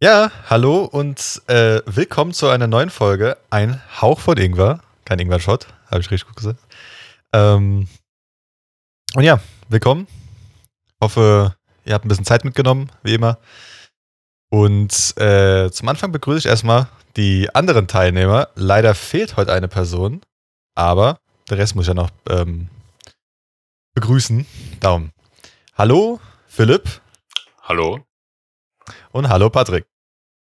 Ja, hallo und äh, willkommen zu einer neuen Folge. Ein Hauch von Ingwer. Kein Ingwer-Shot, habe ich richtig gut gesagt. Ähm, und ja, willkommen. Hoffe, ihr habt ein bisschen Zeit mitgenommen, wie immer. Und äh, zum Anfang begrüße ich erstmal die anderen Teilnehmer. Leider fehlt heute eine Person, aber der Rest muss ich ja noch ähm, begrüßen. Darum. Hallo, Philipp Hallo? Und hallo, Patrick.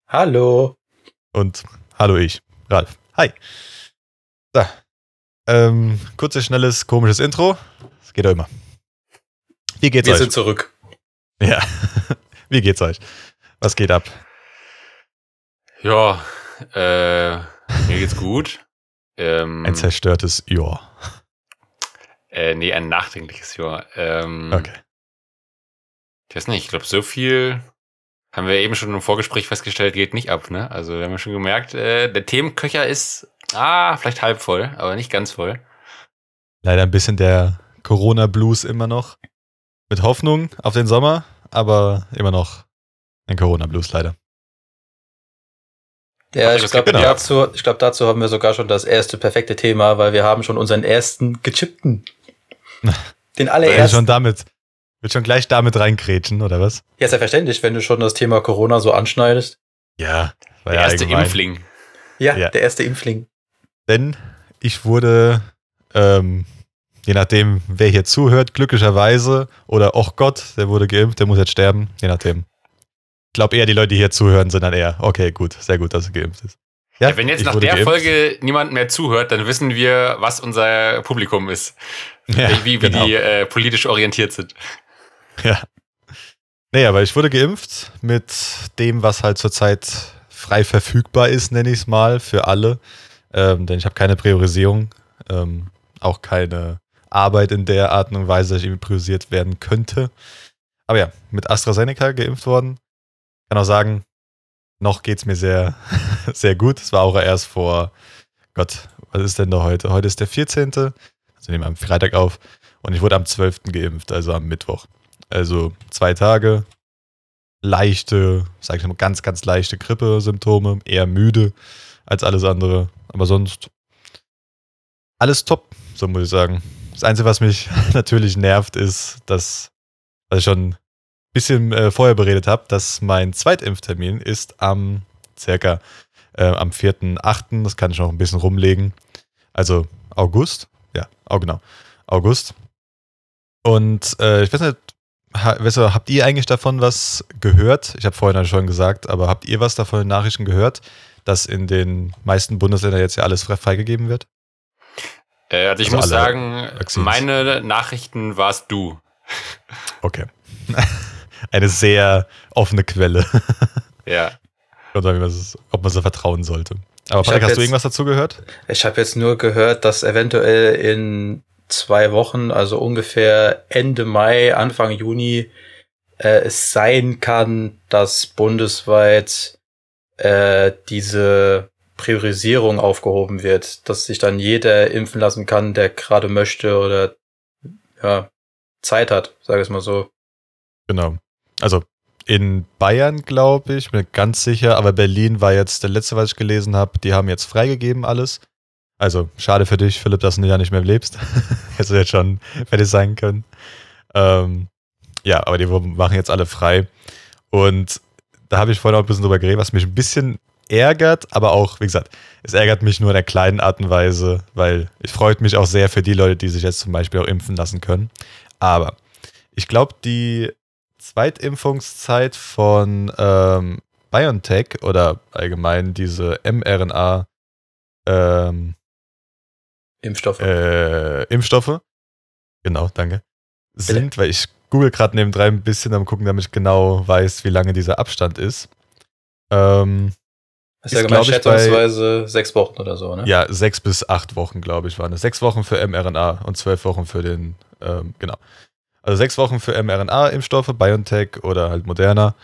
Hallo. Und hallo ich, Ralf. Hi. So. Ähm, kurzes, schnelles, komisches Intro. Das geht doch immer. Wie geht's Wir euch? sind zurück. ja. Wie geht's euch? Was geht ab? Ja, äh, mir geht's gut. Ähm, Ein zerstörtes Jahr. äh, nee, ein nachdenkliches Jahr. Ähm, Okay. Ich weiß nicht, ich glaube, so viel haben wir eben schon im Vorgespräch festgestellt, geht nicht ab, ne? Also wir haben ja schon gemerkt, äh, der Themenköcher ist, ah, vielleicht halb voll, aber nicht ganz voll. Leider ein bisschen der Corona-Blues immer noch. Mit Hoffnung auf den Sommer, aber immer noch ein Corona-Blues leider. Ja, ich glaube, dazu, ich glaub, dazu haben wir sogar schon das erste perfekte Thema, weil wir haben schon unseren ersten gechippten. Den allerersten. schon damit, wird schon gleich damit reinkrätschen, oder was? Ja, selbstverständlich, wenn du schon das Thema Corona so anschneidest. Ja. War Der ja erste allgemein. Impfling. Ja, Ja. der erste Impfling. Denn ich wurde, ähm, je nachdem, wer hier zuhört, glücklicherweise oder och Gott, der wurde geimpft, der muss jetzt sterben, je nachdem. Ich glaube eher, die Leute, die hier zuhören, sind dann eher, okay, gut, sehr gut, dass er geimpft ist. Ja, wenn jetzt nach der geimpft. Folge niemand mehr zuhört, dann wissen wir, was unser Publikum ist. ja, wie wie genau. die äh, politisch orientiert sind. Ja. Nee, aber ich wurde geimpft mit dem, was halt zurzeit frei verfügbar ist, nenne ich es mal, für alle. Ähm, denn ich habe keine Priorisierung, ähm, auch keine Arbeit in der Art und Weise, dass ich irgendwie priorisiert werden könnte. Aber ja, mit AstraZeneca geimpft worden. Kann auch sagen, noch geht's mir sehr, sehr gut. Es war auch erst vor, Gott, was ist denn da heute? Heute ist der 14. Also nehmen wir am Freitag auf. Und ich wurde am 12. geimpft, also am Mittwoch. Also zwei Tage, leichte, sag ich mal, ganz, ganz leichte Grippe-Symptome, eher müde als alles andere. Aber sonst alles top, so muss ich sagen. Das Einzige, was mich natürlich nervt, ist, dass, was ich schon ein bisschen äh, vorher beredet habe, dass mein Zweitimpftermin ist am circa äh, am 4.8., das kann ich noch ein bisschen rumlegen. Also August, ja, oh genau, August. Und äh, ich weiß nicht, ha, weißt du, habt ihr eigentlich davon was gehört? Ich habe vorhin schon gesagt, aber habt ihr was davon in Nachrichten gehört, dass in den meisten Bundesländern jetzt ja alles frei- freigegeben wird? Äh, also ich Also muss sagen, Vaccines. meine Nachrichten warst du. Okay. Eine sehr offene Quelle. Ja. Oder ob man so vertrauen sollte. Aber Patrick, hast du jetzt- irgendwas dazu gehört? Ich habe jetzt nur gehört, dass eventuell in zwei Wochen, also ungefähr Ende Mai, Anfang Juni, äh, es sein kann, dass bundesweit äh, diese Priorisierung aufgehoben wird, dass sich dann jeder impfen lassen kann, der gerade möchte oder ja, Zeit hat, sage ich mal so. Genau. Also in Bayern, glaube ich, bin mir ganz sicher, aber Berlin war jetzt der letzte, was ich gelesen habe. Die haben jetzt freigegeben alles. Also schade für dich, Philipp, dass du ja nicht mehr lebst. Hättest du jetzt schon fertig sein können. Ähm, ja, aber die machen jetzt alle frei. Und da habe ich vorhin auch ein bisschen drüber geredet, was mich ein bisschen ärgert, aber auch, wie gesagt, es ärgert mich nur in der kleinen Art und Weise, weil es freut mich auch sehr für die Leute, die sich jetzt zum Beispiel auch impfen lassen können. Aber ich glaube, die Zweitimpfungszeit von ähm, BioNTech oder allgemein diese mRNA ähm, Impfstoffe. äh, Impfstoffe, genau, danke, sind, weil ich google gerade nebendran ein bisschen am gucken, damit ich genau weiß, wie lange dieser Abstand ist. Ähm, Ist ja gemeint, ich, bei- schätzungsweise sechs Wochen oder so, ne? ja, sechs bis acht Wochen, glaube ich, waren es. Sechs Wochen für mRNA und zwölf Wochen für den, ähm, genau. Also sechs Wochen für mRNA-Impfstoffe, BioNTech oder halt Moderna.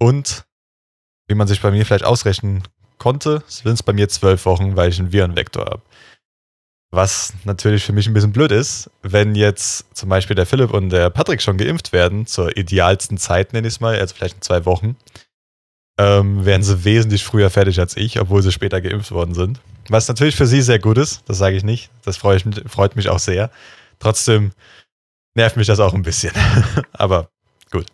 Und, wie man sich bei mir vielleicht ausrechnen konnte, sind es bei mir zwölf Wochen, weil ich einen Virenvektor habe. Was natürlich für mich ein bisschen blöd ist, wenn jetzt zum Beispiel der Philipp und der Patrick schon geimpft werden, zur idealsten Zeit nenne ich es mal, also vielleicht in zwei Wochen, ähm, wären sie wesentlich früher fertig als ich, obwohl sie später geimpft worden sind. Was natürlich für sie sehr gut ist, das sage ich nicht. Das freut mich, freut mich auch sehr. Trotzdem nervt mich das auch ein bisschen. Aber gut.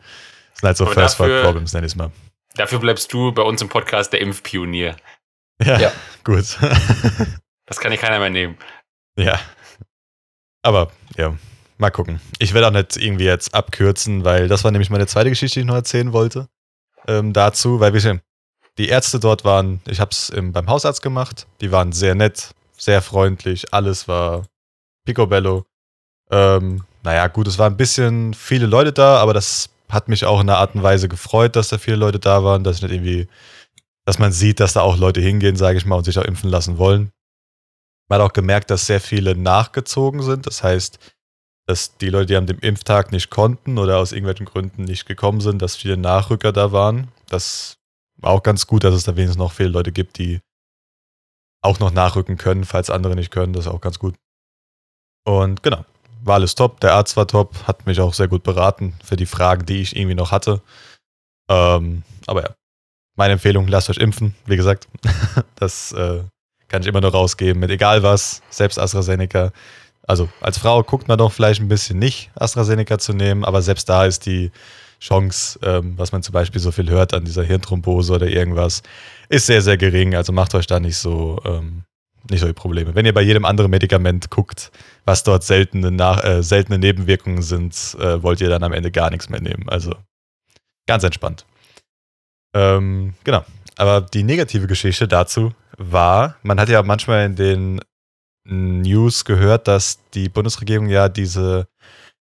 Das sind halt so Aber First World Problems, nenne ich es mal. Dafür bleibst du bei uns im Podcast der Impfpionier. Ja, Ja. gut. Das kann dir keiner mehr nehmen. Ja. Aber ja, mal gucken. Ich werde auch nicht irgendwie jetzt abkürzen, weil das war nämlich meine zweite Geschichte, die ich noch erzählen wollte. Ähm, dazu, weil wir die Ärzte dort waren, ich habe es beim Hausarzt gemacht, die waren sehr nett, sehr freundlich, alles war picobello. Ähm, naja, gut, es waren ein bisschen viele Leute da, aber das hat mich auch in einer Art und Weise gefreut, dass da viele Leute da waren, dass ich nicht irgendwie, dass man sieht, dass da auch Leute hingehen, sage ich mal, und sich auch impfen lassen wollen. Man hat auch gemerkt, dass sehr viele nachgezogen sind. Das heißt, dass die Leute, die an dem Impftag nicht konnten oder aus irgendwelchen Gründen nicht gekommen sind, dass viele Nachrücker da waren. Das war auch ganz gut, dass es da wenigstens noch viele Leute gibt, die auch noch nachrücken können, falls andere nicht können. Das ist auch ganz gut. Und genau, war alles top. Der Arzt war top, hat mich auch sehr gut beraten für die Fragen, die ich irgendwie noch hatte. Ähm, aber ja, meine Empfehlung, lasst euch impfen, wie gesagt. das äh, kann ich immer nur rausgeben, mit egal was, selbst AstraZeneca. Also als Frau guckt man doch vielleicht ein bisschen nicht, AstraZeneca zu nehmen, aber selbst da ist die Chance, ähm, was man zum Beispiel so viel hört an dieser Hirnthrombose oder irgendwas, ist sehr, sehr gering. Also macht euch da nicht so, ähm, nicht so die Probleme. Wenn ihr bei jedem anderen Medikament guckt, was dort seltene, nach, äh, seltene Nebenwirkungen sind, äh, wollt ihr dann am Ende gar nichts mehr nehmen. Also ganz entspannt. Ähm, genau. Aber die negative Geschichte dazu war, man hat ja manchmal in den News gehört, dass die Bundesregierung ja diese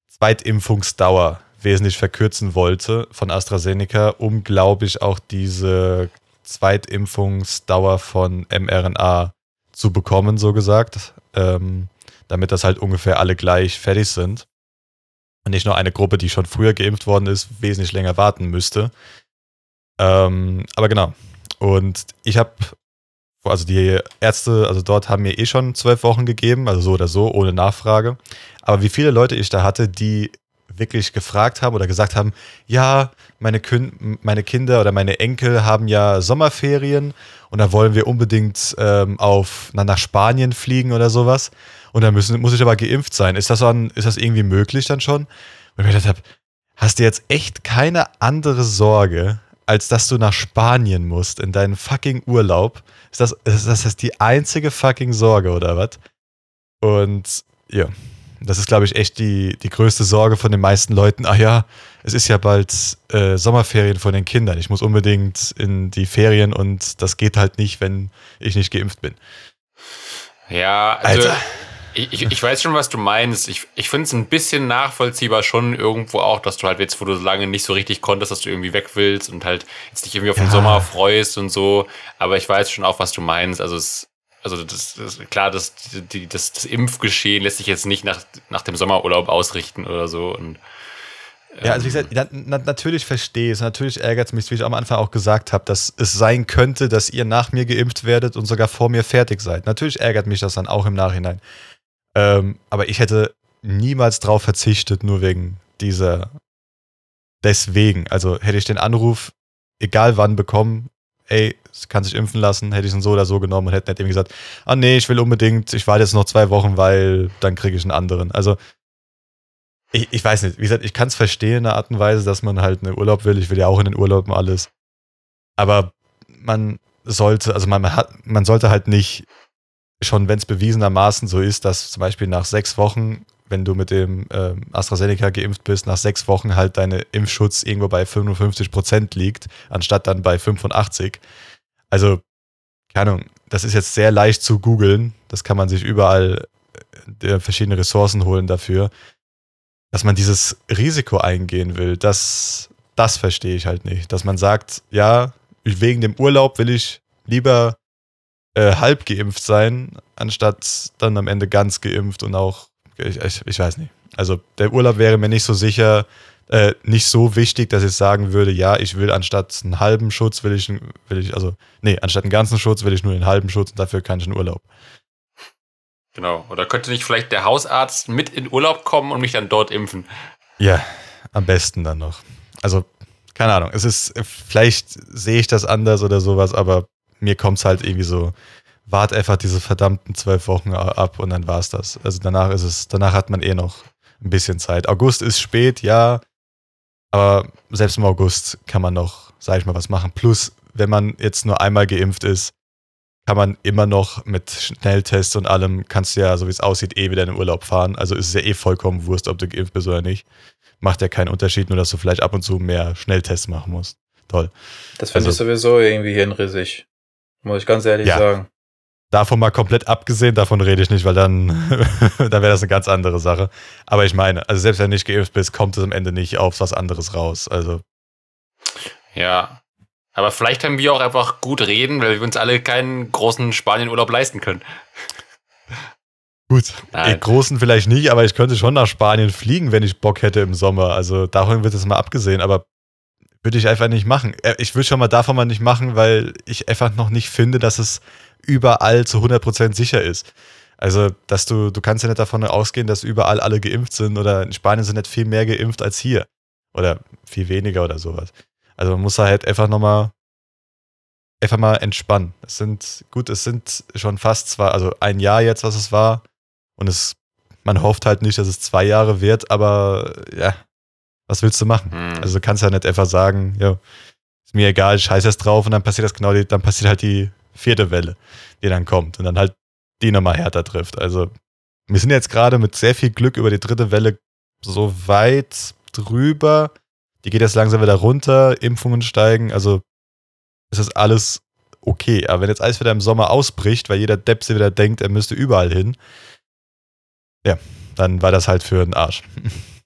Zweitimpfungsdauer wesentlich verkürzen wollte von AstraZeneca, um, glaube ich, auch diese Zweitimpfungsdauer von mRNA zu bekommen, so gesagt, ähm, damit das halt ungefähr alle gleich fertig sind. Und nicht nur eine Gruppe, die schon früher geimpft worden ist, wesentlich länger warten müsste. Ähm, aber genau. Und ich habe, also die Ärzte, also dort haben mir eh schon zwölf Wochen gegeben, also so oder so, ohne Nachfrage. Aber wie viele Leute ich da hatte, die wirklich gefragt haben oder gesagt haben, ja, meine, Kün meine Kinder oder meine Enkel haben ja Sommerferien und da wollen wir unbedingt ähm, auf, na, nach Spanien fliegen oder sowas. Und dann müssen, muss ich aber geimpft sein. Ist das, dann, ist das irgendwie möglich dann schon? Und ich mir gedacht habe, hast du jetzt echt keine andere Sorge, als dass du nach Spanien musst in deinen fucking Urlaub? Ist das, ist das ist die einzige fucking Sorge oder was? Und ja, das ist, glaube ich, echt die, die größte Sorge von den meisten Leuten. Ach ja, es ist ja bald äh, Sommerferien von den Kindern. Ich muss unbedingt in die Ferien und das geht halt nicht, wenn ich nicht geimpft bin. Ja, also Alter. Ich, ich, weiß schon, was du meinst. Ich, ich finde es ein bisschen nachvollziehbar schon irgendwo auch, dass du halt jetzt, wo du so lange nicht so richtig konntest, dass du irgendwie weg willst und halt jetzt dich irgendwie auf den Ja. Sommer freust und so. Aber ich weiß schon auch, was du meinst. Also es also das, das klar, das, die, das, das Impfgeschehen lässt sich jetzt nicht nach, nach dem Sommerurlaub ausrichten oder so. Und, Ja, also wie gesagt, na, na, natürlich verstehe ich es, natürlich ärgert es mich, wie ich am Anfang auch gesagt habe, dass es sein könnte, dass ihr nach mir geimpft werdet und sogar vor mir fertig seid. Natürlich ärgert mich das dann auch im Nachhinein. Ähm, aber ich hätte niemals drauf verzichtet, nur wegen dieser. Deswegen, also hätte ich den Anruf, egal wann, bekommen, ey, kann sich impfen lassen, hätte ich ihn so oder so genommen und hätte nicht irgendwie gesagt, ah nee, ich will unbedingt, ich warte jetzt noch zwei Wochen, weil dann kriege ich einen anderen. Also ich, ich weiß nicht, wie gesagt, ich kann es verstehen in einer Art und Weise, dass man halt einen Urlaub will. Ich will ja auch in den Urlaub und alles. Aber man sollte, also man, hat, man sollte halt nicht schon, wenn es bewiesenermaßen so ist, dass zum Beispiel nach sechs Wochen, wenn du mit dem ähm, AstraZeneca geimpft bist, nach sechs Wochen halt deine Impfschutz irgendwo bei 55 Prozent liegt, anstatt dann bei 85. Also, keine Ahnung, das ist jetzt sehr leicht zu googeln. Das kann man sich überall äh, verschiedene Ressourcen holen dafür. dass man dieses Risiko eingehen will, das, das verstehe ich halt nicht. Dass man sagt, ja, wegen dem Urlaub will ich lieber äh, halb geimpft sein, anstatt dann am Ende ganz geimpft und auch, ich, ich, ich weiß nicht. Also der Urlaub wäre mir nicht so sicher, äh, nicht so wichtig, dass ich sagen würde, ja, ich will anstatt einen halben Schutz, will ich, will ich, also, nee, anstatt einen ganzen Schutz will ich nur einen halben Schutz und dafür kann ich einen Urlaub. Genau. Oder könnte nicht vielleicht der Hausarzt mit in Urlaub kommen und mich dann dort impfen? Ja, am besten dann noch. Also, keine Ahnung. Es ist, vielleicht sehe ich das anders oder sowas, aber mir kommt es halt irgendwie so, wart einfach diese verdammten zwölf Wochen ab und dann war es das. Also danach ist es, danach hat man eh noch ein bisschen Zeit. August ist spät, ja, aber selbst im August kann man noch, sag ich mal, was machen. Plus, wenn man jetzt nur einmal geimpft ist, kann man immer noch mit Schnelltests und allem, kannst du ja, so wie es aussieht, eh wieder in den Urlaub fahren. Also ist es ja eh vollkommen Wurst, ob du geimpft bist oder nicht. Macht ja keinen Unterschied, nur dass du vielleicht ab und zu mehr Schnelltests machen musst. Toll. Das finde also, ich sowieso irgendwie hinrissig. Muss ich ganz ehrlich ja, sagen. Davon mal komplett abgesehen, davon rede ich nicht, weil dann, dann wäre das eine ganz andere Sache. Aber ich meine, also selbst wenn du nicht geimpft bist, kommt es am Ende nicht auf was anderes raus. Also. Ja. Aber vielleicht haben wir auch einfach gut reden, weil wir uns alle keinen großen Spanienurlaub leisten können. Gut, Nein. großen vielleicht nicht, aber ich könnte schon nach Spanien fliegen, wenn ich Bock hätte im Sommer. Also davon wird es mal abgesehen, aber würde ich einfach nicht machen. Äh, ich würde schon mal davon mal nicht machen, weil ich einfach noch nicht finde, dass es überall zu 100% sicher ist. Also, dass du, du kannst ja nicht davon ausgehen, dass überall alle geimpft sind oder in Spanien sind nicht viel mehr geimpft als hier. Oder viel weniger oder sowas. Also man muss halt einfach nochmal einfach mal entspannen. Es sind, gut, es sind schon fast zwei, also ein Jahr jetzt, was es war. Und es, man hofft halt nicht, dass es zwei Jahre wird, aber ja, was willst du machen? Mhm. Also du kannst ja nicht einfach sagen, ja, ist mir egal, scheiß erst drauf und dann passiert das genau, dann passiert halt die vierte Welle, die dann kommt und dann halt die nochmal härter trifft. Also wir sind jetzt gerade mit sehr viel Glück über die dritte Welle so weit drüber. Die geht jetzt langsam wieder runter, Impfungen steigen, also es ist alles okay. Aber wenn jetzt alles wieder im Sommer ausbricht, weil jeder Depp sich wieder denkt, er müsste überall hin, ja, dann war das halt für einen Arsch.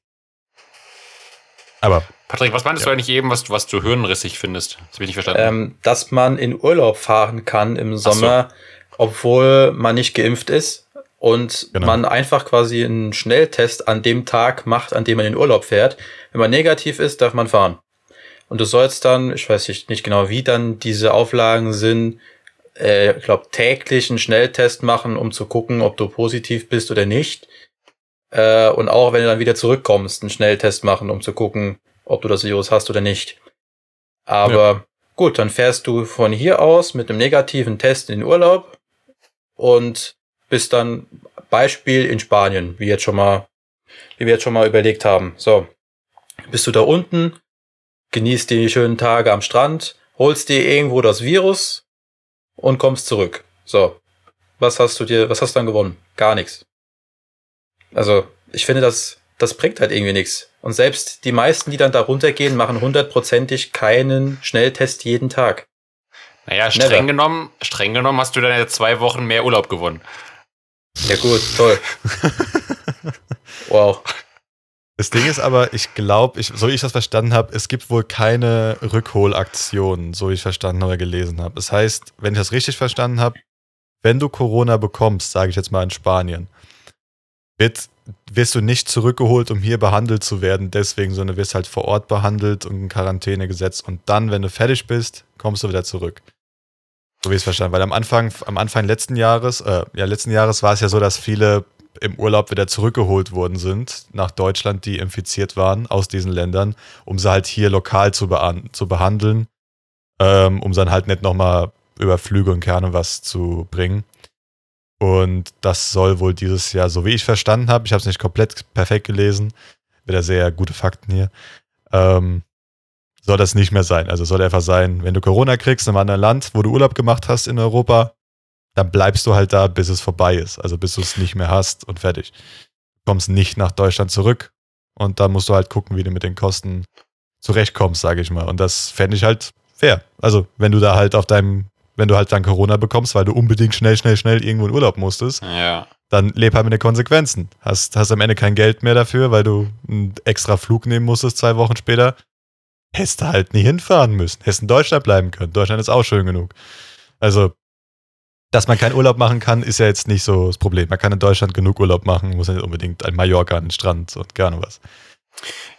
Aber. Patrick, was meinst ja. du eigentlich eben, was, was du hirnrissig findest? Das habe ich nicht verstanden. Ähm, dass man in Urlaub fahren kann im Sommer, so. obwohl man nicht geimpft ist und genau. man einfach quasi einen Schnelltest an dem Tag macht, an dem man in Urlaub fährt. Wenn man negativ ist, darf man fahren. Und du sollst dann, ich weiß nicht genau, wie dann diese Auflagen sind, äh, ich glaube, täglich einen Schnelltest machen, um zu gucken, ob du positiv bist oder nicht. Äh, und auch wenn du dann wieder zurückkommst, einen Schnelltest machen, um zu gucken, ob du das Virus hast oder nicht. Aber ja. gut, dann fährst du von hier aus mit einem negativen Test in den Urlaub und bist dann Beispiel in Spanien, wie jetzt schon mal, wie wir jetzt schon mal überlegt haben. So, bist du da unten, genießt die schönen Tage am Strand, holst dir irgendwo das Virus und kommst zurück. So, was hast du dir, was hast du dann gewonnen? Gar nichts. Also, ich finde, das, das bringt halt irgendwie nichts. Und selbst die meisten, die dann da runtergehen, machen hundertprozentig keinen Schnelltest jeden Tag. Naja, streng genommen, streng genommen hast du dann ja zwei Wochen mehr Urlaub gewonnen. Ja gut, toll. wow. Das Ding ist aber, ich glaube, ich, so wie ich das verstanden habe, es gibt wohl keine Rückholaktionen, so wie ich verstanden oder gelesen habe. Das heißt, wenn ich das richtig verstanden habe, wenn du Corona bekommst, sage ich jetzt mal in Spanien, wird, wirst du nicht zurückgeholt, um hier behandelt zu werden, deswegen, sondern wirst halt vor Ort behandelt und in Quarantäne gesetzt und dann, wenn du fertig bist, kommst du wieder zurück. So wie ich es verstanden Weil am Anfang, am Anfang letzten Jahres, äh, ja, letzten Jahres war es ja so, dass viele im Urlaub wieder zurückgeholt worden sind nach Deutschland, die infiziert waren aus diesen Ländern, um sie halt hier lokal zu, zu behandeln, ähm, um dann halt nicht nochmal über Flüge und Kerne was zu bringen. Und das soll wohl dieses Jahr, so wie ich verstanden habe, ich habe es nicht komplett perfekt gelesen, wieder sehr gute Fakten hier, ähm, soll das nicht mehr sein. Also soll einfach sein, wenn du Corona kriegst in einem anderen Land, wo du Urlaub gemacht hast in Europa, dann bleibst du halt da, bis es vorbei ist. Also bis du es nicht mehr hast und fertig. Du kommst nicht nach Deutschland zurück und dann musst du halt gucken, wie du mit den Kosten zurechtkommst, sage ich mal. Und das fände ich halt fair. Also wenn du da halt auf deinem wenn du halt dann Corona bekommst, weil du unbedingt schnell, schnell, schnell irgendwo in Urlaub musstest, Ja. dann leb halt mit den Konsequenzen. Hast, hast am Ende kein Geld mehr dafür, weil du einen extra Flug nehmen musstest zwei Wochen später. Hättest du halt nie hinfahren müssen. Hättest in Deutschland bleiben können. Deutschland ist auch schön genug. Also, dass man keinen Urlaub machen kann, ist ja jetzt nicht so das Problem. Man kann in Deutschland genug Urlaub machen, muss ja nicht unbedingt an Mallorca an den Strand und gerne was.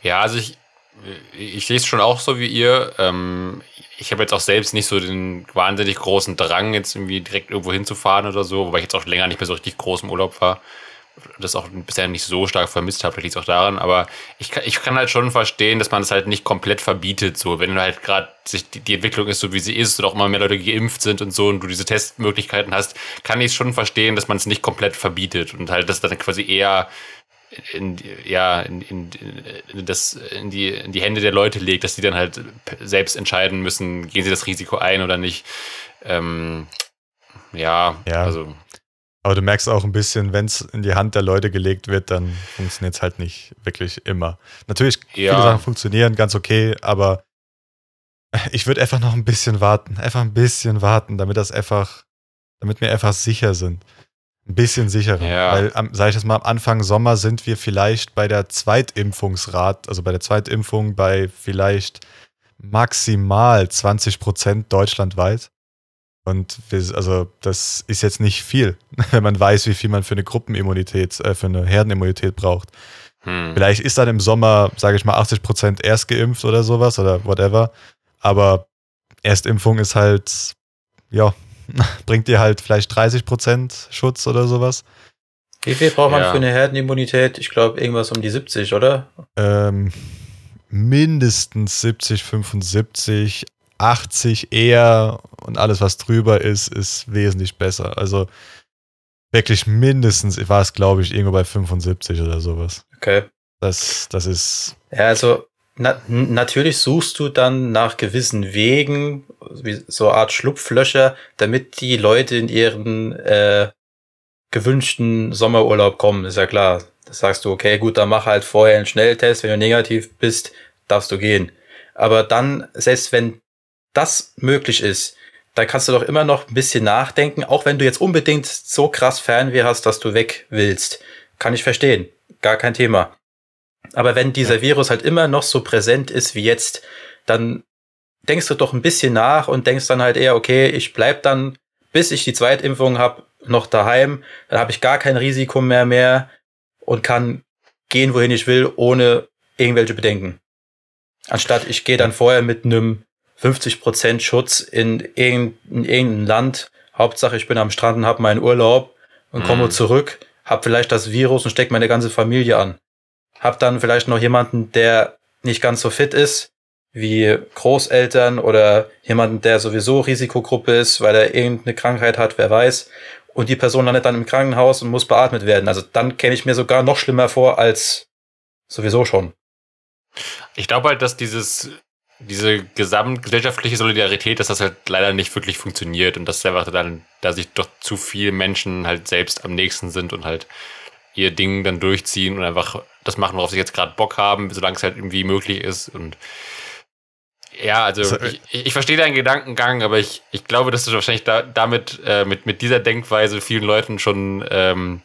Ja, also ich, ich sehe es schon auch so wie ihr. Ähm, ich habe jetzt auch selbst nicht so den wahnsinnig großen Drang, jetzt irgendwie direkt irgendwo hinzufahren oder so, wobei ich jetzt auch länger nicht mehr so richtig groß im Urlaub war. Das auch bisher nicht so stark vermisst habe, vielleicht liegt es auch daran, aber ich kann, ich kann halt schon verstehen, dass man das halt nicht komplett verbietet, so, wenn halt gerade die, die Entwicklung ist so wie sie ist und auch immer mehr Leute geimpft sind und so und du diese Testmöglichkeiten hast, kann ich schon verstehen, dass man es nicht komplett verbietet und halt das dann quasi eher in, ja, in, in, in, das, in, die, in die Hände der Leute legt, dass die dann halt selbst entscheiden müssen, gehen sie das Risiko ein oder nicht. Ähm, ja, Ja. also Aber du merkst auch ein bisschen, wenn es in die Hand der Leute gelegt wird, dann funktioniert es halt nicht wirklich immer. Natürlich, viele Ja. Sachen funktionieren ganz okay, aber ich würde einfach noch ein bisschen warten. Einfach ein bisschen warten, damit das einfach, damit wir einfach sicher sind. Ein bisschen sicherer. Ja. Weil, sag ich das mal, am Anfang Sommer sind wir vielleicht bei der Zweitimpfungsrat, also bei der Zweitimpfung bei vielleicht maximal 20 Prozent deutschlandweit. Und wir, also das ist jetzt nicht viel, wenn man weiß, wie viel man für eine Gruppenimmunität, äh, für eine Herdenimmunität braucht. hm. Vielleicht ist dann im Sommer, sage ich mal, 80 Prozent erst geimpft oder sowas oder whatever. Aber Erstimpfung ist halt, ja, bringt dir halt vielleicht 30 Prozent Schutz oder sowas. Wie viel braucht man Ja. für eine Herdenimmunität? Ich glaube, irgendwas um die 70, oder? Ähm, mindestens 70, 75, 80 eher und alles, was drüber ist, ist wesentlich besser. Also wirklich mindestens war es, glaube ich, irgendwo bei 75 oder sowas. Okay. Das, das ist, Ja, also na, natürlich suchst du dann nach gewissen Wegen, so eine Art Schlupflöcher, damit die Leute in ihren äh, gewünschten Sommerurlaub kommen, ist ja klar. Das sagst du, okay, gut, dann mach halt vorher einen Schnelltest, wenn du negativ bist, darfst du gehen. Aber dann, selbst wenn das möglich ist, dann kannst du doch immer noch ein bisschen nachdenken, auch wenn du jetzt unbedingt so krass Fernweh hast, dass du weg willst. Kann ich verstehen. Gar kein Thema. Aber wenn dieser Virus halt immer noch so präsent ist wie jetzt, dann denkst du doch ein bisschen nach und denkst dann halt eher, okay, ich bleib dann, bis ich die Zweitimpfung hab, noch daheim. Dann habe ich gar kein Risiko mehr mehr und kann gehen, wohin ich will, ohne irgendwelche Bedenken. Anstatt ich gehe dann vorher mit einem 50% Schutz in irgendein, in irgendein Land. Hauptsache, ich bin am Strand und habe meinen Urlaub und komme Mhm. zurück, hab vielleicht das Virus und steck meine ganze Familie an. Hab dann vielleicht noch jemanden, der nicht ganz so fit ist, wie Großeltern oder jemanden, der sowieso Risikogruppe ist, weil er irgendeine Krankheit hat, wer weiß. Und die Person landet dann im Krankenhaus und muss beatmet werden. Also dann käme ich mir sogar noch schlimmer vor als sowieso schon. Ich glaube halt, dass dieses, diese gesamtgesellschaftliche Solidarität, dass das halt leider nicht wirklich funktioniert und dass einfach dann, da sich doch zu viele Menschen halt selbst am nächsten sind und halt ihr Ding dann durchziehen und einfach das machen, worauf sie jetzt gerade Bock haben, solange es halt irgendwie möglich ist und ja, also So, ich, ich, ich verstehe deinen Gedankengang, aber ich, ich glaube, dass du wahrscheinlich da, damit äh, mit, mit dieser Denkweise vielen Leuten schon ähm,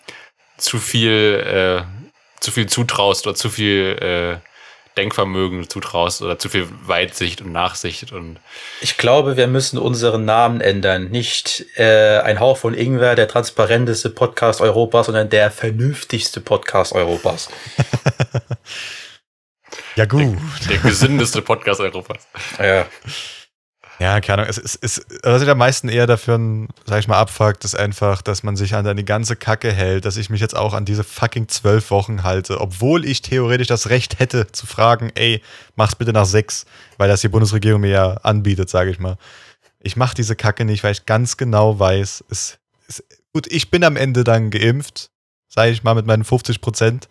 zu viel äh, zu viel zutraust oder zu viel äh, Denkvermögen zutraust oder zu viel Weitsicht und Nachsicht und Ich glaube, wir müssen unseren Namen ändern. Nicht äh, ein Hauch von Ingwer, der transparenteste Podcast Europas, sondern der vernünftigste Podcast Europas. ja gut. der gesündeste Podcast Europas. Ja. Ja, keine Ahnung. Es ist, es, was ich am meisten eher dafür, sag ich mal, abfuckt, ist einfach, dass man sich an die ganze Kacke hält, dass ich mich jetzt auch an diese fucking zwölf Wochen halte, obwohl ich theoretisch das Recht hätte zu fragen, ey, mach's bitte nach sechs, weil das die Bundesregierung mir ja anbietet, sage ich mal. Ich mach diese Kacke nicht, weil ich ganz genau weiß, es, es, gut, ich bin am Ende dann geimpft, sage ich mal, mit meinen 50 Prozent,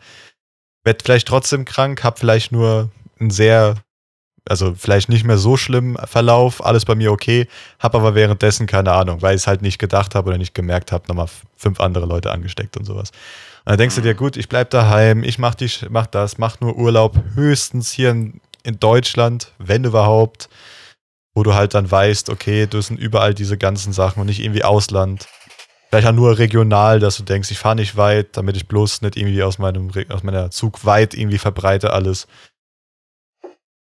werd vielleicht trotzdem krank, hab vielleicht nur ein sehr also vielleicht nicht mehr so schlimm Verlauf, alles bei mir okay, habe aber währenddessen keine Ahnung, weil ich es halt nicht gedacht habe oder nicht gemerkt habe, nochmal fünf andere Leute angesteckt und sowas. Und dann denkst du dir, gut, ich bleib daheim, ich mach, die, mach das, mach nur Urlaub, höchstens hier in, in Deutschland, wenn überhaupt, wo du halt dann weißt, okay, du sind überall diese ganzen Sachen und nicht irgendwie Ausland. Vielleicht auch nur regional, dass du denkst, ich fahre nicht weit, damit ich bloß nicht irgendwie aus meinem aus meiner Zug weit irgendwie verbreite alles.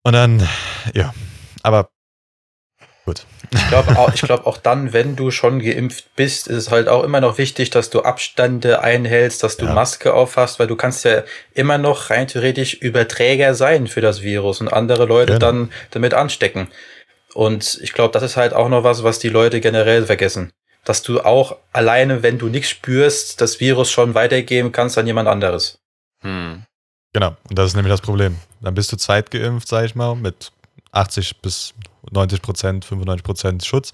Und dann, ja, aber gut. Ich glaube auch, ich glaub auch dann, wenn du schon geimpft bist, ist es halt auch immer noch wichtig, dass du Abstände einhältst, dass du Ja. Maske aufhast, weil du kannst ja immer noch rein theoretisch Überträger sein für das Virus und andere Leute Genau. dann damit anstecken. Und ich glaube, das ist halt auch noch was, was die Leute generell vergessen. Dass du auch alleine, wenn du nichts spürst, das Virus schon weitergeben kannst an jemand anderes. Hm. Genau, und das ist nämlich das Problem. Dann bist du zeitgeimpft, sag ich mal, mit 80 bis 90 Prozent, 95 Prozent Schutz.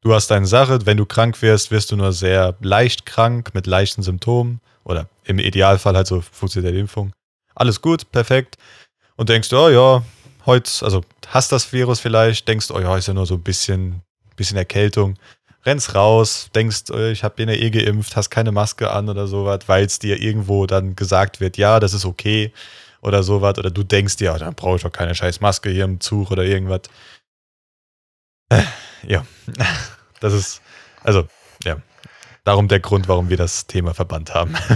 Du hast deine Sache, wenn du krank wirst, wirst du nur sehr leicht krank mit leichten Symptomen oder im Idealfall halt so funktioniert die Impfung. Alles gut, perfekt. Und denkst, oh ja, heute, also hast das Virus vielleicht, denkst, oh ja, ist ja nur so ein bisschen, bisschen Erkältung. Rennst raus, denkst, oh, ich habe bin ja eh geimpft, hast keine Maske an oder sowas, weil es dir irgendwo dann gesagt wird, ja, das ist okay oder sowas. Oder du denkst dir, ja, dann brauche ich doch keine scheiß Maske hier im Zug oder irgendwas. Äh, ja, das ist, also, ja, darum der Grund, warum wir das Thema verbannt haben.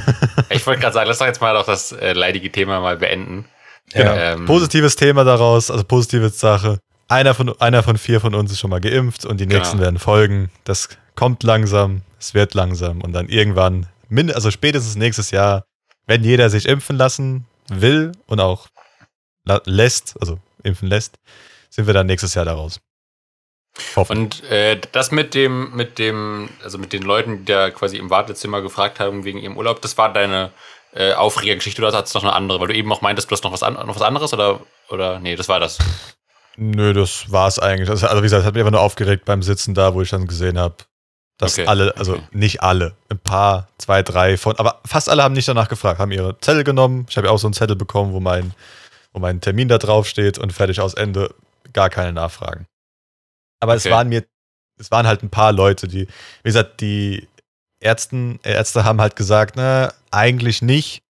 Ich wollte gerade sagen, lass doch jetzt mal doch das äh, leidige Thema mal beenden. Genau. Ähm, Positives Thema daraus, also positive Sache. Einer von, einer von vier von uns ist schon mal geimpft und die Genau. nächsten werden folgen. Das kommt langsam, es wird langsam und dann irgendwann, also spätestens nächstes Jahr, wenn jeder sich impfen lassen will und auch lässt, also impfen lässt, sind wir dann nächstes Jahr daraus. Hoffen. Und äh, das mit dem, mit dem, also mit den Leuten, die da quasi im Wartezimmer gefragt haben wegen ihrem Urlaub, das war deine äh, Aufregergeschichte oder hast du noch eine andere? Weil du eben auch meintest, du hast noch was, an, noch was anderes oder, oder nee, das war das. Nö, das war's eigentlich. Also, also wie gesagt, es hat mich einfach nur aufgeregt beim Sitzen da, wo ich dann gesehen habe, dass Okay, alle, also okay. nicht alle, ein paar, zwei, drei von, aber fast alle haben nicht danach gefragt, haben ihre Zettel genommen. Ich habe ja auch so einen Zettel bekommen, wo mein, wo mein Termin da drauf steht und fertig aus Ende, gar keine Nachfragen. Aber es Okay. waren mir, es waren halt ein paar Leute, die, wie gesagt, die Ärzten, äh, Ärzte haben halt gesagt, na, eigentlich nicht.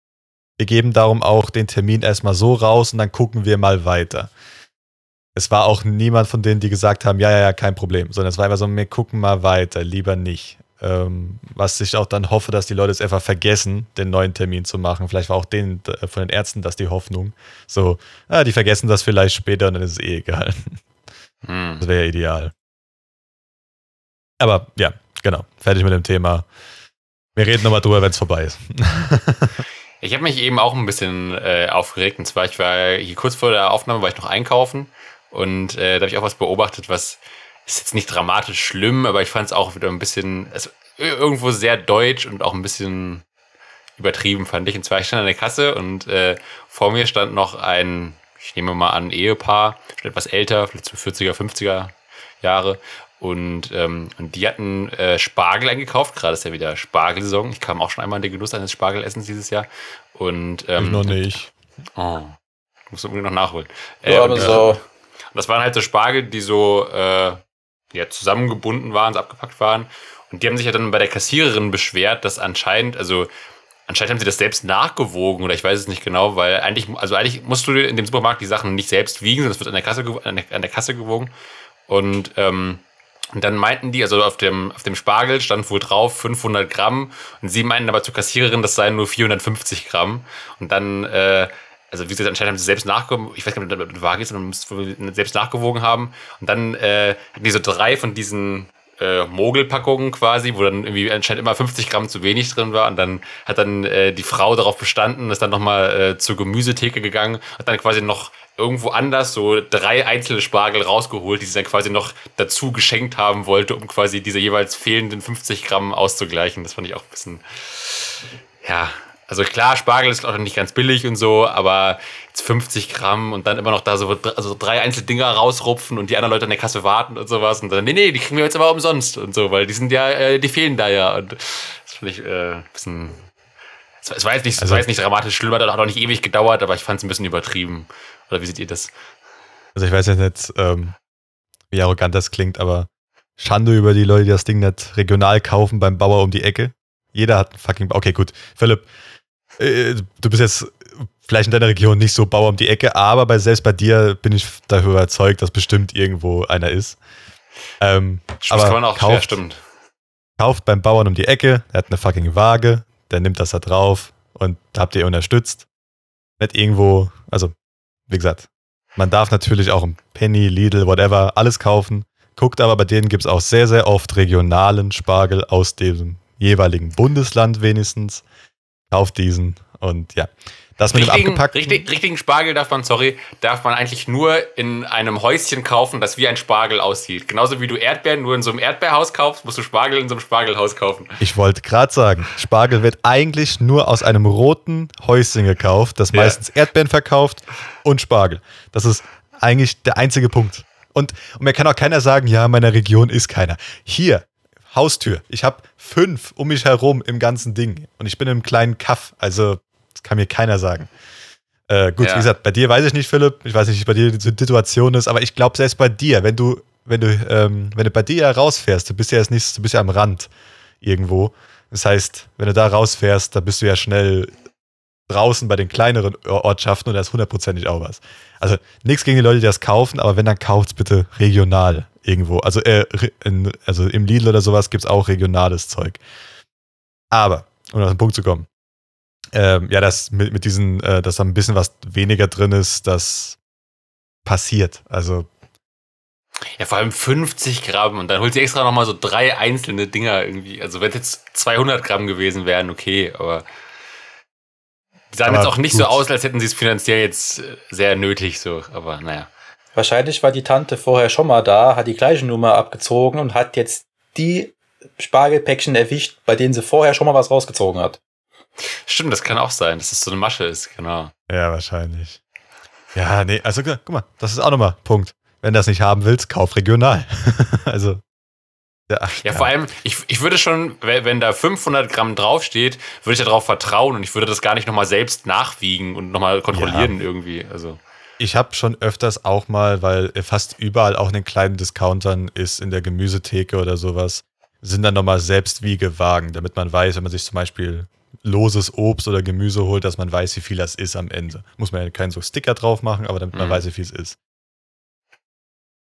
Wir geben darum auch den Termin erstmal so raus und dann gucken wir mal weiter. Es war auch niemand von denen, die gesagt haben, ja, ja, ja, kein Problem, sondern es war einfach so, wir gucken mal weiter, lieber nicht. Ähm, was ich auch dann hoffe, dass die Leute es einfach vergessen, den neuen Termin zu machen. Vielleicht war auch denen äh, von den Ärzten das die Hoffnung. So, ah, die vergessen das vielleicht später und dann ist es eh egal. Hm. Das wäre ja ideal. Aber ja, genau, fertig mit dem Thema. Wir reden nochmal drüber, wenn es vorbei ist. Ich habe mich eben auch ein bisschen äh, aufgeregt. Und zwar, ich war hier kurz vor der Aufnahme, war ich noch einkaufen. Und äh, da habe ich auch was beobachtet, was ist jetzt nicht dramatisch schlimm, aber ich fand es auch wieder ein bisschen, also irgendwo sehr deutsch und auch ein bisschen übertrieben, fand ich. Und zwar, ich stand an der Kasse und äh, vor mir stand noch ein, ich nehme mal an, Ehepaar, schon etwas älter, vielleicht so 40er, 50er Jahre. Und, ähm, und die hatten äh, Spargel eingekauft. Gerade ist ja wieder Spargelsaison. Ich kam auch schon einmal in den Genuss eines Spargelessens dieses Jahr. Und ähm, ich noch nicht. Oh, muss unbedingt noch nachholen. Ja, Äh, aber und, so. Und das waren halt so Spargel, die so äh, ja, zusammengebunden waren, so abgepackt waren. Und die haben sich ja dann bei der Kassiererin beschwert, dass anscheinend, also anscheinend haben sie das selbst nachgewogen oder ich weiß es nicht genau, weil eigentlich, also eigentlich musst du in dem Supermarkt die Sachen nicht selbst wiegen, sondern es wird an der Kasse, an der, an der Kasse gewogen. Und, ähm, und dann meinten die, also auf dem, auf dem Spargel stand wohl drauf 500 Gramm und sie meinten aber zur Kassiererin, das seien nur 450 Gramm. Und dann, äh, also wie gesagt, anscheinend haben sie selbst nachgewogen, ich weiß gar nicht, ob das eine Waage ist, sondern müsste wohl selbst nachgewogen haben. Und dann äh, hatten die so drei von diesen äh, Mogelpackungen quasi, wo dann irgendwie anscheinend immer 50 Gramm zu wenig drin war. Und dann hat dann äh, die Frau darauf bestanden, ist dann nochmal äh, zur Gemüsetheke gegangen, hat dann quasi noch irgendwo anders so drei einzelne Spargel rausgeholt, die sie dann quasi noch dazu geschenkt haben wollte, um quasi diese jeweils fehlenden 50 Gramm auszugleichen. Das fand ich auch ein bisschen, ja, also klar, Spargel ist auch nicht ganz billig und so, aber jetzt 50 Gramm und dann immer noch da so also drei Einzeldinger rausrupfen und die anderen Leute an der Kasse warten und sowas und dann, nee, nee, die kriegen wir jetzt aber umsonst und so, weil die sind ja, äh, die fehlen da ja und das fand ich äh, ein bisschen, es war- jetzt nicht, es Also- war jetzt nicht dramatisch schlimm, hat auch noch nicht ewig gedauert, aber ich fand es ein bisschen übertrieben. Oder wie seht ihr das? Also ich weiß jetzt nicht, ähm, wie arrogant das klingt, aber Schande über die Leute, die das Ding nicht regional kaufen beim Bauer um die Ecke. Jeder hat einen fucking. Okay, gut. Philipp, äh, du bist jetzt vielleicht in deiner Region nicht so Bauer um die Ecke, aber bei, selbst bei dir bin ich dafür überzeugt, dass bestimmt irgendwo einer ist. Ähm, Das aber kann man auch, kauft, stimmt. kauft beim Bauern um die Ecke, der hat eine fucking Waage, der nimmt das da drauf und habt ihr unterstützt. Nicht irgendwo, also wie gesagt, man darf natürlich auch im Penny, Lidl, whatever, alles kaufen. Guckt aber, bei denen gibt es auch sehr, sehr oft regionalen Spargel aus dem jeweiligen Bundesland wenigstens. Kauft diesen und ja. Das mit dem Richtigen, abgepackten. richtig, richtigen Spargel darf man, sorry, darf man eigentlich nur in einem Häuschen kaufen, das wie ein Spargel aussieht. Genauso wie du Erdbeeren nur in so einem Erdbeerhaus kaufst, musst du Spargel in so einem Spargelhaus kaufen. Ich wollte gerade sagen, Spargel wird eigentlich nur aus einem roten Häuschen gekauft, das Ja. meistens Erdbeeren verkauft und Spargel. Das ist eigentlich der einzige Punkt. Und, und mir kann auch keiner sagen, ja, in meiner Region ist keiner. Hier, Haustür. Ich habe fünf um mich herum im ganzen Ding. Und ich bin im kleinen Kaff. Also, das kann mir keiner sagen. Äh, gut, Ja. wie gesagt, bei dir weiß ich nicht, Philipp. Ich weiß nicht, wie bei dir die Situation ist, aber ich glaube, selbst bei dir, wenn du, wenn du, ähm, wenn du bei dir rausfährst, du bist ja jetzt nicht, du bist ja am Rand irgendwo. Das heißt, wenn du da rausfährst, dann bist du ja schnell draußen bei den kleineren Ortschaften und da ist hundertprozentig auch was. Also nichts gegen die Leute, die das kaufen, aber wenn, dann kauft's bitte regional irgendwo. Also, äh, in, also im Lidl oder sowas gibt's auch regionales Zeug. Aber, um auf den Punkt zu kommen, ähm, ja, das mit, mit diesen, äh, dass da ein bisschen was weniger drin ist, das passiert. Also, Ja, vor allem 50 Gramm und dann holt sie extra nochmal so drei einzelne Dinger irgendwie. Also wenn es jetzt 200 Gramm gewesen wären, okay, aber die sahen Aber jetzt auch nicht gut. so aus, als hätten sie es finanziell jetzt äh, sehr nötig, so, aber naja. Wahrscheinlich war die Tante vorher schon mal da, hat die gleiche Nummer abgezogen und hat jetzt die Spargelpäckchen erwischt, bei denen sie vorher schon mal was rausgezogen hat. Stimmt, das kann auch sein, dass es so eine Masche ist, genau. ja, wahrscheinlich. Ja, nee, also gu- guck mal, das ist auch nochmal Punkt. Wenn du das nicht haben willst, kauf regional. also, ja, Ja, vor allem, ich, ich würde schon, wenn wenn da 500 Gramm draufsteht, würde ich darauf vertrauen und ich würde das gar nicht nochmal selbst nachwiegen und nochmal kontrollieren irgendwie. Also, Ich habe schon öfters auch mal, weil fast überall auch in den kleinen Discountern ist, in der Gemüsetheke oder sowas, sind dann nochmal Selbstwiegewagen, damit man weiß, wenn man sich zum Beispiel loses Obst oder Gemüse holt, dass man weiß, wie viel das ist am Ende. Muss man ja keinen so Sticker drauf machen, aber damit man Mhm. weiß, wie viel es ist.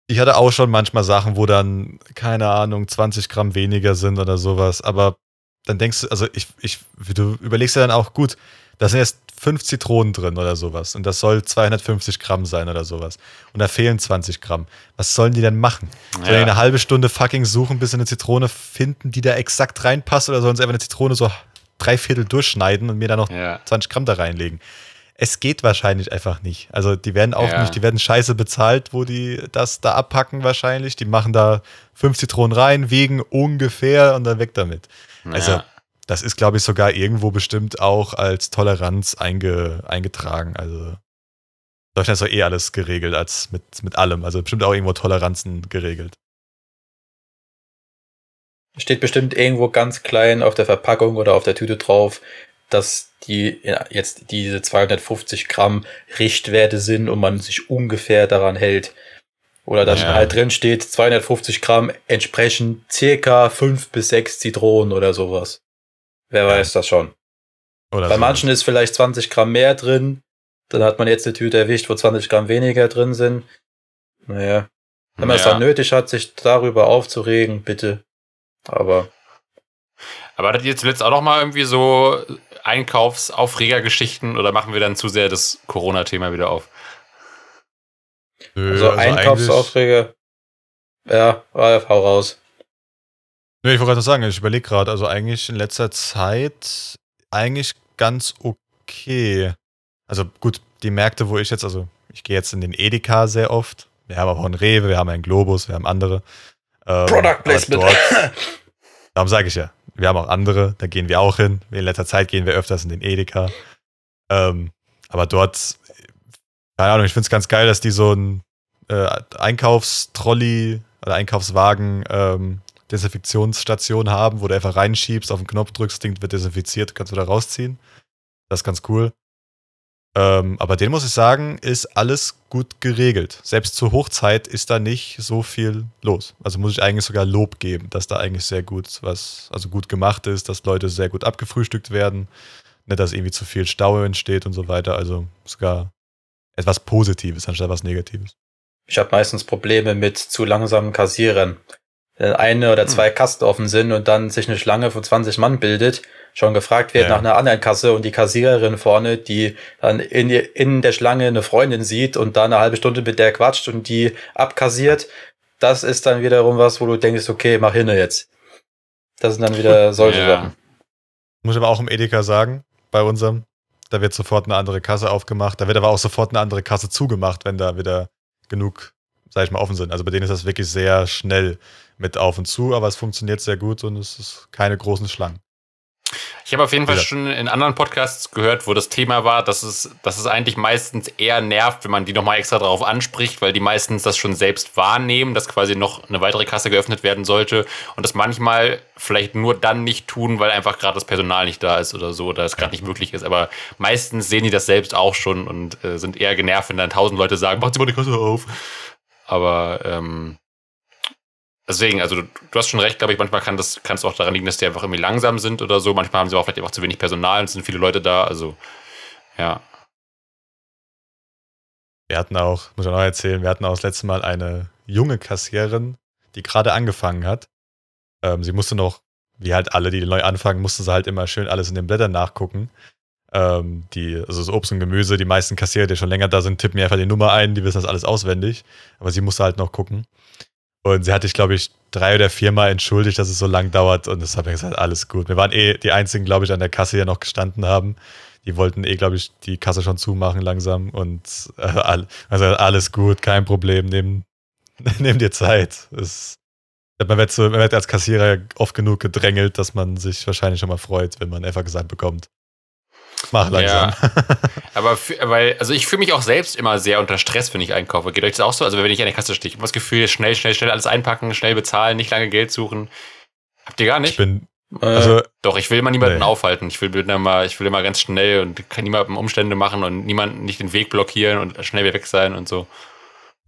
Ich hatte auch schon manchmal Sachen, wo dann, keine Ahnung, 20 Gramm weniger sind oder sowas, aber dann denkst du, also ich, ich, du überlegst ja dann auch, gut, da sind jetzt fünf Zitronen drin oder sowas und das soll 250 Gramm sein oder sowas und da fehlen 20 Gramm. Was sollen die denn machen? Sollen die Ja. eine halbe Stunde fucking suchen, bis sie eine Zitrone finden, die da exakt reinpasst oder sollen sie einfach eine Zitrone so drei Viertel durchschneiden und mir da noch ja. 20 Gramm da reinlegen? Es geht wahrscheinlich einfach nicht. Also die werden auch Ja. nicht, die werden scheiße bezahlt, wo die das da abpacken wahrscheinlich. Die machen da fünf Zitronen rein, wiegen ungefähr und dann weg damit. Also. Das ist, glaube ich, sogar irgendwo bestimmt auch als Toleranz einge, eingetragen. Also Deutschland ist doch eh alles geregelt als mit, mit allem. Also bestimmt auch irgendwo Toleranzen geregelt. Steht bestimmt irgendwo ganz klein auf der Verpackung oder auf der Tüte drauf, dass die jetzt diese 250 Gramm Richtwerte sind und man sich ungefähr daran hält. Oder dass Ja. halt drin steht, 250 Gramm entsprechen circa 5 bis 6 Zitronen oder sowas. Wer weiß das schon. Oder Bei so. manchen ist vielleicht 20 Gramm mehr drin. Dann hat man jetzt eine Tüte erwischt, wo 20 Gramm weniger drin sind. Naja. Wenn man es Ja. dann nötig hat, sich darüber aufzuregen, bitte. Aber Aber hattet ihr zuletzt auch noch mal irgendwie so Einkaufsaufregergeschichten oder machen wir dann zu sehr das Corona-Thema wieder auf? Nö, also, eigentlich- Einkaufsaufträge. Ja, äh, hau raus. Nee, ich wollte gerade noch sagen, ich überlege gerade, also eigentlich in letzter Zeit eigentlich ganz okay. Also gut, die Märkte, wo ich jetzt, also ich gehe jetzt in den Edeka sehr oft. Wir haben aber auch einen Rewe, wir haben einen Globus, wir haben andere. Ähm, Product Placement. dort- Darum sage ich ja. Wir haben auch andere, da gehen wir auch hin. In letzter Zeit gehen wir öfters in den Edeka. Ähm, aber dort, keine Ahnung, ich finde es ganz geil, dass die so ein äh, Einkaufstrolli oder Einkaufswagen ähm, Desinfektionsstation haben, wo du einfach reinschiebst, auf den Knopf drückst, Ding wird desinfiziert, kannst du da rausziehen. Das ist ganz cool. Ähm, aber den muss ich sagen, ist alles gut geregelt. Selbst zur Hochzeit ist da nicht so viel los. Also muss ich eigentlich sogar Lob geben, dass da eigentlich sehr gut was, also gut gemacht ist, dass Leute sehr gut abgefrühstückt werden. Nicht, dass irgendwie zu viel Stau entsteht und so weiter. Also sogar etwas Positives anstatt was Negatives. Ich habe meistens Probleme mit zu langsamen Kassierern. Wenn eine oder zwei Kasten offen sind und dann sich eine Schlange von 20 Mann bildet, schon gefragt wird Ja. nach einer anderen Kasse und die Kassiererin vorne, die dann in, in der Schlange eine Freundin sieht und da eine halbe Stunde mit der quatscht und die abkassiert, das ist dann wiederum was, wo du denkst, okay, mach hinne jetzt. Das sind dann wieder solche Ja. Sachen. Muss ich aber auch im Edeka sagen, bei unserem, da wird sofort eine andere Kasse aufgemacht. Da wird aber auch sofort eine andere Kasse zugemacht, wenn da wieder genug, sag ich mal, offen sind. Also bei denen ist das wirklich sehr schnell mit auf und zu, aber es funktioniert sehr gut und es ist keine großen Schlangen. Ich habe auf jeden Fall Ja. schon in anderen Podcasts gehört, wo das Thema war, dass es, dass es eigentlich meistens eher nervt, wenn man die nochmal extra darauf anspricht, weil die meistens das schon selbst wahrnehmen, dass quasi noch eine weitere Kasse geöffnet werden sollte und das manchmal vielleicht nur dann nicht tun, weil einfach gerade das Personal nicht da ist oder so oder es gerade nicht möglich ist. Aber meistens sehen die das selbst auch schon und äh, sind eher genervt, wenn dann tausend Leute sagen, macht Sie mal die Kasse auf. Aber ähm, Deswegen, also du, du hast schon recht, glaube ich, manchmal kann das es auch daran liegen, dass die einfach irgendwie langsam sind oder so. Manchmal haben sie auch vielleicht einfach zu wenig Personal und sind viele Leute da. Also, ja. Wir hatten auch, muss ich noch erzählen, wir hatten auch das letzte Mal eine junge Kassiererin, die gerade angefangen hat. Ähm, sie musste noch, wie halt alle, die neu anfangen, musste sie halt immer schön alles in den Blättern nachgucken. Ähm, die, also das Obst und Gemüse, die meisten Kassierer, die schon länger da sind, tippen mir einfach die Nummer ein, die wissen das alles auswendig. Aber sie musste halt noch gucken. Und sie hatte ich, glaube ich, drei oder viermal entschuldigt, dass es so lang dauert. Und das habe ich gesagt, alles gut. Wir waren eh die einzigen, glaube ich, an der Kasse, die ja noch gestanden haben. Die wollten eh, glaube ich, die Kasse schon zumachen langsam. Und äh, also alles gut, kein Problem. Nehm, nehm dir Zeit. Es, man, wird so, man wird als Kassierer oft genug gedrängelt, dass man sich wahrscheinlich schon mal freut, wenn man einfach gesagt bekommt. Mach langsam. Aber für, weil, also ich fühle mich auch selbst immer sehr unter Stress, wenn ich einkaufe. Geht euch das auch so? Also wenn ich an der Kasse stehe, ich habe das Gefühl, schnell, schnell, schnell alles einpacken, schnell bezahlen, nicht lange Geld suchen. Habt ihr gar nicht? ich bin, Äh, also Doch, ich will immer niemanden Nee. aufhalten. Ich will immer, ich will immer ganz schnell und kann niemandem Umstände machen und niemanden nicht den Weg blockieren und schnell wieder weg sein und so.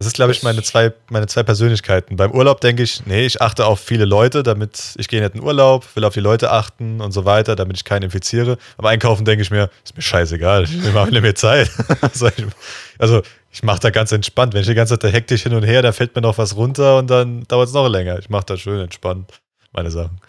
Das ist, glaube ich, meine zwei, meine zwei Persönlichkeiten. Beim Urlaub denke ich, nee, ich achte auf viele Leute, damit ich gehe nicht in Urlaub, will auf die Leute achten und so weiter, damit ich keinen infiziere. Beim Einkaufen denke ich mir, ist mir scheißegal, ich nehme mir Zeit. also ich, also ich mache da ganz entspannt. Wenn ich die ganze Zeit da hektisch hin und her, da fällt mir noch was runter und dann dauert es noch länger. Ich mache da schön entspannt meine Sachen.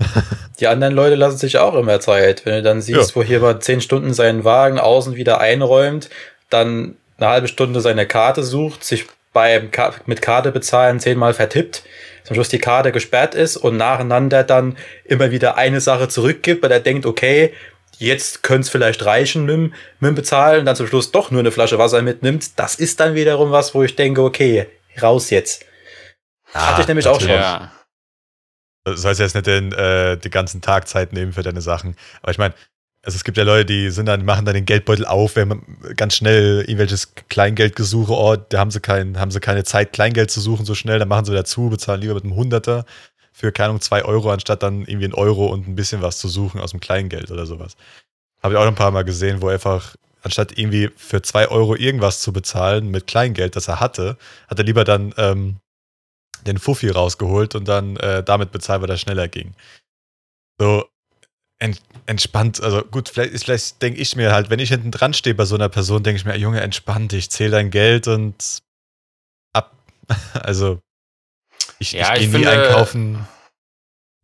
Die anderen Leute lassen sich auch immer Zeit. Wenn du dann siehst, Ja. wo hier mal zehn Stunden seinen Wagen außen wieder einräumt, dann eine halbe Stunde seine Karte sucht, sich beim Ka mit Karte bezahlen zehnmal vertippt, zum Schluss die Karte gesperrt ist und nacheinander dann immer wieder eine Sache zurückgibt, weil er denkt, okay, jetzt könnte es vielleicht reichen mit, dem- mit dem Bezahlen, dann zum Schluss doch nur eine Flasche Wasser mitnimmt. Das ist dann wiederum was, wo ich denke, okay, raus jetzt. Hatte ich nämlich auch schon. Ja. Du sollst jetzt nicht den, äh, die ganzen Tag Zeit nehmen für deine Sachen. Aber ich meine, also es gibt ja Leute, die sind dann, machen dann den Geldbeutel auf, wenn man ganz schnell irgendwelches Kleingeldgesuche, oh, da haben sie, kein, haben sie keine Zeit, Kleingeld zu suchen so schnell, dann machen sie dazu, bezahlen lieber mit einem Hunderter für, keine Ahnung, zwei Euro, anstatt dann irgendwie ein Euro und ein bisschen was zu suchen aus dem Kleingeld oder sowas. Habe ich auch noch ein paar Mal gesehen, wo einfach, anstatt irgendwie für zwei Euro irgendwas zu bezahlen mit Kleingeld, das er hatte, hat er lieber dann ähm, den Fuffi rausgeholt und dann äh, damit bezahlt, weil das schneller ging. So ent, entspannt, also gut, vielleicht, vielleicht denke ich mir halt, wenn ich hinten dran stehe bei so einer Person, denke ich mir, Junge, entspann dich, zähl dein Geld und ab. Also ich, Ja, ich gehe nie einkaufen.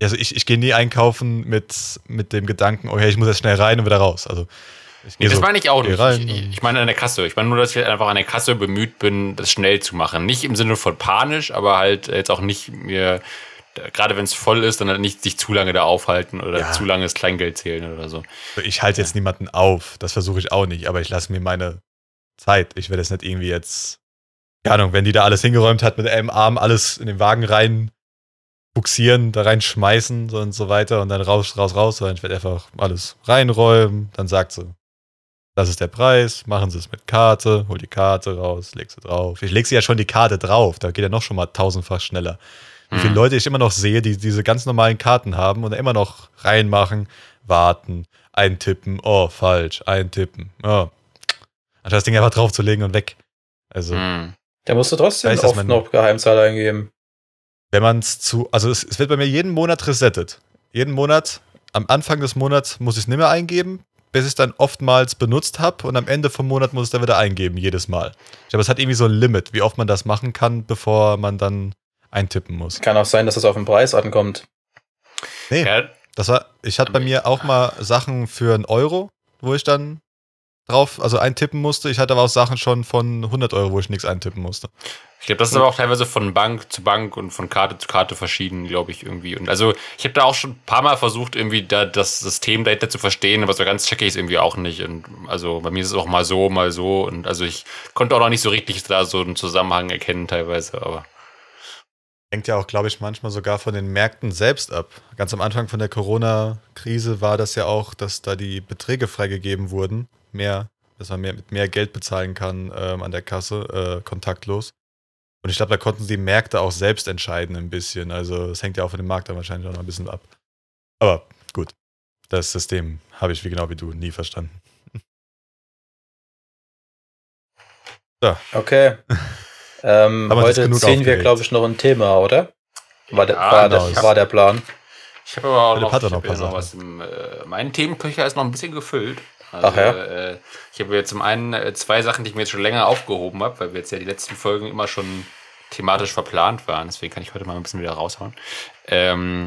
Also ich, ich gehe nie einkaufen mit, mit dem Gedanken, okay, ich muss jetzt schnell rein und wieder raus. Also ich Nee, das so, meine ich auch nicht. ich, ich meine an der Kasse. Ich meine nur, dass ich halt einfach an der Kasse bemüht bin, das schnell zu machen. Nicht im Sinne von panisch, aber halt jetzt auch nicht mir, gerade wenn es voll ist, dann halt nicht sich zu lange da aufhalten oder Ja. zu lange das Kleingeld zählen oder so. Ich halte jetzt niemanden auf, das versuche ich auch nicht, aber ich lasse mir meine Zeit. Ich werde jetzt nicht irgendwie jetzt, keine Ahnung, wenn die da alles hingeräumt hat, mit einem Arm alles in den Wagen rein buxieren, da reinschmeißen so und so weiter und dann raus, raus, raus, sondern ich werde einfach alles reinräumen, dann sagt sie, das ist der Preis, machen Sie es mit Karte, hol die Karte raus, leg sie drauf. Ich leg sie ja schon die Karte drauf, da geht ja noch schon mal tausendfach schneller. Wie viele Mhm. Leute ich immer noch sehe, die diese ganz normalen Karten haben und immer noch reinmachen, warten, eintippen, oh, falsch, eintippen, oh. Anstatt das Ding einfach draufzulegen und weg. Also, Hm. Da musst du trotzdem Weiß, oft man- noch Geheimzahl eingeben. wenn man es zu, also es, es wird bei mir jeden Monat resettet. Jeden Monat, am Anfang des Monats muss ich es nicht mehr eingeben, bis ich es dann oftmals benutzt habe und am Ende vom Monat muss ich es dann wieder eingeben, jedes Mal. Ich glaube, es hat irgendwie so ein Limit, wie oft man das machen kann, bevor man dann eintippen muss. Kann auch sein, dass das auf den Preis ankommt. Nee, Ja, das war, ich hatte bei mir auch mal Sachen für einen Euro, wo ich dann drauf, also eintippen musste. Ich hatte aber auch Sachen schon von 100 Euro, wo ich nichts eintippen musste. Ich glaube, das ist aber auch teilweise von Bank zu Bank und von Karte zu Karte verschieden, glaube ich, irgendwie. Und also ich habe da auch schon ein paar Mal versucht, irgendwie da das System dahinter zu verstehen, aber so ganz checke ich es irgendwie auch nicht. Und also bei mir ist es auch mal so, mal so. Und also ich konnte auch noch nicht so richtig da so einen Zusammenhang erkennen, teilweise, aber. Hängt ja auch, glaube ich, manchmal sogar von den Märkten selbst ab. Ganz am Anfang von der Corona-Krise war das ja auch, dass da die Beträge freigegeben wurden. Mehr, dass man mehr, mit mehr Geld bezahlen kann ähm, an der Kasse, äh, kontaktlos. Und ich glaube, da konnten die Märkte auch selbst entscheiden ein bisschen. Also es hängt ja auch von dem Markt dann wahrscheinlich auch noch ein bisschen ab. Aber gut, das System habe ich wie genau wie du nie verstanden. Okay. ähm, heute ziehen wir, glaube ich, noch ein Thema, oder? War, der, Ja, war, genau. der, war der Plan. Ich habe aber auch noch, noch hab noch was im, äh, mein Themenköcher ist noch ein bisschen gefüllt. Also, Ach ja? Äh, ich habe jetzt zum einen äh, zwei Sachen, die ich mir jetzt schon länger aufgehoben habe, weil wir jetzt ja die letzten Folgen immer schon thematisch verplant waren. Deswegen kann ich heute mal ein bisschen wieder raushauen. Ähm,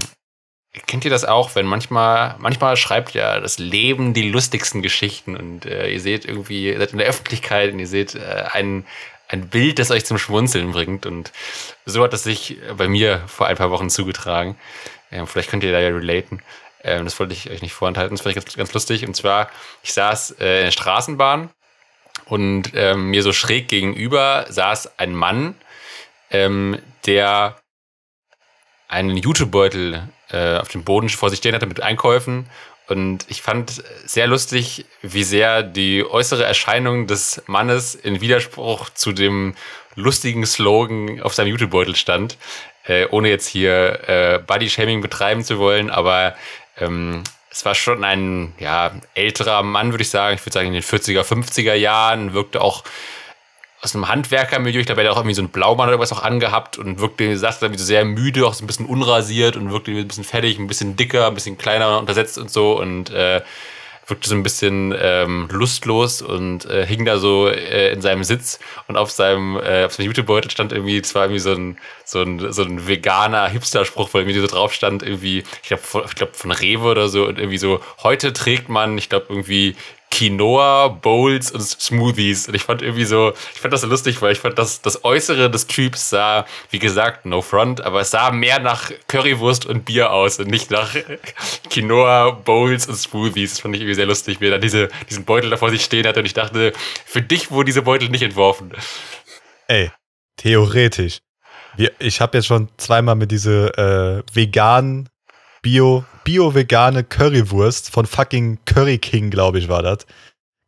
kennt ihr das auch, wenn manchmal, manchmal schreibt ja das Leben die lustigsten Geschichten und äh, ihr seht irgendwie, ihr seid in der Öffentlichkeit und ihr seht äh, ein, ein Bild, das euch zum Schmunzeln bringt. Und so hat es sich bei mir vor ein paar Wochen zugetragen. Ähm, vielleicht könnt ihr da ja relaten. Ähm, das wollte ich euch nicht vorenthalten. Das fand ich ganz, ganz lustig. Und zwar, ich saß äh, in der Straßenbahn und ähm, mir so schräg gegenüber saß ein Mann, ähm, der einen Jutebeutel äh, auf dem Boden vor sich stehen hatte mit Einkäufen. Und ich fand sehr lustig, wie sehr die äußere Erscheinung des Mannes in Widerspruch zu dem lustigen Slogan auf seinem Jutebeutel stand. Äh, ohne jetzt hier äh, Body-Shaming betreiben zu wollen, aber ähm, es war schon ein ja, älterer Mann, würde ich sagen. Ich würde sagen, in den 40er, 50er Jahren, wirkte auch aus einem Handwerkermilieu. Ich glaube, er hat auch irgendwie so einen Blaumann oder was auch angehabt und wirkte, sagte irgendwie so sehr müde, auch so ein bisschen unrasiert und wirkte ein bisschen fertig, ein bisschen dicker, ein bisschen kleiner untersetzt und so und äh, wirkte so ein bisschen ähm, lustlos und äh, hing da so äh, in seinem Sitz und auf seinem, äh, auf seinem Jutebeutel stand irgendwie, zwar irgendwie so ein, so ein, so ein veganer Hipster-Spruch, wo irgendwie so drauf stand, irgendwie, ich glaube von, glaub von Rewe oder so und irgendwie so, heute trägt man, ich glaube irgendwie Quinoa, Bowls und Smoothies. Und ich fand irgendwie so, ich fand das so lustig, weil ich fand, dass das Äußere des Typs sah, wie gesagt, no front, aber es sah mehr nach Currywurst und Bier aus und nicht nach Quinoa, Bowls und Smoothies. Das fand ich irgendwie sehr lustig, wie er dann diese, diesen Beutel da vor sich stehen hatte und ich dachte, für dich wurden diese Beutel nicht entworfen. Ey, theoretisch. Ich habe jetzt schon zweimal mit diese äh, veganen, bio, bio-vegane Currywurst von fucking Curry King, glaube ich, war das.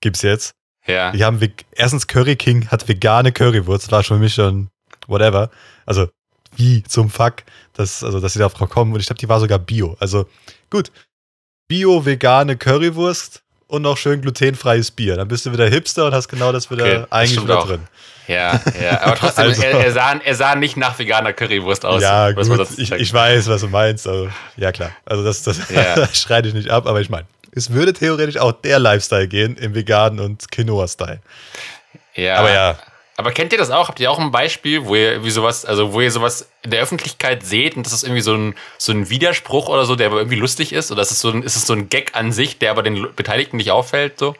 Gibt's jetzt. Ja. Die haben, erstens Curry King hat vegane Currywurst, das war schon für mich schon whatever. Also, wie zum Fuck, dass, also, dass sie darauf kommen. Und ich glaube, die war sogar bio. Also, gut. Bio-vegane Currywurst und noch schön glutenfreies Bier. Dann bist du wieder Hipster und hast genau das wieder Okay, eigentlich wieder auch. drin. Ja, ja, aber trotzdem, Also- er, er, sah, er sah nicht nach veganer Currywurst aus. ja, gut, ich, ich weiß, was du meinst. Also, ja, klar. Also, das, das, Ja. das schreite ich nicht ab, aber ich meine, es würde theoretisch auch der Lifestyle gehen im veganen und Quinoa-Style. ja. Aber ja, Aber kennt ihr das auch? Habt ihr auch ein Beispiel, wo ihr irgendwie sowas, also wo ihr sowas in der Öffentlichkeit seht und das ist irgendwie so ein, so ein Widerspruch oder so, der aber irgendwie lustig ist? Oder ist es so ein, ist es so ein Gag an sich, der aber den Beteiligten nicht auffällt? So?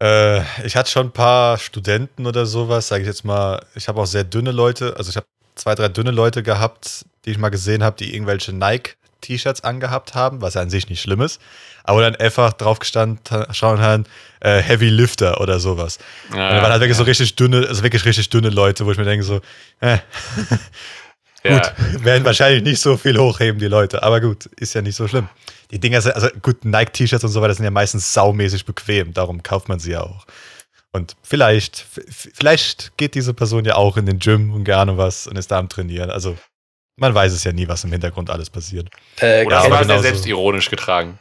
Äh, ich hatte schon ein paar Studenten oder sowas, sage ich jetzt mal. Ich habe auch sehr dünne Leute, also ich habe zwei, drei dünne Leute gehabt, die ich mal gesehen habe, die irgendwelche Nike-T-Shirts angehabt haben, was ja an sich nicht schlimm ist. Aber dann einfach drauf gestanden schauen haben, äh, Heavy Lifter oder sowas. Und dann waren halt wirklich so richtig dünne, also wirklich richtig dünne Leute, wo ich mir denke so, äh, ja. gut, werden wahrscheinlich nicht so viel hochheben, die Leute. Aber gut, ist ja nicht so schlimm. Die Dinger sind, also gut, Nike-T-Shirts und so weiter sind ja meistens saumäßig bequem. Darum kauft man sie ja auch. Und vielleicht, vielleicht geht diese Person ja auch in den Gym und gerne was und ist da am Trainieren. Also man weiß es ja nie, was im Hintergrund alles passiert. Äh, Oder Ja, aber war sehr selbstironisch getragen.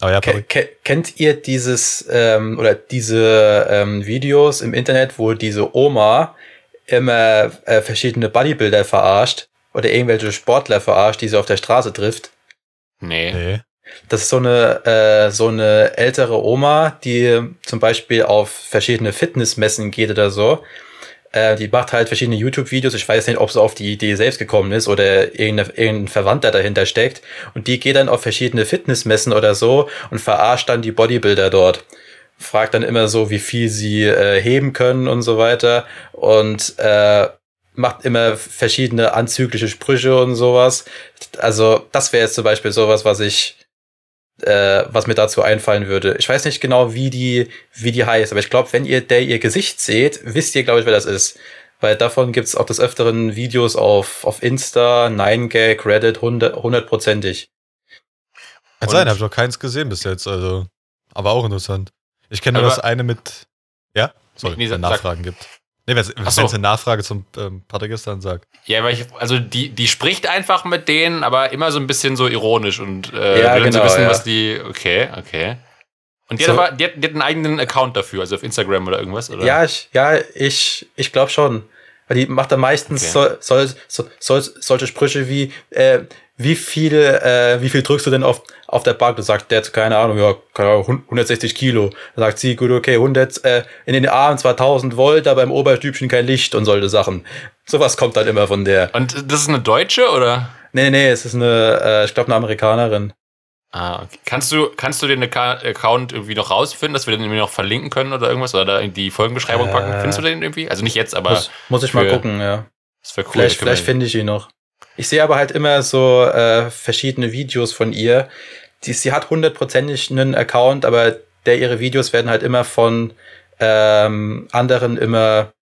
Aber ja, Ke Patrick, ke kennt ihr dieses ähm, oder diese ähm, Videos im Internet, wo diese Oma immer äh, verschiedene Bodybuilder verarscht oder irgendwelche Sportler verarscht, die sie auf der Straße trifft? Nee. nee. Das ist so eine, äh, so eine ältere Oma, die zum Beispiel auf verschiedene Fitnessmessen geht oder so. Äh, die macht halt verschiedene YouTube-Videos. Ich weiß nicht, ob sie auf die Idee selbst gekommen ist oder irgendein, irgendein Verwandter dahinter steckt. Und die geht dann auf verschiedene Fitnessmessen oder so und verarscht dann die Bodybuilder dort. Fragt dann immer so, wie viel sie äh, heben können und so weiter. Und äh, macht immer verschiedene anzügliche Sprüche und sowas. Also, das wäre jetzt zum Beispiel sowas, was ich, äh, was mir dazu einfallen würde. Ich weiß nicht genau, wie die, wie die heißt, aber ich glaube, wenn ihr der ihr Gesicht seht, wisst ihr, glaube ich, wer das ist. Weil davon gibt's auch des Öfteren Videos auf, auf Insta, 9gag, Reddit, hundertprozentig. Kann sein, habe ich noch keins gesehen bis jetzt, also. Aber auch interessant. Ich kenne nur Aber- das eine mit. Ja? Sorry, Nee, wenn sag- Nachfragen gibt. Nee, wenn so. es eine Nachfrage zum ähm, Patergistan sagt. Ja, weil ich, also die, die spricht einfach mit denen, aber immer so ein bisschen so ironisch und äh, Ja, will dann so genau, wissen, ja. was die. Okay, okay. Und die, So. hat aber, die, hat, die hat einen eigenen Account dafür, also auf Instagram oder irgendwas, oder? Ja, ich, ja, ich, ich glaube schon. Weil die macht dann meistens Okay. so, so, so, so, solche Sprüche wie, äh, wie viel, äh, wie viel drückst du denn auf, auf der Bank? Da sagt der, keine Ahnung, ja, keine Ahnung, 160 Kilo. Da sagt sie, gut, okay, 100, äh, in den Armen zwar 1000 Volt, aber im Oberstübchen kein Licht und solche Sachen. Sowas kommt dann immer von der. Und das ist eine Deutsche, oder? Nee, nee, nee, es ist eine, äh, ich glaube, eine Amerikanerin. Ah, okay. Kannst du, kannst du den Account irgendwie noch rausfinden, dass wir den irgendwie noch verlinken können oder irgendwas? Oder da in die Folgenbeschreibung Äh. packen? Findest du den irgendwie? Also nicht jetzt, aber Muss, muss ich mal gucken, ja. das wäre cool. Vielleicht, vielleicht finde ich ihn noch. Ich sehe aber halt immer so äh, verschiedene Videos von ihr. Die, sie hat hundertprozentig einen Account, aber der ihre Videos werden halt immer von ähm, anderen immer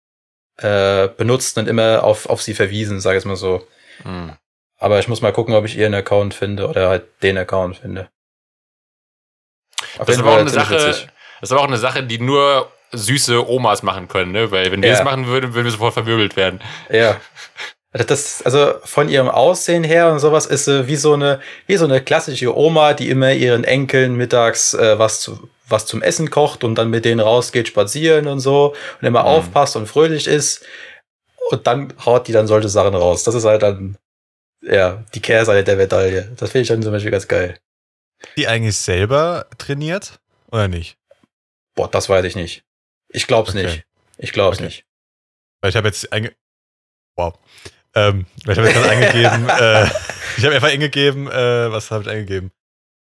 äh, benutzt und immer auf, auf sie verwiesen, sage ich mal so. Hm. Aber ich muss mal gucken, ob ich ihren Account finde oder halt den Account finde. Auf Das ist aber auch eine Sache, witzig. das ist aber auch eine Sache, die nur süße Omas machen können, ne? Weil wenn wir Ja. das machen würden, würden wir sofort verwirbelt werden. Ja. Also Das, also von ihrem Aussehen her und sowas ist sie wie so eine, wie so eine klassische Oma, die immer ihren Enkeln mittags äh, was zu, was zum Essen kocht und dann mit denen rausgeht spazieren und so und immer Mhm. aufpasst und fröhlich ist. Und dann haut die dann solche Sachen raus. Das ist halt dann, ja, die Kehrseite der Medaille. Das finde ich dann zum Beispiel ganz geil. Die eigentlich selber trainiert oder nicht? Boah, das weiß ich nicht. Ich glaub's Okay. nicht. Ich glaub's Okay. nicht. Weil ich habe jetzt einge wow. Ähm, ich habe jetzt gerade eingegeben, äh, ich habe einfach eingegeben, äh, was habe ich eingegeben?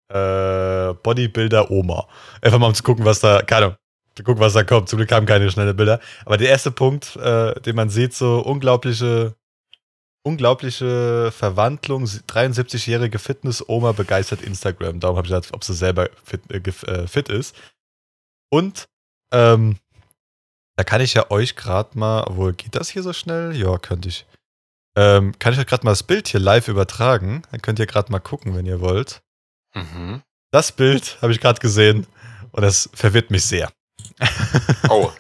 Äh, Bodybuilder Oma. Einfach mal um zu gucken, was da, keine Ahnung, zu gucken, was da kommt. Zum Glück kamen keine schnelle Bilder. Aber der erste Punkt, äh, den man sieht, so unglaubliche, unglaubliche Verwandlung, 73-jährige Fitness-Oma begeistert Instagram. Darum habe ich gedacht, ob sie selber fit, äh, äh, fit ist. Und, ähm, da kann ich ja euch gerade mal, obwohl geht das hier so schnell? Ja, könnte ich. Ähm, kann ich euch gerade mal das Bild hier live übertragen? Dann könnt ihr gerade mal gucken, wenn ihr wollt. Mhm. Das Bild habe ich gerade gesehen und das verwirrt mich sehr. Oh.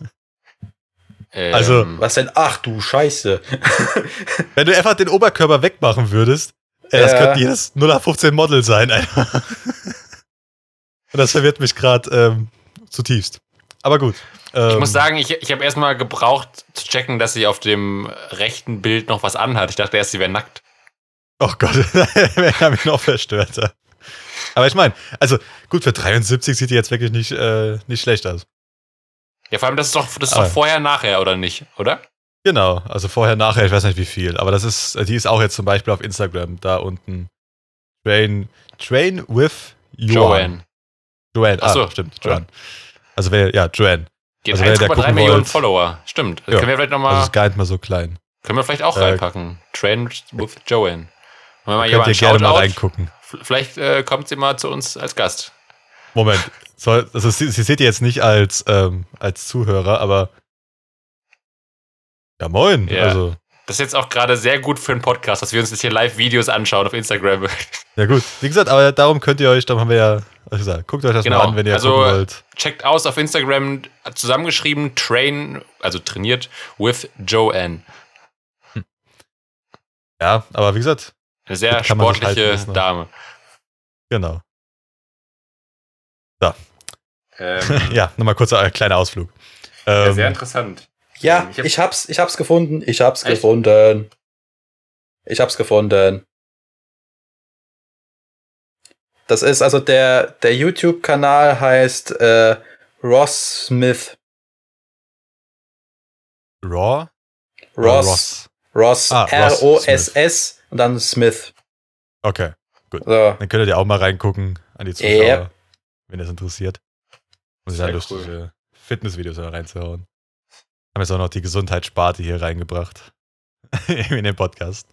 Ähm, Also- Was denn? Ach du Scheiße. Wenn du einfach den Oberkörper wegmachen würdest, äh, das könnte jedes 0815 Model sein. Einfach. und das verwirrt mich gerade ähm, zutiefst. Aber gut. Ähm, ich muss sagen, ich, ich habe erstmal gebraucht zu checken, dass sie auf dem rechten Bild noch was anhat. Ich dachte erst, sie wäre nackt. Oh Gott, haben mich noch verstört. Aber ich meine, also gut, für 73 sieht die jetzt wirklich nicht, äh, nicht schlecht aus. Ja, vor allem, das ist doch, das ist doch vorher, nachher, oder nicht? Oder? Genau, also vorher, nachher, ich weiß nicht wie viel, aber das ist, die ist auch jetzt zum Beispiel auf Instagram, da unten. Train, Train with Joanne. Joanne. Joanne, Ach so. ah, stimmt, Joanne. Also wer, ja, Joanne. Geht Also, wenn ihr da 1,3 gucken Millionen wollt- Follower. Stimmt. Das Ja. können wir vielleicht Das nochmal, ist gar nicht mal so klein. können wir vielleicht auch Äh, reinpacken. Train with Joanne. Wenn wir mal Könnt ihr gerne mal reingucken. vielleicht äh, kommt sie mal zu uns als Gast. Moment, soll, also sie, sie seht ihr jetzt nicht als, ähm, als Zuhörer, aber ja moin, Ja. also Das ist jetzt auch gerade sehr gut für einen Podcast, dass wir uns jetzt hier Live-Videos anschauen auf Instagram. ja gut. Wie gesagt, aber darum könnt ihr euch, darum haben wir ja, also guckt euch das Genau, mal an, wenn ihr also- gucken wollt. Checkt aus auf Instagram, zusammengeschrieben, train, also trainiert with Joanne. Ja, aber wie gesagt, Eine sehr sportliche halten lassen. Dame. genau. Ähm, Ja, nochmal kurzer äh, kleiner Ausflug. ja, Ähm, sehr interessant. Ja, Ich hab- ich hab's, ich hab's gefunden. Ich hab's Echt? gefunden. Ich hab's gefunden. Das ist also der, der YouTube-Kanal heißt äh, Ross Smith. Raw? Ross. Ross. Ross. Ah, Ross R-O-S-S und dann Smith. Okay. So. Dann könnt ihr auch mal reingucken an die Zuschauer, Yep. wenn das interessiert. Muss ich Sehr da lustige Fitnessvideos da reinzuhauen. Haben jetzt auch noch die Gesundheitssparte hier reingebracht. in den Podcast.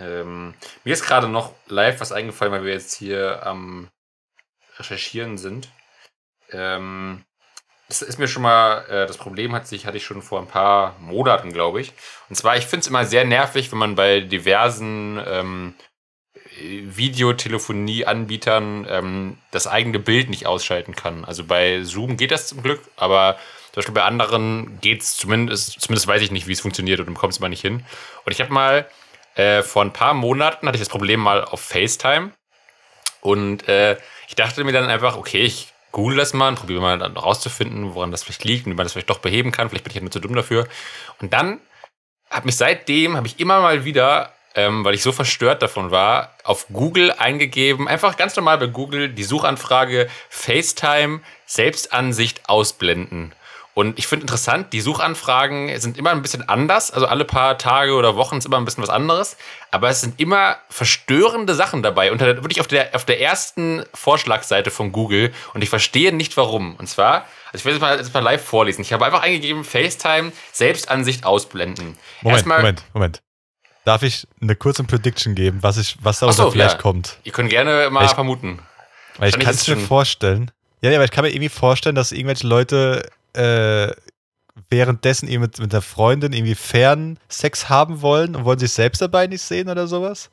Ähm, mir ist gerade noch live was eingefallen, weil wir jetzt hier am Recherchieren sind. Ähm, das ist mir schon mal, äh, das Problem hat sich, hatte ich schon vor ein paar Monaten, glaube ich. Und zwar, ich finde es immer sehr nervig, wenn man bei diversen ähm, Videotelefonie-Anbietern ähm, das eigene Bild nicht ausschalten kann. Also bei Zoom geht das zum Glück, aber zum Beispiel bei anderen geht es zumindest, zumindest weiß ich nicht, wie es funktioniert und du bekommst es mal nicht hin. Und ich habe mal äh, vor ein paar Monaten hatte ich das Problem mal auf FaceTime und äh, ich dachte mir dann einfach, okay, ich google das mal und probiere mal dann rauszufinden, woran das vielleicht liegt und wie man das vielleicht doch beheben kann. Vielleicht bin ich ja nur zu dumm dafür. Und dann habe mich seitdem, habe ich immer mal wieder, ähm, weil ich so verstört davon war, auf Google eingegeben, einfach ganz normal bei Google die Suchanfrage FaceTime Selbstansicht ausblenden. Und ich finde interessant, die Suchanfragen sind immer ein bisschen anders. Also alle paar Tage oder Wochen ist immer ein bisschen was anderes. Aber es sind immer verstörende Sachen dabei. Unter der, wirklich auf der, auf der ersten Vorschlagseite von Google. Und ich verstehe nicht warum. Und zwar, also ich will es mal, jetzt mal live vorlesen. Ich habe einfach eingegeben, FaceTime, Selbstansicht ausblenden. Moment, Erstmal- Moment, Moment. Darf ich eine kurze Prediction geben, was, ich, was da so, vielleicht ja. kommt? Ihr könnt gerne mal Ich- vermuten. Weil ich kann es mir vorstellen. Ja, ja, aber ich kann mir irgendwie vorstellen, dass irgendwelche Leute äh, währenddessen eben mit, mit der Freundin irgendwie fern Sex haben wollen und wollen sich selbst dabei nicht sehen oder sowas.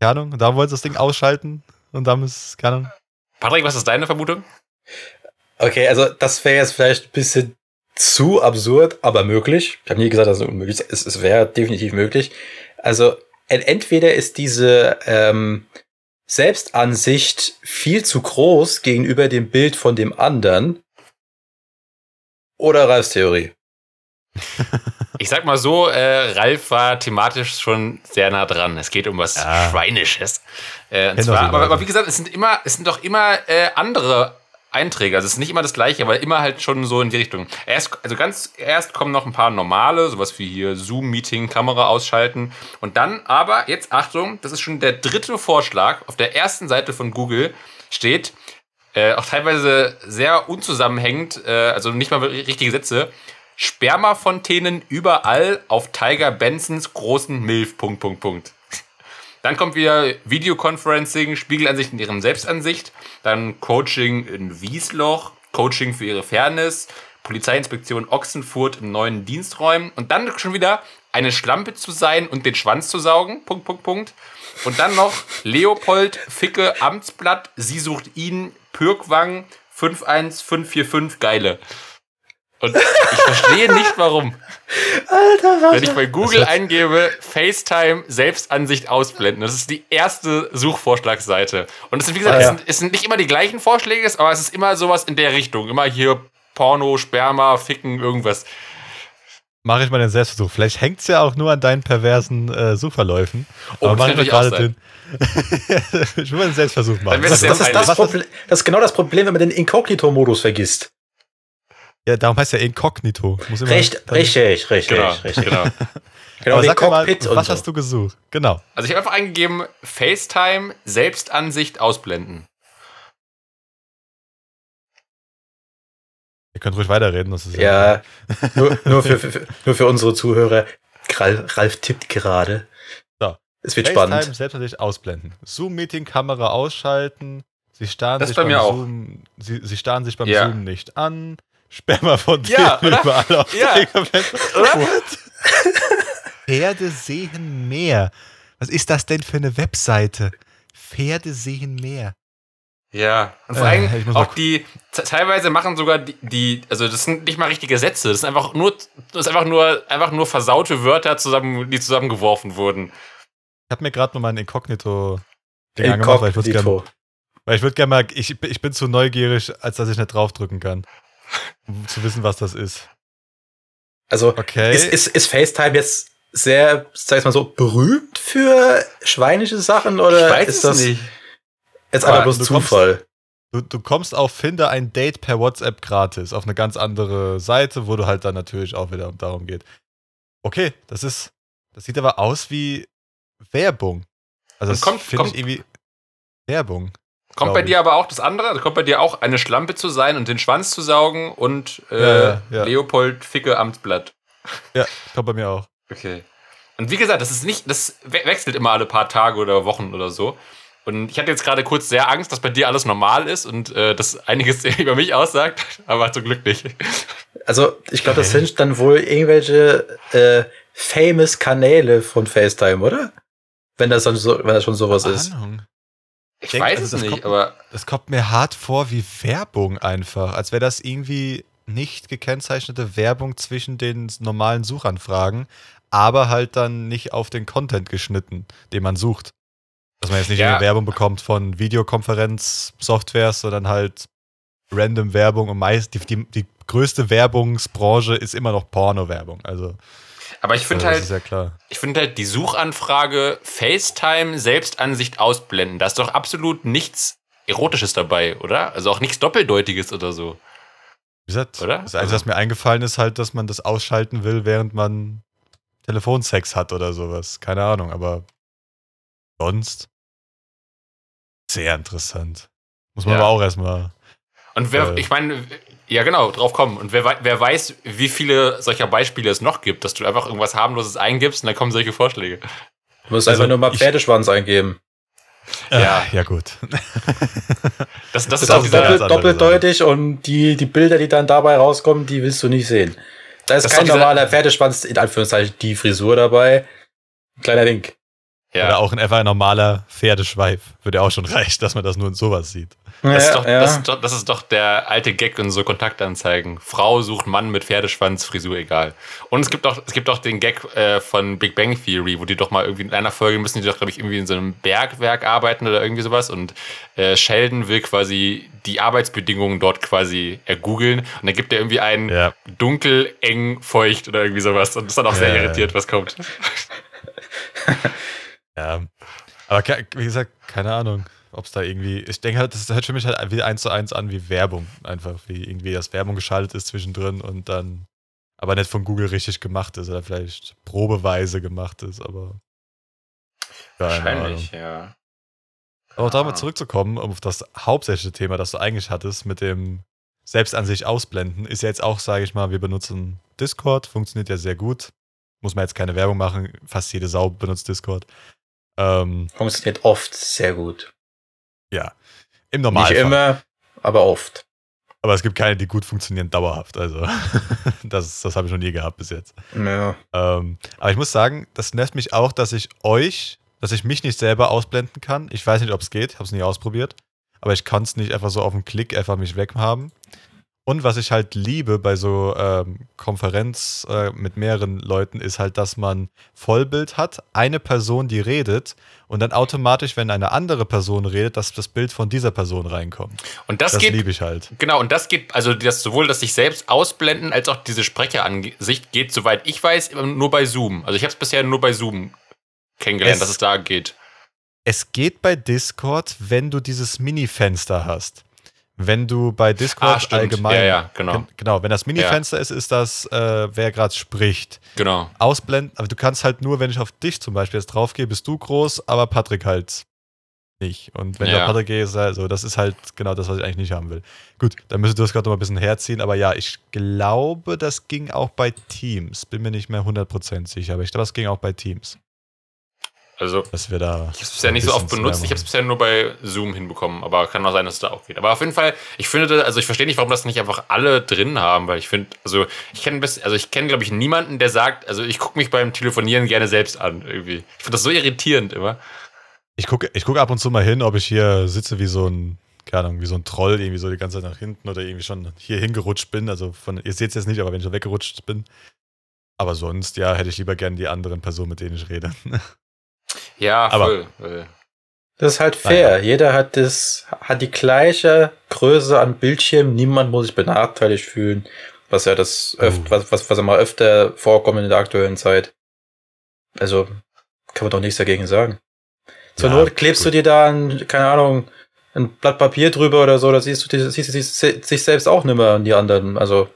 Keine Ahnung. Und da wollen sie das Ding ausschalten und dann ist, keine Ahnung. Patrick, was ist deine Vermutung? Okay, also das wäre jetzt vielleicht ein bisschen zu absurd, aber möglich. Ich habe nie gesagt, dass es unmöglich ist. Es, es wäre definitiv möglich. Also en- entweder ist diese ähm, Selbstansicht viel zu groß gegenüber dem Bild von dem anderen oder Ralfs Theorie. Ich sag mal so, äh, Ralf war thematisch schon sehr nah dran. Es geht um was Ja. Schweinisches. Äh, zwar, aber, aber wie gesagt, es sind immer, es sind doch immer äh, andere Einträge. Also es ist nicht immer das gleiche, aber immer halt schon so in die Richtung. Erst, also ganz erst kommen noch ein paar normale, sowas wie hier Zoom-Meeting, Kamera ausschalten. Und dann aber, jetzt Achtung, das ist schon der dritte Vorschlag. Auf der ersten Seite von Google steht, äh, auch teilweise sehr unzusammenhängend, äh, also nicht mal richtige Sätze. Spermafontänen überall auf Tiger Bensons großen Milf. Punkt, Punkt, Punkt. Dann kommt wieder Videoconferencing, Spiegelansicht in ihrem Selbstansicht, dann Coaching in Wiesloch, Coaching für ihre Fairness, Polizeiinspektion Ochsenfurt im neuen Diensträumen und dann schon wieder eine Schlampe zu sein und den Schwanz zu saugen. Punkt, Punkt, Punkt. Und dann noch Leopold Ficke Amtsblatt, sie sucht ihn, Pürkwang 51545 Geile. Und ich verstehe nicht warum. Alter, Wenn ich bei Google eingebe, FaceTime Selbstansicht ausblenden, das ist die erste Suchvorschlagsseite. Und es sind, wie gesagt, Ah, es, ja. sind, es sind nicht immer die gleichen Vorschläge, aber es ist immer sowas in der Richtung. Immer hier Porno, Sperma, Ficken, irgendwas. Mache ich mal den Selbstversuch. Vielleicht hängt es ja auch nur an deinen perversen äh, Suchverläufen. Oh, Aber das mach ich mal gerade den. ich will mal den Selbstversuch machen. Das, das, ist das, Problem, das ist genau das Problem, wenn man den Inkognito-Modus vergisst. ja, darum heißt ja Inkognito. Muss immer, Recht, richtig, richtig, Genau, richtig. genau. Genau, Aber mal, Cockpit und was so. hast du gesucht? Genau. Also ich habe einfach eingegeben, FaceTime Selbstansicht ausblenden. Ihr könnt ruhig weiterreden. Das ist Ja, nur, nur, für, für, nur für unsere Zuhörer. Ralf, Ralf tippt gerade. So. Es wird FaceTime spannend. selbstverständlich ausblenden. Zoom-Meeting, Kamera ausschalten. Sie starren Das sich bei beim mir auch. Zoom, sie, sie starren sich beim Ja. Zoom nicht an. Sperma von Ja, oder? überall auf Ja. Pferde sehen mehr. Was ist das denn für eine Webseite? Pferde sehen mehr. Ja, und vor Äh, allem ich mal auch die, te- teilweise machen sogar die, die, also das sind nicht mal richtige Sätze, das sind einfach nur, das ist einfach nur, einfach nur versaute Wörter zusammen, die zusammengeworfen wurden. Ich habe mir gerade mal mein Inkognito-Ding angemacht, weil ich würde gerne Inkognito. Weil ich würde gerne mal, ich, ich bin zu neugierig, als dass ich nicht draufdrücken kann. Um zu wissen, was das ist. Also Okay. ist, ist, ist FaceTime jetzt sehr, sag ich mal so, berühmt für schweinische Sachen oder ist das nicht. Jetzt Aber einfach bloß du kommst- Zufall? Du, du kommst auf Finde ein Date per WhatsApp gratis auf eine ganz andere Seite, wo du halt dann natürlich auch wieder darum geht. Okay, das ist, das sieht aber aus wie Werbung. Also das kommt- finde ich kommt- irgendwie Werbung. Kommt bei ich. dir aber auch das andere? Kommt bei dir auch eine Schlampe zu sein und den Schwanz zu saugen und äh, Ja, ja, ja. Leopold Ficke Amtsblatt? Ja, kommt bei mir auch. Okay. Und wie gesagt, das ist nicht, das we wechselt immer alle paar Tage oder Wochen oder so. Und ich hatte jetzt gerade kurz sehr Angst, dass bei dir alles normal ist und äh, das einiges über mich aussagt, aber zum Glück nicht. Also, ich glaube, das sind dann wohl irgendwelche äh, famous Kanäle von FaceTime, oder? Wenn das dann so, wenn das schon sowas ist. Ahnung. Ich denk, weiß also es nicht, kommt- aber Das kommt mir hart vor wie Werbung einfach. Als wäre das irgendwie nicht gekennzeichnete Werbung zwischen den normalen Suchanfragen, aber halt dann nicht auf den Content geschnitten, den man sucht. Dass man jetzt nicht Ja. irgendwie Werbung bekommt von Videokonferenz-Softwares, sondern halt random Werbung und meist die, die, die größte Werbungsbranche ist immer noch Porno-Werbung. Also, aber ich finde also halt, ja ich finde halt die Suchanfrage FaceTime Selbstansicht ausblenden. Da ist doch absolut nichts Erotisches dabei, oder? Also auch nichts Doppeldeutiges oder so. Wie gesagt, Oder? das Einzige, was mir eingefallen ist, halt, dass man das ausschalten will, während man Telefonsex hat oder sowas. Keine Ahnung, aber sonst sehr interessant. Muss man Ja. aber auch erstmal. Und wer, Äh. ich meine, ja genau, drauf kommen. Und wer, wer weiß, wie viele solcher Beispiele es noch gibt, dass du einfach irgendwas harmloses eingibst und dann kommen solche Vorschläge. Du musst Also, einfach nur mal ich- Pferdeschwanz eingeben. Ja. Äh, ja, gut. Das, das Das ist ist dieser, ganz doppelt, doppeldeutig und die, die Bilder, die dann dabei rauskommen, die willst du nicht sehen. Da ist Das ist kein normaler Pferdeschwanz, in Anführungszeichen die Frisur dabei. Ein kleiner Wink. Oder ja. auch ein einfach ein normaler Pferdeschweif. Würde ja auch schon reichen, dass man das nur in sowas sieht. Das, ist doch, ja. das, ist doch, das ist doch der alte Gag in so Kontaktanzeigen. Frau sucht Mann mit Pferdeschwanz, Frisur egal. Und es gibt auch, es gibt auch den Gag äh, von Big Bang Theory, wo die doch mal irgendwie in einer Folge müssen die doch, glaube ich, irgendwie in so einem Bergwerk arbeiten oder irgendwie sowas. Und äh, Sheldon will quasi die Arbeitsbedingungen dort quasi ergoogeln. Und dann gibt er irgendwie einen Ja. dunkel, eng, feucht oder irgendwie sowas. Und ist dann auch sehr irritiert, was kommt. Ja. Aber ke- wie gesagt, keine Ahnung, ob es da irgendwie. Ich denke halt, das hört für mich halt wie eins zu eins an wie Werbung. Einfach, wie irgendwie das Werbung geschaltet ist zwischendrin und dann aber nicht von Google richtig gemacht ist oder vielleicht probeweise gemacht ist, aber. Keine Ahnung. ja. Aber auch da mal Ah. zurückzukommen, um auf das hauptsächliche Thema, das du eigentlich hattest, mit dem selbst an sich ausblenden, ist ja jetzt auch, sage ich mal, wir benutzen Discord, funktioniert ja sehr gut. Muss man jetzt keine Werbung machen, fast jede Sau benutzt Discord. Ähm, Funktioniert oft sehr gut. ja, im Normalfall. Nicht immer, aber oft. Aber es gibt keine, die gut funktionieren dauerhaft. Also, das, das habe ich noch nie gehabt bis jetzt. Ja. Ähm, aber ich muss sagen, das nervt mich auch, dass ich euch, dass ich mich nicht selber ausblenden kann. Ich weiß nicht, ob es geht, habe es nie ausprobiert. Aber ich kann es nicht einfach so auf einen Klick einfach mich weghaben. Und was ich halt liebe bei so ähm, Konferenz äh, mit mehreren Leuten, ist halt, dass man Vollbild hat, eine Person, die redet, und dann automatisch, wenn eine andere Person redet, dass das Bild von dieser Person reinkommt. Und das, Das liebe ich halt. Genau, und das geht, also das, sowohl das sich selbst ausblenden, als auch diese Sprecheransicht geht, soweit ich weiß, nur bei Zoom. Also ich habe es bisher nur bei Zoom kennengelernt, Es- dass es da geht. Es geht bei Discord, wenn du dieses Mini-Fenster hast. Wenn du bei Discord Ah, allgemein. Ja, ja, genau. Gen- Genau, wenn das Mini-Fenster ist, ist das, äh, wer gerade spricht. Genau. Ausblenden, aber du kannst halt nur, wenn ich auf dich zum Beispiel jetzt draufgehe, bist du groß, aber Patrick halt nicht. Und wenn ich Ja. auf Patrick gehe, ist halt so, das ist halt genau das, was ich eigentlich nicht haben will. Gut, dann müsste Discord noch mal ein bisschen herziehen, aber ja, ich glaube, das ging auch bei Teams. Bin mir nicht mehr 100% sicher, aber ich glaube, das ging auch bei Teams. Also Dass wir da. ich habe es bisher nicht so oft benutzt, ich habe es bisher nur bei Zoom hinbekommen, aber kann auch sein, dass es da auch geht. Aber auf jeden Fall, ich finde, also ich verstehe nicht, warum das nicht einfach alle drin haben, weil ich finde, also ich kenne also ich kenne glaube ich niemanden, der sagt, also ich gucke mich beim Telefonieren gerne selbst an irgendwie. Ich finde das so irritierend immer. Ich gucke ich guck ab und zu mal hin, ob ich hier sitze wie so ein, keine Ahnung, wie so ein Troll, irgendwie so die ganze Zeit nach hinten oder irgendwie schon hier hingerutscht bin. Also von, ihr seht es jetzt nicht, aber wenn ich so weggerutscht bin. Aber sonst, ja, hätte ich lieber gern die anderen Personen, mit denen ich rede. Ja, Aber- voll. voll. Das ist halt fair. Jeder hat das, hat die gleiche Größe an Bildschirm. Niemand muss sich benachteiligt fühlen. Was ja das, öf Oh. was, was, was mal öfter vorkommt in der aktuellen Zeit. Also, kann man doch nichts dagegen sagen. Zur Ja, Not klebst gut. du dir da, ein, keine Ahnung, ein Blatt Papier drüber oder so, da siehst du siehst, du sich, sich selbst auch nimmer an die anderen. Also,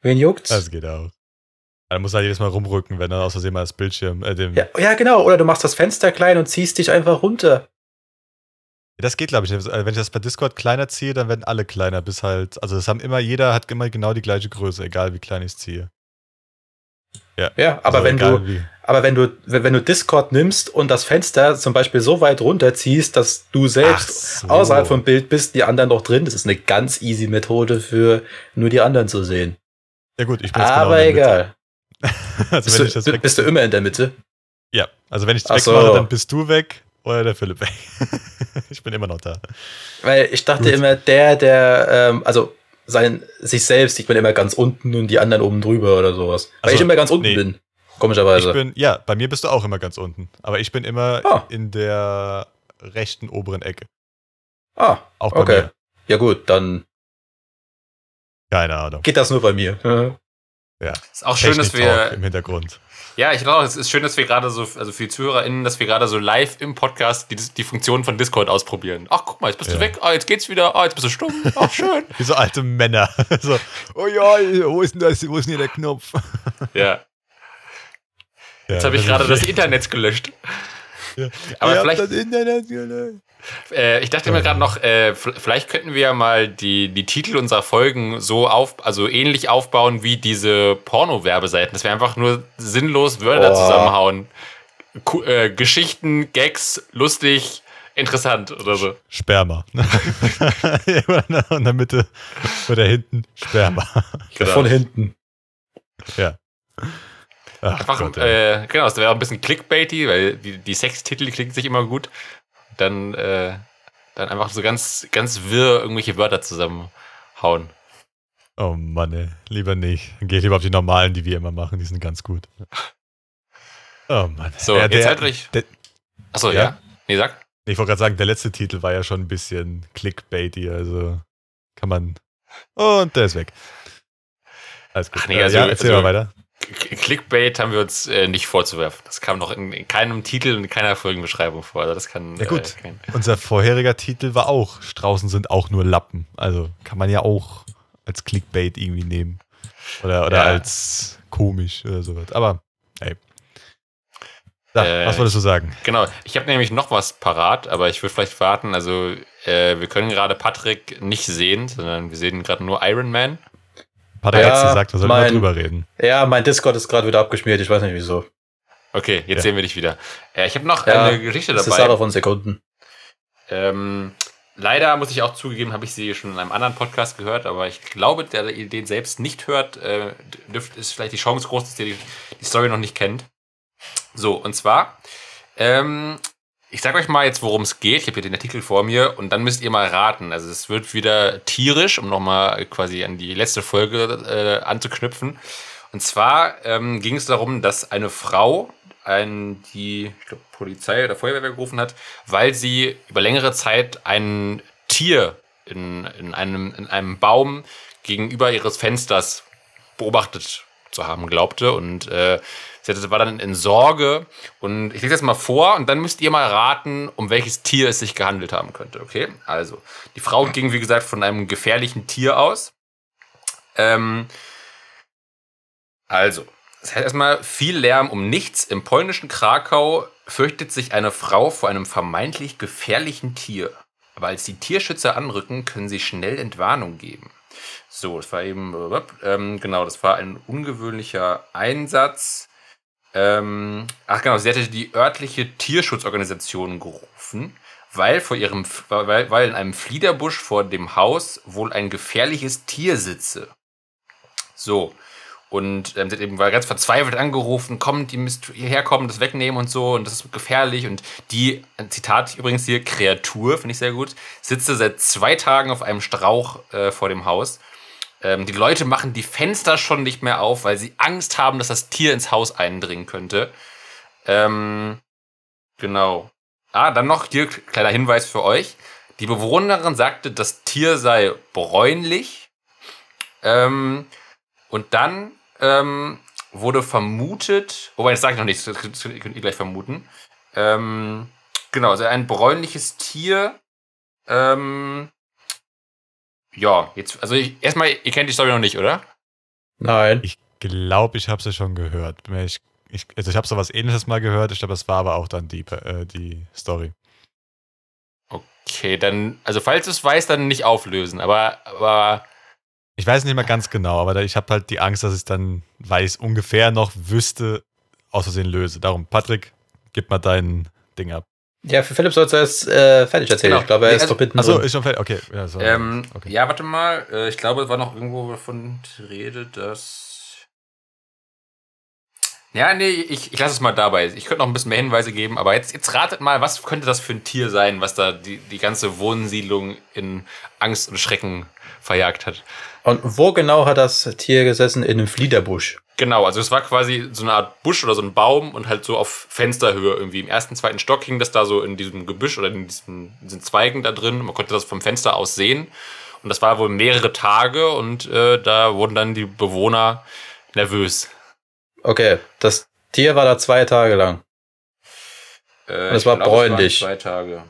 wen juckt's? Das geht auch. Er muss halt jedes Mal rumrücken, wenn er aus Versehen mal das Bildschirm, äh, dem, ja, ja, genau. Oder du machst das Fenster klein und ziehst dich einfach runter. Das geht, glaube ich. Also, Wenn ich das bei Discord kleiner ziehe, dann werden alle kleiner, bis halt. Also, das haben immer, jeder hat immer genau die gleiche Größe, egal wie klein ich es ziehe. Ja, aber also wenn du, Wie. aber wenn du, wenn, du Discord nimmst und das Fenster zum Beispiel so weit runterziehst, dass du selbst so. außerhalb vom Bild bist, die anderen noch drin, das ist eine ganz easy Methode für nur die anderen zu sehen. Ja, gut, ich bin jetzt genau Aber der egal. Also, Bist wenn ich das du, weg. bist du immer in der Mitte? Ja, also, wenn ich wegmache, so. dann bist du weg oder der Philipp weg. ich bin immer noch da. Weil ich dachte Gut. immer, der, der, ähm, also sein, sich selbst sieht man immer ganz unten und die anderen oben drüber oder sowas. Weil Also, ich immer ganz unten nee. bin. Komischerweise. Ich bin, ja, bei mir bist du auch immer ganz unten. Aber ich bin immer Ah. in der rechten oberen Ecke. ah, Auch bei okay. mir. Ja gut, dann Keine Ahnung. geht das nur bei mir. Ja. Ist auch schön, dass wir, im Hintergrund. ja, ich glaube, es ist schön, dass wir gerade so, also für die ZuhörerInnen, dass wir gerade so live im Podcast die, die Funktion von Discord ausprobieren. Ach, guck mal, jetzt bist du Ja. weg, ah, jetzt geht's wieder, ah, jetzt bist du stumm, ach, schön. Wie so alte Männer. so, oh ja, wo ist denn das? Wo ist denn hier der Knopf? Ja, jetzt habe ich gerade das Internet gelöscht. Ja. Aber Ihr habt vielleicht, das Internet gelöscht. äh, ich dachte mir gerade noch, äh, vielleicht könnten wir ja mal die, die Titel unserer Folgen so auf, also ähnlich aufbauen wie diese Porno-Werbeseiten, dass wir einfach nur sinnlos Wörter Oh. zusammenhauen. Ku äh, Geschichten, Gags, lustig, interessant oder so. Sperma. In der Mitte oder hinten Sperma. Genau. Von hinten. Ach Einfach, Gott, äh, genau, das wäre auch ein bisschen clickbaity, weil die, die Sextitel klingen sich immer gut. Dann, äh, dann einfach so ganz, ganz wirr irgendwelche Wörter zusammenhauen. Oh Mann, ey. Lieber nicht. Geh lieber auf die normalen, die wir immer machen. Die sind ganz gut. Oh Mann. So, Ja, jetzt der- halt euch. der- Achso, ja? Ja? Nee, sag. Ich wollte gerade sagen, der letzte Titel war ja schon ein bisschen clickbaity, also kann man. Und der ist weg. Alles gut. Ach nee, also- ja, erzähl also- mal weiter. Clickbait haben wir uns äh, nicht vorzuwerfen. Das kam noch in, in keinem Titel und in keiner Folgenbeschreibung vor. Also das kann. Ja, gut. Äh, kein, Unser vorheriger Titel war auch Straußen sind auch nur Lappen. Also kann man ja auch als Clickbait irgendwie nehmen. Oder, oder Ja. als komisch oder sowas. Aber, ey. Ja, Äh, was wolltest du sagen? genau. Ich habe nämlich noch was parat, aber ich würde vielleicht warten. Also, äh, wir können gerade Patrick nicht sehen, sondern wir sehen gerade nur Iron Man. Patrick Ja, hat gesagt, wir mal mein- drüber reden. Ja, mein Discord ist gerade wieder abgeschmiert, ich weiß nicht wieso. Okay, jetzt Ja. sehen wir dich wieder. Äh, ich habe noch Ja, eine Geschichte Das ist dabei. Sache von Sekunden. Ähm, leider muss ich auch zugeben, habe ich sie schon in einem anderen Podcast gehört, aber ich glaube, der ihr den selbst nicht hört, äh, dürft, ist vielleicht die Chance groß, dass ihr die, die Story noch nicht kennt. So, und zwar, ähm, ich sage euch mal jetzt, worum es geht. Ich habe hier den Artikel vor mir und dann müsst ihr mal raten. Also es wird wieder tierisch, um nochmal quasi an die letzte Folge äh, anzuknüpfen. Und zwar ähm, ging es darum, dass eine Frau ein, die ich glaub, Polizei oder Feuerwehr gerufen hat, weil sie über längere Zeit ein Tier in, in, einem, in einem Baum gegenüber ihres Fensters beobachtet zu haben glaubte. Und äh, sie war dann in Sorge. Und ich lese das mal vor und dann müsst ihr mal raten, um welches Tier es sich gehandelt haben könnte. Okay? Also, die Frau ging, wie gesagt, von einem gefährlichen Tier aus. Ähm, also, es heißt erstmal viel Lärm um nichts. Im polnischen Krakau fürchtet sich eine Frau vor einem vermeintlich gefährlichen Tier. Aber als die Tierschützer anrücken, können sie schnell Entwarnung geben. So, das war eben, ähm, genau, das war ein ungewöhnlicher Einsatz. Ähm, ach genau, sie hatte die örtliche Tierschutzorganisation gerufen, weil vor ihrem, weil, weil in einem Fliederbusch vor dem Haus wohl ein gefährliches Tier sitze. So. Und ähm, sie hat eben ganz verzweifelt angerufen, kommt, ihr müsst hierher kommen, das wegnehmen und so, und das ist gefährlich. Und die, Zitat übrigens hier, Kreatur, finde ich sehr gut, sitze seit zwei Tagen auf einem Strauch äh, vor dem Haus. Ähm, die Leute machen die Fenster schon nicht mehr auf, weil sie Angst haben, dass das Tier ins Haus eindringen könnte. Ähm, genau. Ah, dann noch hier kleiner Hinweis für euch. Die Bewohnerin sagte, das Tier sei bräunlich. Ähm, und dann ähm, wurde vermutet, wobei das sage ich noch nicht, das könnt ihr gleich vermuten. Ähm, genau, also ein bräunliches Tier. Ähm, ja, jetzt, also ich, erstmal, ihr kennt die Story noch nicht, oder? Nein. Ich glaube, ich habe sie schon gehört. Ich, ich, also ich habe so was ähnliches mal gehört. Ich glaube, das war aber auch dann die, äh, die Story. Okay, dann, also falls du es weißt, dann nicht auflösen, aber, aber ich weiß nicht mehr ganz genau, aber da, ich habe halt die Angst, dass ich dann, weil ich es ungefähr noch wüsste, aus Versehen löse. Darum, Patrick, gib mal dein Ding ab. Ja, für Philipp sollst du es äh, fertig erzählen. Genau. Ich glaube, er Nee, ist also- doch mitten Achso, ist schon fertig. Okay. Ja, so, Ähm, okay. Ja, warte mal. Äh, ich glaube, es war noch irgendwo davon Rede, dass. Ja, nee, ich, ich lasse es mal dabei. Ich könnte noch ein bisschen mehr Hinweise geben, aber jetzt, jetzt ratet mal, was könnte das für ein Tier sein, was da die, die ganze Wohnsiedlung in Angst und Schrecken verjagt hat. Und wo genau hat das Tier gesessen? In einem Fliederbusch. Genau, also es war quasi so eine Art Busch oder so ein Baum und halt so auf Fensterhöhe irgendwie. Im ersten, zweiten Stock hing das da so in diesem Gebüsch oder in diesen, in diesen Zweigen da drin. Man konnte das vom Fenster aus sehen. Und das war wohl mehrere Tage und äh, da wurden dann die Bewohner nervös. Okay, das Tier war da zwei Tage lang. Äh, Und es war glaube, bräunlich. waren Zwei Tage.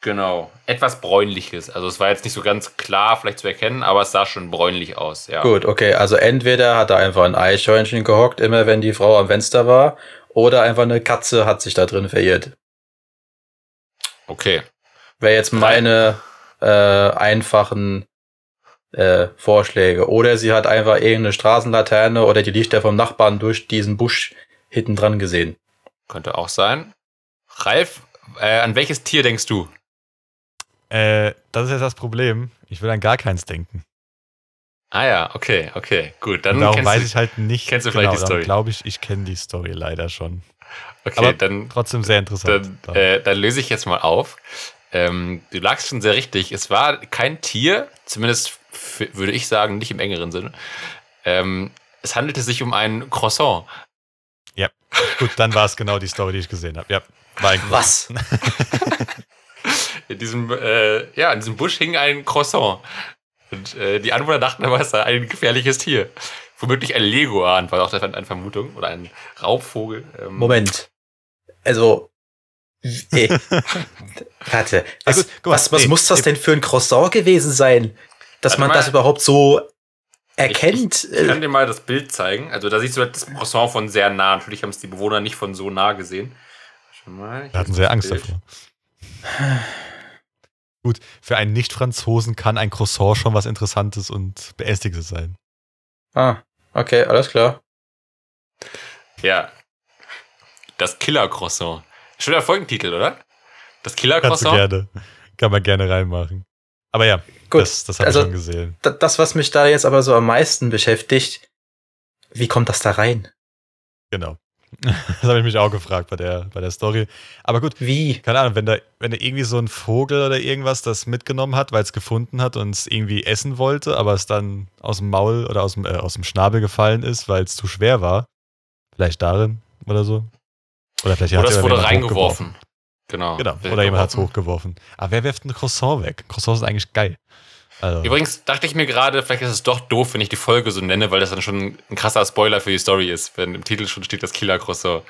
Genau. Etwas bräunliches. Also es war jetzt nicht so ganz klar vielleicht zu erkennen, aber es sah schon bräunlich aus, ja. Gut, okay, also entweder hat er einfach ein Eichhörnchen gehockt, immer wenn die Frau am Fenster war, oder einfach eine Katze hat sich da drin verirrt. Okay. Wäre jetzt meine äh, einfachen äh, Vorschläge. Oder sie hat einfach irgendeine Straßenlaterne oder die Lichter vom Nachbarn durch diesen Busch hinten dran gesehen. Könnte auch sein. Ralf, äh, an welches Tier denkst du? Äh, das ist jetzt das Problem. Ich will an gar keins denken. Ah ja, okay, okay, gut. Dann Und darum weiß du, ich halt nicht. kennst du vielleicht die Story? glaube ich, ich kenne die Story leider schon. Okay, aber dann, Trotzdem sehr interessant. dann, äh, dann löse ich jetzt mal auf. Ähm, du lagst schon sehr richtig. Es war kein Tier, zumindest würde ich sagen, nicht im engeren Sinne. Ähm, es handelte sich um ein Croissant. Gut, dann war es genau die Story, die ich gesehen habe. Ja, war ein Was? In diesem, äh, ja, in diesem Busch hing ein Croissant. Und äh, die Anwohner dachten aber, es sei ein gefährliches Tier. Womöglich ein Leguan, war auch eine Vermutung. Oder ein Raubvogel. Ähm, Moment. Also. Äh, warte. Was, Ja, was, was nee, muss das nee. denn für ein Croissant gewesen sein? Dass man mal. das überhaupt so erkennt? Ich kann dir mal das Bild zeigen. Also da siehst du halt das Croissant von sehr nah. Natürlich haben es die Bewohner nicht von so nah gesehen. Schau mal. Wir hatten sehr das Angst Bild. davor. Gut, für einen Nicht-Franzosen kann ein Croissant schon was Interessantes und Beängstigendes sein. ah, okay, alles klar. Ja. Das Killer-Croissant. Schon der Folgentitel, oder? Das Killer-Croissant? gerne. Kann man gerne reinmachen. Aber ja, Gut, das, das habe also- ich schon gesehen. Da- Das, was mich da jetzt aber so am meisten beschäftigt, wie kommt das da rein? Genau. Das habe ich mich auch gefragt bei der, bei der Story. Aber gut, Wie? keine Ahnung, wenn da, wenn da irgendwie so ein Vogel oder irgendwas das mitgenommen hat, weil es gefunden hat und es irgendwie essen wollte, aber es dann aus dem Maul oder aus dem, äh, aus dem Schnabel gefallen ist, weil es zu schwer war. Vielleicht darin oder so. Oder vielleicht Oder hat es wurde reingeworfen. Genau. Genau. Oder jemand hat es geworfen. hochgeworfen. Aber wer wirft ein Croissant weg? Croissant ist eigentlich geil. Also, Übrigens dachte ich mir gerade, vielleicht ist es doch doof, wenn ich die Folge so nenne, weil das dann schon ein krasser Spoiler für die Story ist, wenn im Titel schon steht das Killer Croissant.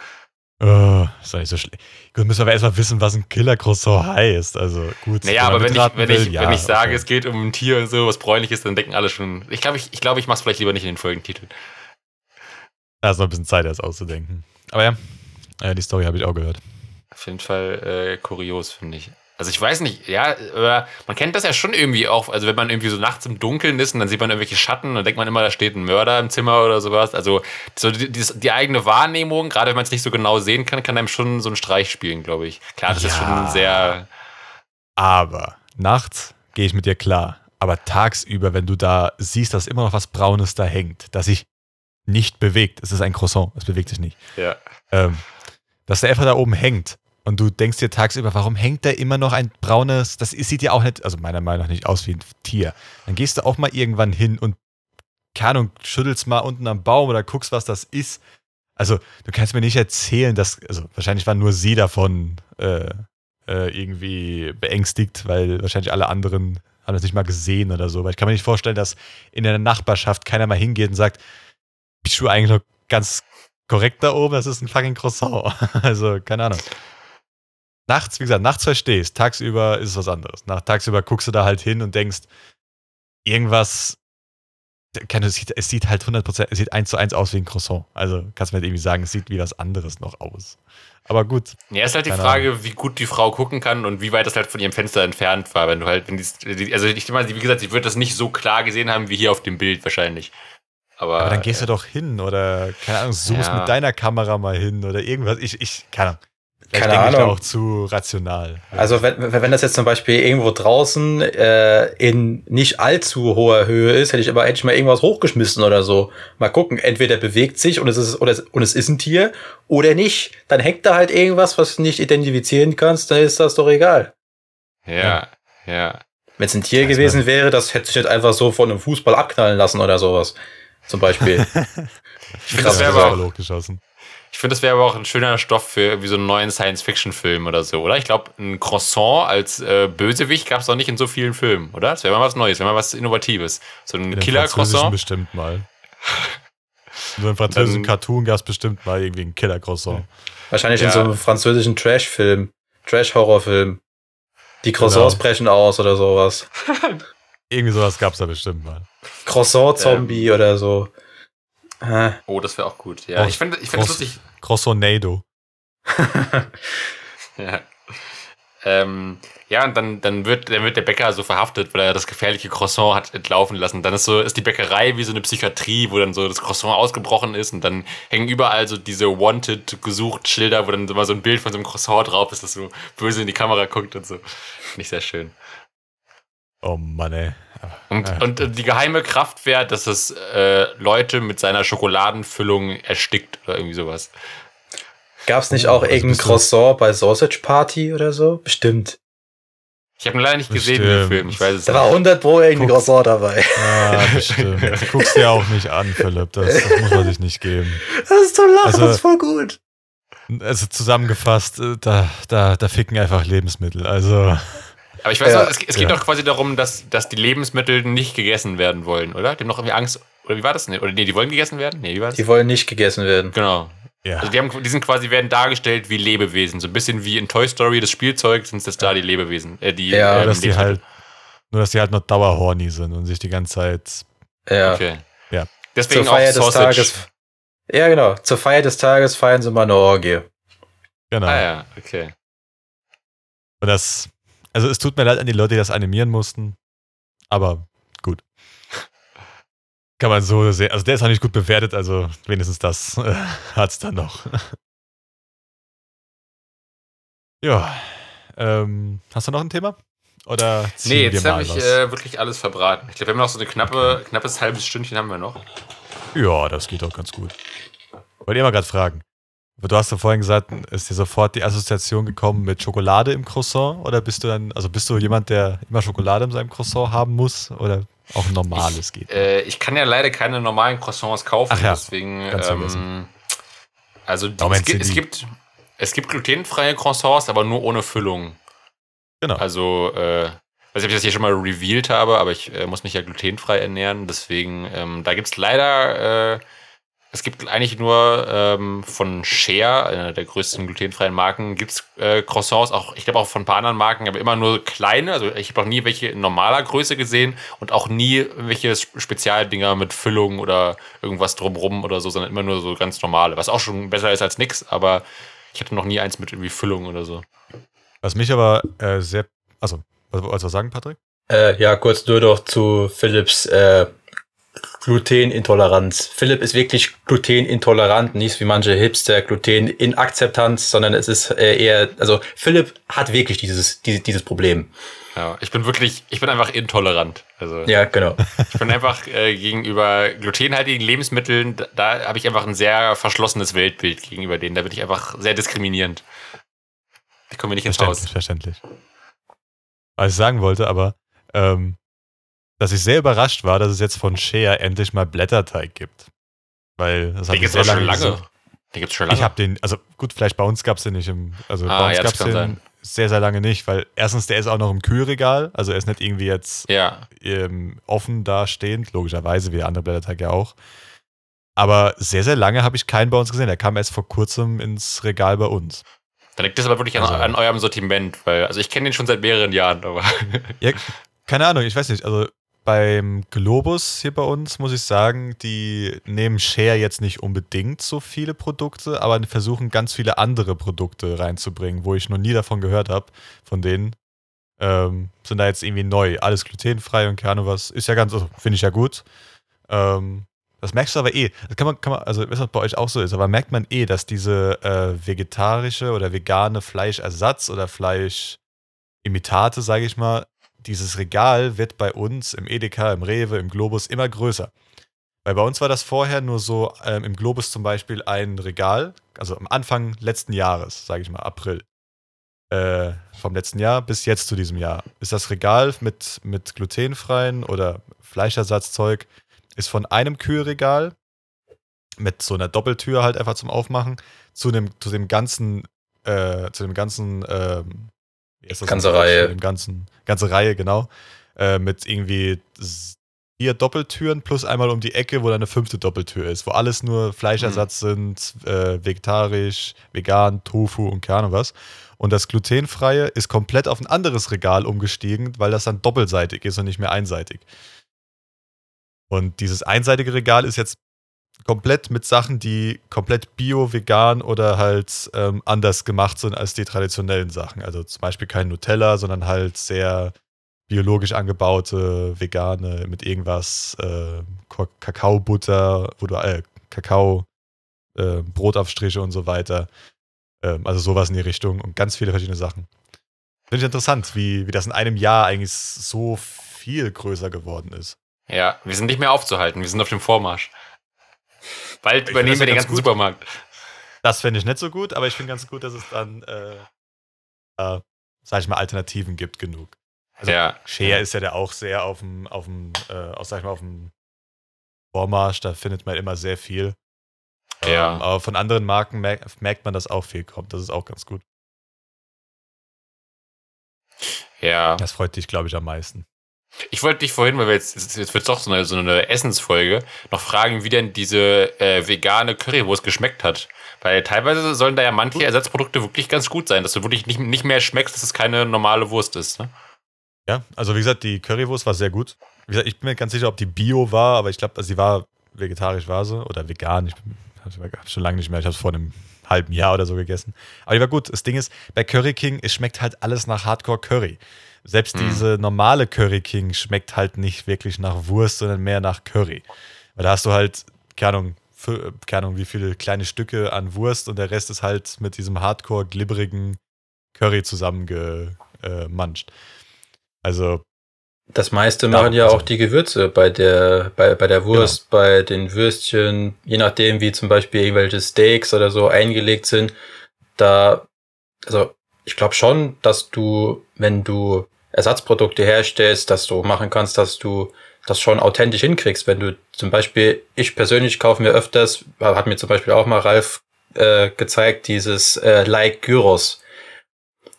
oh, ist doch nicht so schlecht. Gut, müssen wir aber erstmal wissen, was ein Killer-Croissant heißt. Also gut. Naja, aber wenn ich, wenn will, ich, ja, wenn ich sage, okay. es geht um ein Tier und so, was bräunlich ist, dann denken alle schon. Ich glaube, ich, ich, glaub, ich mache es vielleicht lieber nicht in den Folgentitel. Da ist noch ein bisschen Zeit, das auszudenken. Aber ja, äh, die Story habe ich auch gehört. Auf jeden Fall äh, kurios, finde ich. Also ich weiß nicht, ja, aber man kennt das ja schon irgendwie auch, also wenn man irgendwie so nachts im Dunkeln ist und dann sieht man irgendwelche Schatten, dann denkt man immer, da steht ein Mörder im Zimmer oder sowas. Also so die, die, die eigene Wahrnehmung, gerade wenn man es nicht so genau sehen kann, kann einem schon so einen Streich spielen, glaube ich. Klar, das ist Ja. schon sehr, Aber nachts gehe ich mit dir klar. Aber tagsüber, wenn du da siehst, dass immer noch was Braunes da hängt, das sich nicht bewegt, es ist ein Croissant, es bewegt sich nicht, ja. ähm, dass der einfach da oben hängt und du denkst dir tagsüber, warum hängt da immer noch ein braunes, das sieht ja auch nicht, also meiner Meinung nach nicht aus wie ein Tier. Dann gehst du auch mal irgendwann hin und, keine Ahnung, schüttelst mal unten am Baum oder guckst, was das ist. Also, du kannst mir nicht erzählen, dass, also wahrscheinlich war nur sie davon äh, äh, irgendwie beängstigt, weil wahrscheinlich alle anderen haben das nicht mal gesehen oder so. Weil ich kann mir nicht vorstellen, dass in der Nachbarschaft keiner mal hingeht und sagt, bist du eigentlich noch ganz korrekt da oben, das ist ein fucking Croissant. Also, keine Ahnung. Nachts, wie gesagt, nachts verstehst, tagsüber ist es was anderes. Nach, tagsüber guckst du da halt hin und denkst, irgendwas, keine, es, sieht, es sieht halt 100%, es sieht eins zu eins aus wie ein Croissant. Also kannst du mir halt irgendwie sagen, es sieht wie was anderes noch aus. Aber gut. Ja, ist halt die Frage, wie gut die Frau gucken kann und wie weit das halt von ihrem Fenster entfernt war. Wenn du halt, wenn die, also ich meine, wie gesagt, sie wird das nicht so klar gesehen haben wie hier auf dem Bild wahrscheinlich. Aber, Aber dann gehst äh, du doch hin oder, keine Ahnung, zoomst Ja. mit deiner Kamera mal hin oder irgendwas. Ich, ich, keine Ahnung. Vielleicht Keine denke ich da Ahnung. auch zu rational. Also wenn, wenn wenn das jetzt zum Beispiel irgendwo draußen äh, in nicht allzu hoher Höhe ist, hätte ich aber hätte ich mal irgendwas hochgeschmissen oder so. Mal gucken, entweder bewegt sich und es ist oder und es ist ein Tier oder nicht. Dann hängt da halt irgendwas, was du nicht identifizieren kannst, dann ist das doch egal. Ja, ja. Wenn es ein Tier gewesen wäre, das hätte sich nicht einfach so von einem Fußball abknallen lassen oder sowas. Zum Beispiel. Ich finde, Das wäre aber auch, hochgeschossen. Ich finde, das wäre aber auch ein schöner Stoff für irgendwie so einen neuen Science-Fiction-Film oder so, oder? Ich glaube, ein Croissant als äh, Bösewicht gab es noch nicht in so vielen Filmen, oder? Das wäre mal was Neues, wäre mal was Innovatives. So ein In Killer-Croissant. bestimmt mal. In so einem französischen Dann- Cartoon gab es bestimmt mal irgendwie einen Killer-Croissant. Wahrscheinlich in Ja. so einem französischen Trash-Film. Trash-Horrorfilm. Die Croissants Genau. brechen aus oder sowas. Irgendwie sowas gab es da bestimmt mal. Croissant-Zombie oder so. Äh. Oh, das wäre auch gut. Ja, Oh, ich finde ich find das Cross- lustig. Croissantado. Ja. Ähm, ja, und dann, dann, wird, dann wird der Bäcker so verhaftet, weil er das gefährliche Croissant hat entlaufen lassen. Dann ist so, ist die Bäckerei wie so eine Psychiatrie, wo dann so das Croissant ausgebrochen ist und dann hängen überall so diese Wanted gesucht Schilder, wo dann immer so ein Bild von so einem Croissant drauf ist, das so böse in die Kamera guckt und so. Nicht sehr schön. Oh Mann, ey. Und, Ja. und äh, die geheime Kraft wäre, dass es äh, Leute mit seiner Schokoladenfüllung erstickt oder irgendwie sowas. Gab's nicht auch Also irgendein Croissant bei Sausage Party oder so? Bestimmt. Ich habe ihn leider nicht gesehen, den Bestimmt. Film. Ich weiß es Da war nicht. 100 Pro irgendein Guck's. Croissant dabei. Ah, bestimmt. Du guckst dir auch nicht an, Philipp. Das, das muss man sich nicht geben. Das ist zum Lachen, Also- das ist voll gut. Also zusammengefasst, äh, da, da, da ficken einfach Lebensmittel. Also, Aber ich weiß Ja. noch, es, es geht Ja. doch quasi darum, dass, dass die Lebensmittel nicht gegessen werden wollen, oder? Die haben noch irgendwie Angst. Oder wie war das? Nee, Oder nee, die wollen gegessen werden? Nee, wie war das? Die wollen nicht gegessen werden. Genau. ja. Also die, haben, die sind quasi, werden dargestellt wie Lebewesen. So ein bisschen wie in Toy Story das Spielzeug sind es da die Lebewesen. Äh, die, Ja, Nur, ähm, dass die halt, nur, dass die halt noch dauerhorny sind und sich die ganze Zeit. Ja. Okay. Ja. Deswegen Zur Feier auch des Sausage. Tages. Ja, genau. Zur Feier des Tages feiern sie mal eine Orgie. Genau. Ah ja, okay. Und das, also es tut mir leid an die Leute, die das animieren mussten, aber gut. Kann man so sehen. Also der ist auch nicht gut bewertet, also wenigstens das äh, hat's dann noch. ja. Ähm, hast du noch ein Thema? Oder Nee, jetzt habe ich äh, wirklich alles verbraten. Ich glaube, wir haben noch so eine knappe, knappes halbes Stündchen haben wir noch. Ja, das geht doch ganz gut. Wollte ihr mal gerade fragen. Du hast ja vorhin gesagt, ist dir sofort die Assoziation gekommen mit Schokolade im Croissant? Oder bist du dann, also bist du jemand, der immer Schokolade in seinem Croissant haben muss? Oder auch normales geht? Äh, ich kann ja leider keine normalen Croissants kaufen, Ach ja, deswegen. Ähm, also die, es, gibt, es, gibt, es gibt glutenfreie Croissants, aber nur ohne Füllung. Genau. Also, äh, weiß nicht, ob ich das hier schon mal revealed habe, aber ich äh, muss mich ja glutenfrei ernähren. Deswegen, ähm, da gibt es leider, äh, es gibt eigentlich nur ähm, von Share, einer der größten glutenfreien Marken, gibt es äh, Croissants, auch, ich glaube auch von ein paar anderen Marken, aber immer nur kleine. Also ich habe auch nie welche in normaler Größe gesehen und auch nie welche Sp- Spezialdinger mit Füllung oder irgendwas drumrum oder so, sondern immer nur so ganz normale. Was auch schon besser ist als nix, aber ich hatte noch nie eins mit irgendwie Füllung oder so. Was mich aber äh, sehr, also, was wolltest du sagen, Patrick? Äh, ja, kurz nur noch zu Philips äh, Glutenintoleranz. Philipp ist wirklich glutenintolerant, nicht wie manche Hipster Gluteninakzeptanz, sondern es ist äh, eher, also Philipp hat wirklich dieses, dieses, dieses Problem. Ja, ich bin wirklich, ich bin einfach intolerant. Also Ja, genau. ich bin einfach äh, gegenüber glutenhaltigen Lebensmitteln, da, da habe ich einfach ein sehr verschlossenes Weltbild gegenüber denen. Da bin ich einfach sehr diskriminierend. Ich komme nicht ins Verständlich, Haus. verständlich. Was ich sagen wollte, aber, ähm, dass ich sehr überrascht war, dass es jetzt von Shea endlich mal Blätterteig gibt. Weil das Den sehr doch schon lange. gesucht. Den gibt's schon lange. Ich habe den, also gut, vielleicht bei uns gab es den nicht im, also Ah, bei uns ja, gab's kann den sein. sehr, sehr lange nicht, weil erstens, der ist auch noch im Kühlregal, also er ist nicht irgendwie jetzt ja, ähm, offen da stehend, logischerweise, wie der andere Blätterteig ja auch. Aber sehr, sehr lange habe ich keinen bei uns gesehen. Der kam erst vor kurzem ins Regal bei uns. Da liegt das aber wirklich an, Also- an eurem Sortiment, weil, also ich kenne den schon seit mehreren Jahren, aber. Ja, keine Ahnung, ich weiß nicht. Also beim Globus hier bei uns muss ich sagen, die nehmen Share jetzt nicht unbedingt so viele Produkte, aber versuchen ganz viele andere Produkte reinzubringen, wo ich noch nie davon gehört habe. Von denen ähm, sind da jetzt irgendwie neu. Alles glutenfrei und keine was. Ist ja ganz, also, finde ich ja gut. Ähm, das merkst du aber eh. Das kann man, kann man, also ob bei euch auch so ist, aber merkt man eh, dass diese äh, vegetarische oder vegane Fleischersatz oder Fleischimitate, sage ich mal, dieses Regal wird bei uns im Edeka, im Rewe, im Globus immer größer. Weil bei uns war das vorher nur so ähm, im Globus zum Beispiel ein Regal, also am Anfang letzten Jahres, sage ich mal, April. Äh, vom letzten Jahr bis jetzt zu diesem Jahr. Ist das Regal mit, mit glutenfreien oder Fleischersatzzeug, ist von einem Kühlregal mit so einer Doppeltür halt einfach zum Aufmachen zu dem, zu dem ganzen, äh, zu dem ganzen, ähm, heißt das Ganze? Reihe. Dem ganzen, ganze Reihe, genau. Äh, mit irgendwie vier Doppeltüren plus einmal um die Ecke, wo dann eine fünfte Doppeltür ist, wo alles nur Fleischersatz sind, äh, vegetarisch, vegan, Tofu und keine Ahnung was. Und das glutenfreie ist komplett auf ein anderes Regal umgestiegen, weil das dann doppelseitig ist und nicht mehr einseitig. Und dieses einseitige Regal ist jetzt komplett mit Sachen, die komplett bio, vegan oder halt ähm, anders gemacht sind als die traditionellen Sachen. Also zum Beispiel kein Nutella, sondern halt sehr biologisch angebaute, vegane, mit irgendwas, äh, Kakaobutter, du, äh, Kakao, äh, Brotaufstriche und so weiter. Ähm, also sowas in die Richtung und ganz viele verschiedene Sachen. Finde ich interessant, wie, wie das in einem Jahr eigentlich so viel größer geworden ist. Ja, wir sind nicht mehr aufzuhalten, wir sind auf dem Vormarsch. Bald übernehmen wir den ja ganz ganzen gut. Supermarkt. Das fände ich nicht so gut, aber ich finde ganz gut, dass es dann, äh, äh, sag ich mal, Alternativen gibt genug. Also ja. Share ist ja da auch sehr auf dem, auf dem, äh, auch, sag ich mal, auf dem Vormarsch, da findet man immer sehr viel. Ja. Ähm, aber von anderen Marken merkt, merkt man, dass auch viel kommt. Das ist auch ganz gut. Ja. Das freut dich, glaube ich, am meisten. Ich wollte dich vorhin, weil wir jetzt, jetzt wird doch so eine, so eine Essensfolge, noch fragen, wie denn diese äh, vegane Currywurst geschmeckt hat. Weil teilweise sollen da ja manche Ersatzprodukte wirklich ganz gut sein, dass du wirklich nicht, nicht mehr schmeckst, dass es keine normale Wurst ist. Ne? Ja, also wie gesagt, die Currywurst war sehr gut. Wie gesagt, ich bin mir ganz sicher, ob die Bio war, aber ich glaube, also sie war vegetarisch war sie oder vegan. Ich habe schon lange nicht mehr. Ich habe es vor einem halben Jahr oder so gegessen. Aber die war gut. Das Ding ist, bei Curry King, es schmeckt halt alles nach Hardcore Curry. Selbst Mhm. diese normale Curry King schmeckt halt nicht wirklich nach Wurst, sondern mehr nach Curry. Weil da hast du halt, keine Ahnung, für, keine Ahnung, wie viele kleine Stücke an Wurst und der Rest ist halt mit diesem Hardcore glibberigen Curry zusammengemanscht. Also, Das meiste Ja, machen ja also- auch die Gewürze bei der, bei, bei der Wurst, bei den Würstchen, je nachdem, wie zum Beispiel irgendwelche Steaks oder so eingelegt sind. Da, also ich glaube schon, dass du, wenn du Ersatzprodukte herstellst, dass du machen kannst, dass du das schon authentisch hinkriegst. Wenn du zum Beispiel, ich persönlich kaufe mir öfters, hat mir zum Beispiel auch mal Ralf äh, gezeigt, dieses äh, Like Gyros.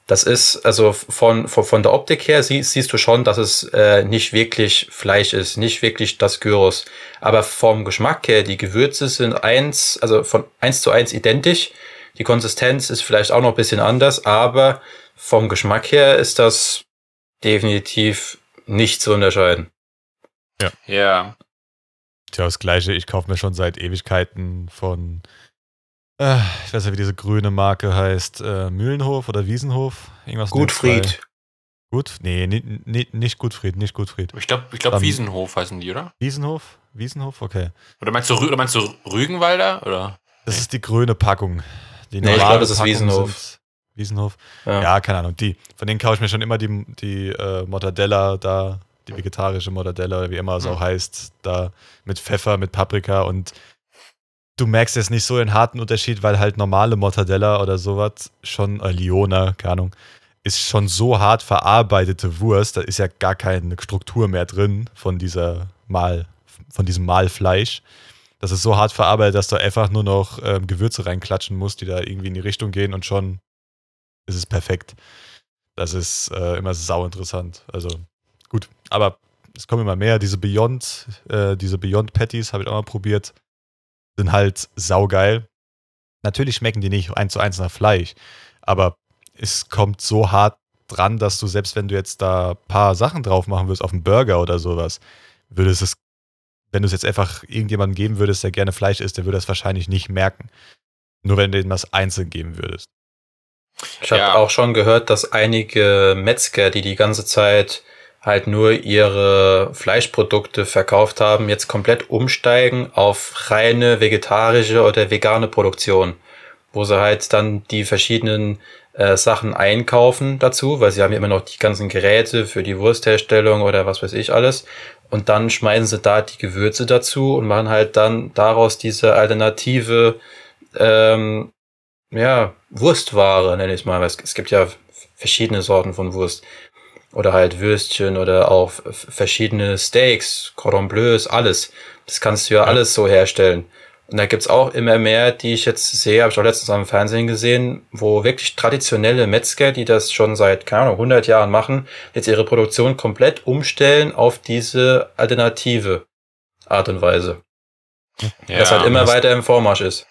Das ist, also von, von, von der Optik her sie, siehst du schon, dass es äh, nicht wirklich Fleisch ist, nicht wirklich das Gyros. Aber vom Geschmack her, die Gewürze sind eins, also von eins zu eins identisch. Die Konsistenz ist vielleicht auch noch ein bisschen anders, aber vom Geschmack her ist das definitiv nicht zu unterscheiden. Ja. Tja, das Gleiche. Ich kaufe mir schon seit Ewigkeiten von, äh, ich weiß nicht, wie diese grüne Marke heißt, äh, Mühlenhof oder Wiesenhof. Irgendwas Gutfried. Gut? Nee, ni- ni- nicht Gutfried, nicht Gutfried. Ich glaube, ich glaub, Ähm, Wiesenhof heißen die, oder? Wiesenhof? Wiesenhof? Okay. Oder meinst du, oder meinst du Rügenwalder? Oder? Das ist die grüne Packung. Die Nee, ich normale glaub, das ist Wiesenhof. Wiesenhof? Ja. Ja, keine Ahnung. Die. Von denen kaufe ich mir schon immer die, die äh, Mortadella da, die vegetarische Mortadella wie immer es Mhm. auch heißt, da mit Pfeffer, mit Paprika und du merkst jetzt nicht so den harten Unterschied, weil halt normale Mortadella oder sowas schon, äh, Liona, keine Ahnung, ist schon so hart verarbeitete Wurst, da ist ja gar keine Struktur mehr drin von dieser Mal, von diesem Mahlfleisch. Das ist so hart verarbeitet, dass du einfach nur noch ähm, Gewürze reinklatschen musst, die da irgendwie in die Richtung gehen und schon ist es perfekt. Das ist äh, immer sau interessant. Also gut, aber es kommen immer mehr. Diese Beyond, äh, diese Beyond Patties habe ich auch mal probiert. sind halt saugeil. Natürlich schmecken die nicht eins zu eins nach Fleisch, aber es kommt so hart dran, dass du selbst wenn du jetzt da ein paar Sachen drauf machen würdest auf einen Burger oder sowas, würdest es, wenn du es jetzt einfach irgendjemandem geben würdest, der gerne Fleisch isst, der würde es wahrscheinlich nicht merken. Nur wenn du ihm das einzeln geben würdest. Ich habe Ja. auch schon gehört, dass einige Metzger, die die ganze Zeit halt nur ihre Fleischprodukte verkauft haben, jetzt komplett umsteigen auf reine vegetarische oder vegane Produktion, wo sie halt dann die verschiedenen äh, Sachen einkaufen dazu, weil sie haben ja immer noch die ganzen Geräte für die Wurstherstellung oder was weiß ich alles. Und dann schmeißen sie da die Gewürze dazu und machen halt dann daraus diese alternative ähm, ja, Wurstware, nenne ich es mal. Es, es gibt ja verschiedene Sorten von Wurst. Oder halt Würstchen oder auch verschiedene Steaks, Cordon Bleus, alles. Das kannst du ja, alles so herstellen. Und da gibt's auch immer mehr, die ich jetzt sehe, habe ich auch letztens am Fernsehen gesehen, wo wirklich traditionelle Metzger, die das schon seit, keine Ahnung, 100 Jahren machen, jetzt ihre Produktion komplett umstellen auf diese alternative Art und Weise. das halt immer das- weiter im Vormarsch ist.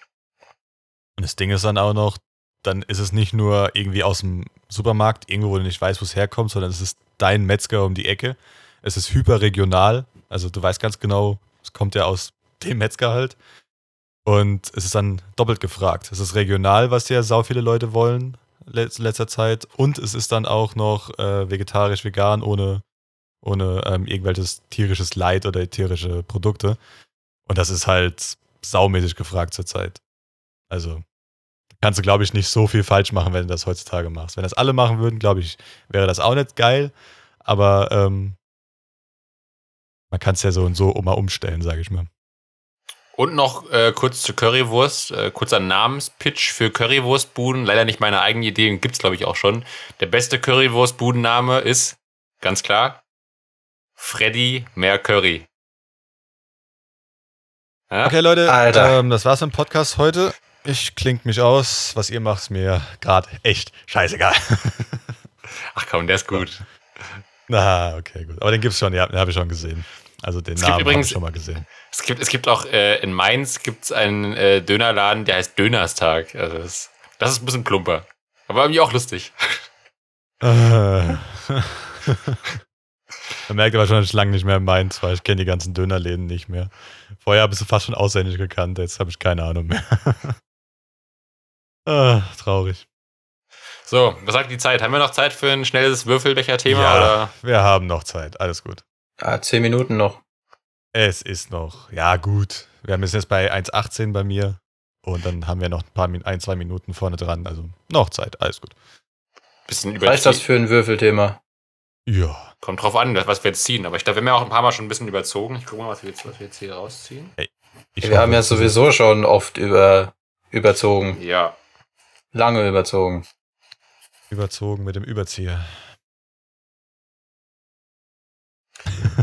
Und das Ding ist dann auch noch, dann ist es nicht nur irgendwie aus dem Supermarkt, irgendwo, wo du nicht weißt, wo es herkommt, sondern es ist dein Metzger um die Ecke. Es ist hyperregional, also du weißt ganz genau, es kommt ja aus dem Metzger halt. Und es ist dann doppelt gefragt. Es ist regional, was ja sau viele Leute wollen in letzter Zeit. Und es ist dann auch noch äh, vegetarisch, vegan, ohne, ohne ähm, irgendwelches tierisches Leid oder tierische Produkte. Und das ist halt saumäßig gefragt zurzeit. Also kannst du, glaube ich, nicht so viel falsch machen, wenn du das heutzutage machst. Wenn das alle machen würden, glaube ich, wäre das auch nicht geil. Aber ähm, man kann es ja so und so mal umstellen, sage ich mal. Und noch äh, kurz zur Currywurst. Äh, kurzer Namenspitch für Currywurstbuden. Leider nicht meine eigene Idee, gibt's glaube ich auch schon. Der beste Currywurstbudenname ist, ganz klar, Freddy mehr Curry. Ja? Okay, Leute, Alter. Ähm, das war's im Podcast heute. Ich klingt mich aus. Was ihr macht, ist mir gerade echt scheißegal. Ach komm, der ist gut. Na, okay, gut. Aber den gibt's schon, ja, den habe ich schon gesehen. Also den Es Namen habe ich schon mal gesehen. Es gibt, es gibt auch äh, in Mainz gibt's einen äh, Dönerladen, der heißt Dönerstag. Also das, das ist ein bisschen plumper. Aber irgendwie auch lustig. Äh. Man merkt aber schon, dass ich lange nicht mehr in Mainz war. Ich kenne die ganzen Dönerläden nicht mehr. Vorher habe ich sie fast schon auswendig gekannt, jetzt habe ich keine Ahnung mehr. ah, traurig. So, was sagt die Zeit? Haben wir noch Zeit für ein schnelles Würfelbecher-Thema? Ja, Oder? wir haben noch Zeit, alles gut. Ah, zehn Minuten noch. Es ist noch, ja gut. Wir haben jetzt bei 1,18 bei mir und dann haben wir noch ein paar, Min- ein, zwei Minuten vorne dran. Also noch Zeit, alles gut. Bisschen über Reicht das für ein Würfelthema? Ja. Kommt drauf an, was wir jetzt ziehen. Aber ich glaube, wir haben ja auch ein paar Mal schon ein bisschen überzogen. Ich gucke mal, was wir jetzt, was wir jetzt hier rausziehen. Ich Wir haben hoffe, ja es ist- sowieso schon oft über, überzogen. Ja. Lange überzogen. Überzogen mit dem Überzieher.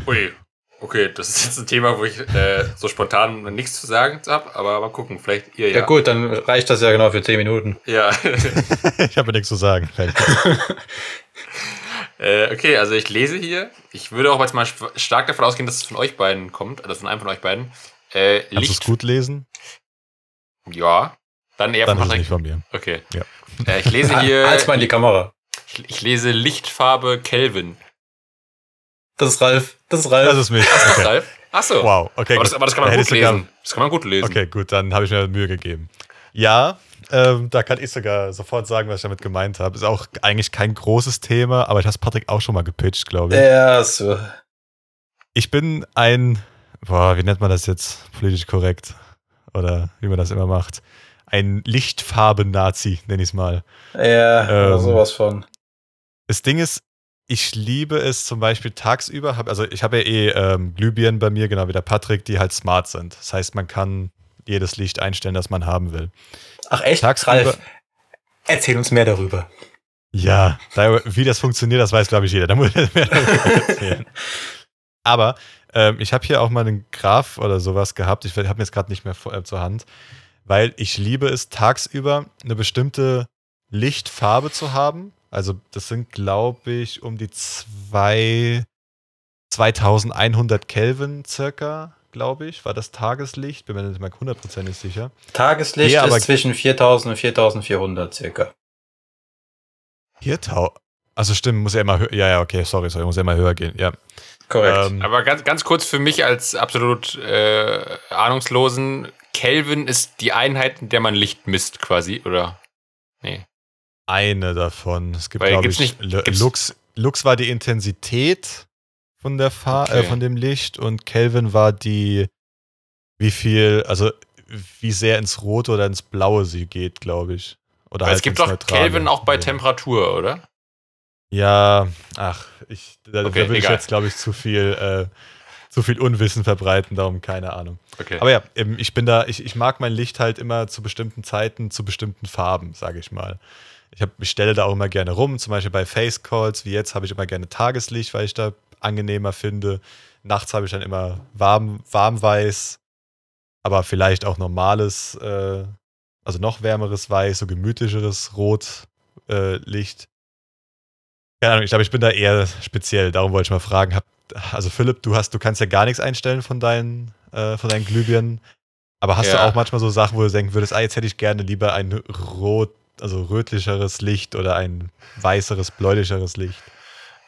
Ui. Okay, das ist jetzt ein Thema, wo ich äh, so spontan nichts zu sagen habe, aber mal gucken, vielleicht ihr Ja. ja. gut, dann reicht das ja genau für zehn Minuten. Ja. ich habe nichts zu sagen. äh, okay, also ich lese hier. Ich würde auch jetzt mal stark davon ausgehen, dass es von euch beiden kommt, also von einem von euch beiden. Äh, Kannst du es gut lesen? Ja. Dann eher Dann von ist es Patrick. nicht von mir. Okay. Ja. Äh, ich lese hier. Halt's mal in die Kamera. ich, ich lese Lichtfarbe Kelvin. Das ist Ralf. Das ist Ralf. Das ist mich. Ist das Okay. Ralf? Achso. Wow, okay. Aber das, aber das kann man Da gut lesen. Das kann man gut lesen. Okay, gut, dann habe ich mir Mühe gegeben. Ja, ähm, da kann ich sogar sofort sagen, was ich damit gemeint habe. Ist auch eigentlich kein großes Thema, aber ich habe Patrick auch schon mal gepitcht, glaube ich. ja, so. Ich bin ein, boah, wie nennt man das jetzt politisch korrekt? Oder wie man das immer macht. Ein Lichtfarben-Nazi, nenne ich es mal. Ja, Ähm, sowas von. Das Ding ist, ich liebe es zum Beispiel tagsüber, hab, also ich habe ja eh ähm, Glühbirnen bei mir, genau wie der Patrick, die halt smart sind. Das heißt, man kann jedes Licht einstellen, das man haben will. Ach echt, tagsüber- Ralf? Erzähl uns mehr darüber. Ja, wie das funktioniert, das weiß, glaube ich, jeder. Da muss ich mehr darüber erzählen. Aber ähm, ich habe hier auch mal einen Graph oder sowas gehabt. Ich habe mir jetzt gerade nicht mehr vor, äh, zur Hand, weil ich liebe es, tagsüber eine bestimmte Lichtfarbe zu haben. Also, das sind, glaube ich, um die zwei, 2100 Kelvin circa, glaube ich. War das Tageslicht? Bin mir nicht mal hundertprozentig sicher. Tageslicht Nee, aber- ist zwischen 4000 und 4400 circa. 4000. Also stimmt, muss ja immer höher. Ja, ja, okay, sorry, sorry, muss ja immer höher gehen. Ja. Korrekt. Ähm, Aber ganz, ganz kurz für mich als absolut äh, Ahnungslosen, Kelvin ist die Einheit, in der man Licht misst, quasi, oder? Nee. Eine davon. Es gibt, glaube ich, nicht- Lux, Lux war die Intensität von der Fahr Okay. äh, von dem Licht und Kelvin war die, wie viel, also wie sehr ins Rote oder ins Blaue sie geht, glaube ich. Oder halt es gibt doch. Kelvin auch bei Ja. Temperatur, oder? Ja, ach, ich, da, Okay, da würde ich egal. jetzt, glaube ich, zu viel, äh, zu viel Unwissen verbreiten, darum keine Ahnung. Okay. Aber ja, ich bin da, ich, ich mag mein Licht halt immer zu bestimmten Zeiten, zu bestimmten Farben, sage ich mal. Ich, hab, ich stelle da auch immer gerne rum, zum Beispiel bei Face Calls, wie jetzt, habe ich immer gerne Tageslicht, weil ich da angenehmer finde. Nachts habe ich dann immer warm, warmweiß, aber vielleicht auch normales, äh, also noch wärmeres Weiß, so gemütlicheres Rot äh, Licht. Keine Ahnung, ich glaube, ich bin da eher speziell. Darum wollte ich mal fragen. Hab, also Philipp, du hast, du kannst ja gar nichts einstellen von deinen, äh, von deinen Glühbirnen. Aber hast du Ja. auch manchmal so Sachen, wo du denken würdest, ah, jetzt hätte ich gerne lieber ein rot, also rötlicheres Licht oder ein weißeres, bläulicheres Licht?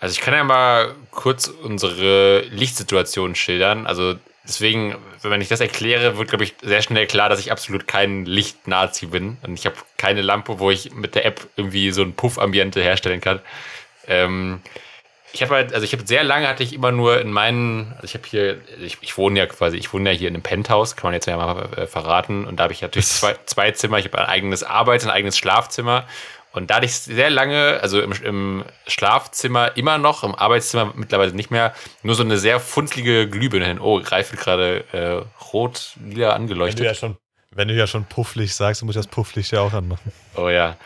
Also ich kann ja mal kurz unsere Lichtsituation schildern. Also deswegen, wenn ich das erkläre, wird, glaube ich, sehr schnell klar, dass ich absolut kein Licht-Nazi bin. Und ich habe keine Lampe, wo ich mit der App irgendwie so ein Puff-Ambiente herstellen kann. Ähm, ich habe halt, also ich habe sehr lange hatte ich immer nur in meinen, also ich habe hier, ich, ich wohne ja quasi, ich wohne ja hier in einem Penthouse, kann man jetzt ja mal äh, verraten. Und da habe ich natürlich zwei, zwei Zimmer, ich habe ein eigenes Arbeits- und ein eigenes Schlafzimmer. Und da hatte ich sehr lange, also im, im Schlafzimmer immer noch, im Arbeitszimmer mittlerweile nicht mehr, nur so eine sehr funzlige Glühbirne hin. Oh, Greif wird gerade äh, rot-lila angeleuchtet. schon, wenn du ja schon Pufflicht sagst, dann muss ich das Pufflicht ja auch anmachen. Oh ja.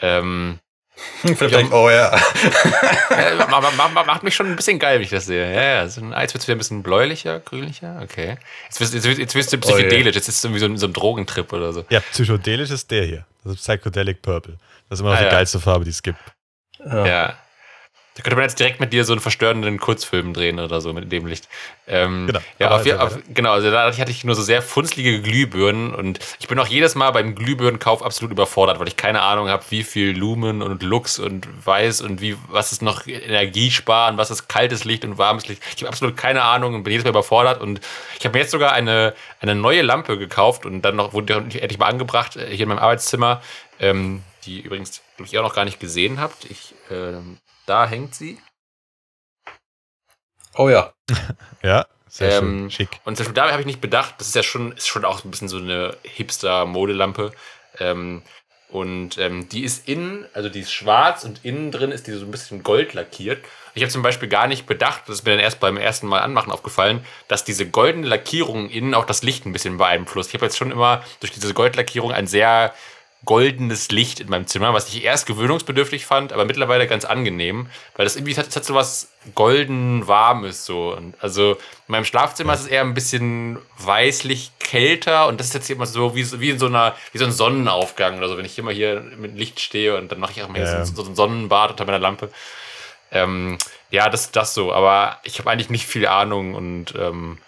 Ähm, Denkt, oh ja. ma- ma- ma- macht mich schon ein bisschen geil, wenn ich das sehe. Ja, ja. So ein, jetzt wird es wieder ein bisschen bläulicher, grünlicher. Okay. Jetzt wirst, jetzt, wirst- jetzt wirst du Oh, ja. psychedelisch. Jetzt ist es irgendwie so ein, so ein Drogentrip oder so. Ja, psychedelisch ist der hier. Das ist Psychedelic Purple. Das ist immer noch Ah, die ja. geilste Farbe, die es gibt. ja. Ja. Da könnte man jetzt direkt mit dir so einen verstörenden Kurzfilm drehen oder so mit dem Licht. Ähm, Genau. Ja, auf, also auf, genau, also da hatte ich nur so sehr funzlige Glühbirnen und ich bin auch jedes Mal beim Glühbirnenkauf absolut überfordert, weil ich keine Ahnung habe, wie viel Lumen und Lux und Weiß und wie, was ist noch Energie sparen, was ist kaltes Licht und warmes Licht. Ich habe absolut keine Ahnung und bin jedes Mal überfordert und ich habe mir jetzt sogar eine, eine neue Lampe gekauft und dann noch wurde die endlich mal angebracht äh, hier in meinem Arbeitszimmer, ähm, die übrigens, glaube ich, ihr auch noch gar nicht gesehen habt. Ich, ähm, da hängt sie. Oh ja. Ja, sehr Ähm, schön. Schick. Und zum Beispiel da habe ich nicht bedacht, das ist ja schon, ist schon auch ein bisschen so eine Hipster-Modelampe. Ähm, und ähm, die ist innen, also die ist schwarz und innen drin ist die so ein bisschen gold lackiert. Ich habe zum Beispiel gar nicht bedacht, das ist mir dann erst beim ersten Mal anmachen aufgefallen, dass diese goldene Lackierung innen auch das Licht ein bisschen beeinflusst. Ich habe jetzt schon immer durch diese Goldlackierung ein sehr goldenes Licht in meinem Zimmer, was ich erst gewöhnungsbedürftig fand, aber mittlerweile ganz angenehm, weil das irgendwie hat, hat so was golden warmes so. Und also in meinem Schlafzimmer ist es eher ein bisschen weißlich kälter und das ist jetzt immer so wie, so- wie in so einer wie so ein Sonnenaufgang oder so, wenn ich immer hier mit Licht stehe und dann mache ich auch mal Ja. so, so ein Sonnenbad unter meiner Lampe. Ähm, ja, das das so, aber ich habe eigentlich nicht viel Ahnung und ähm,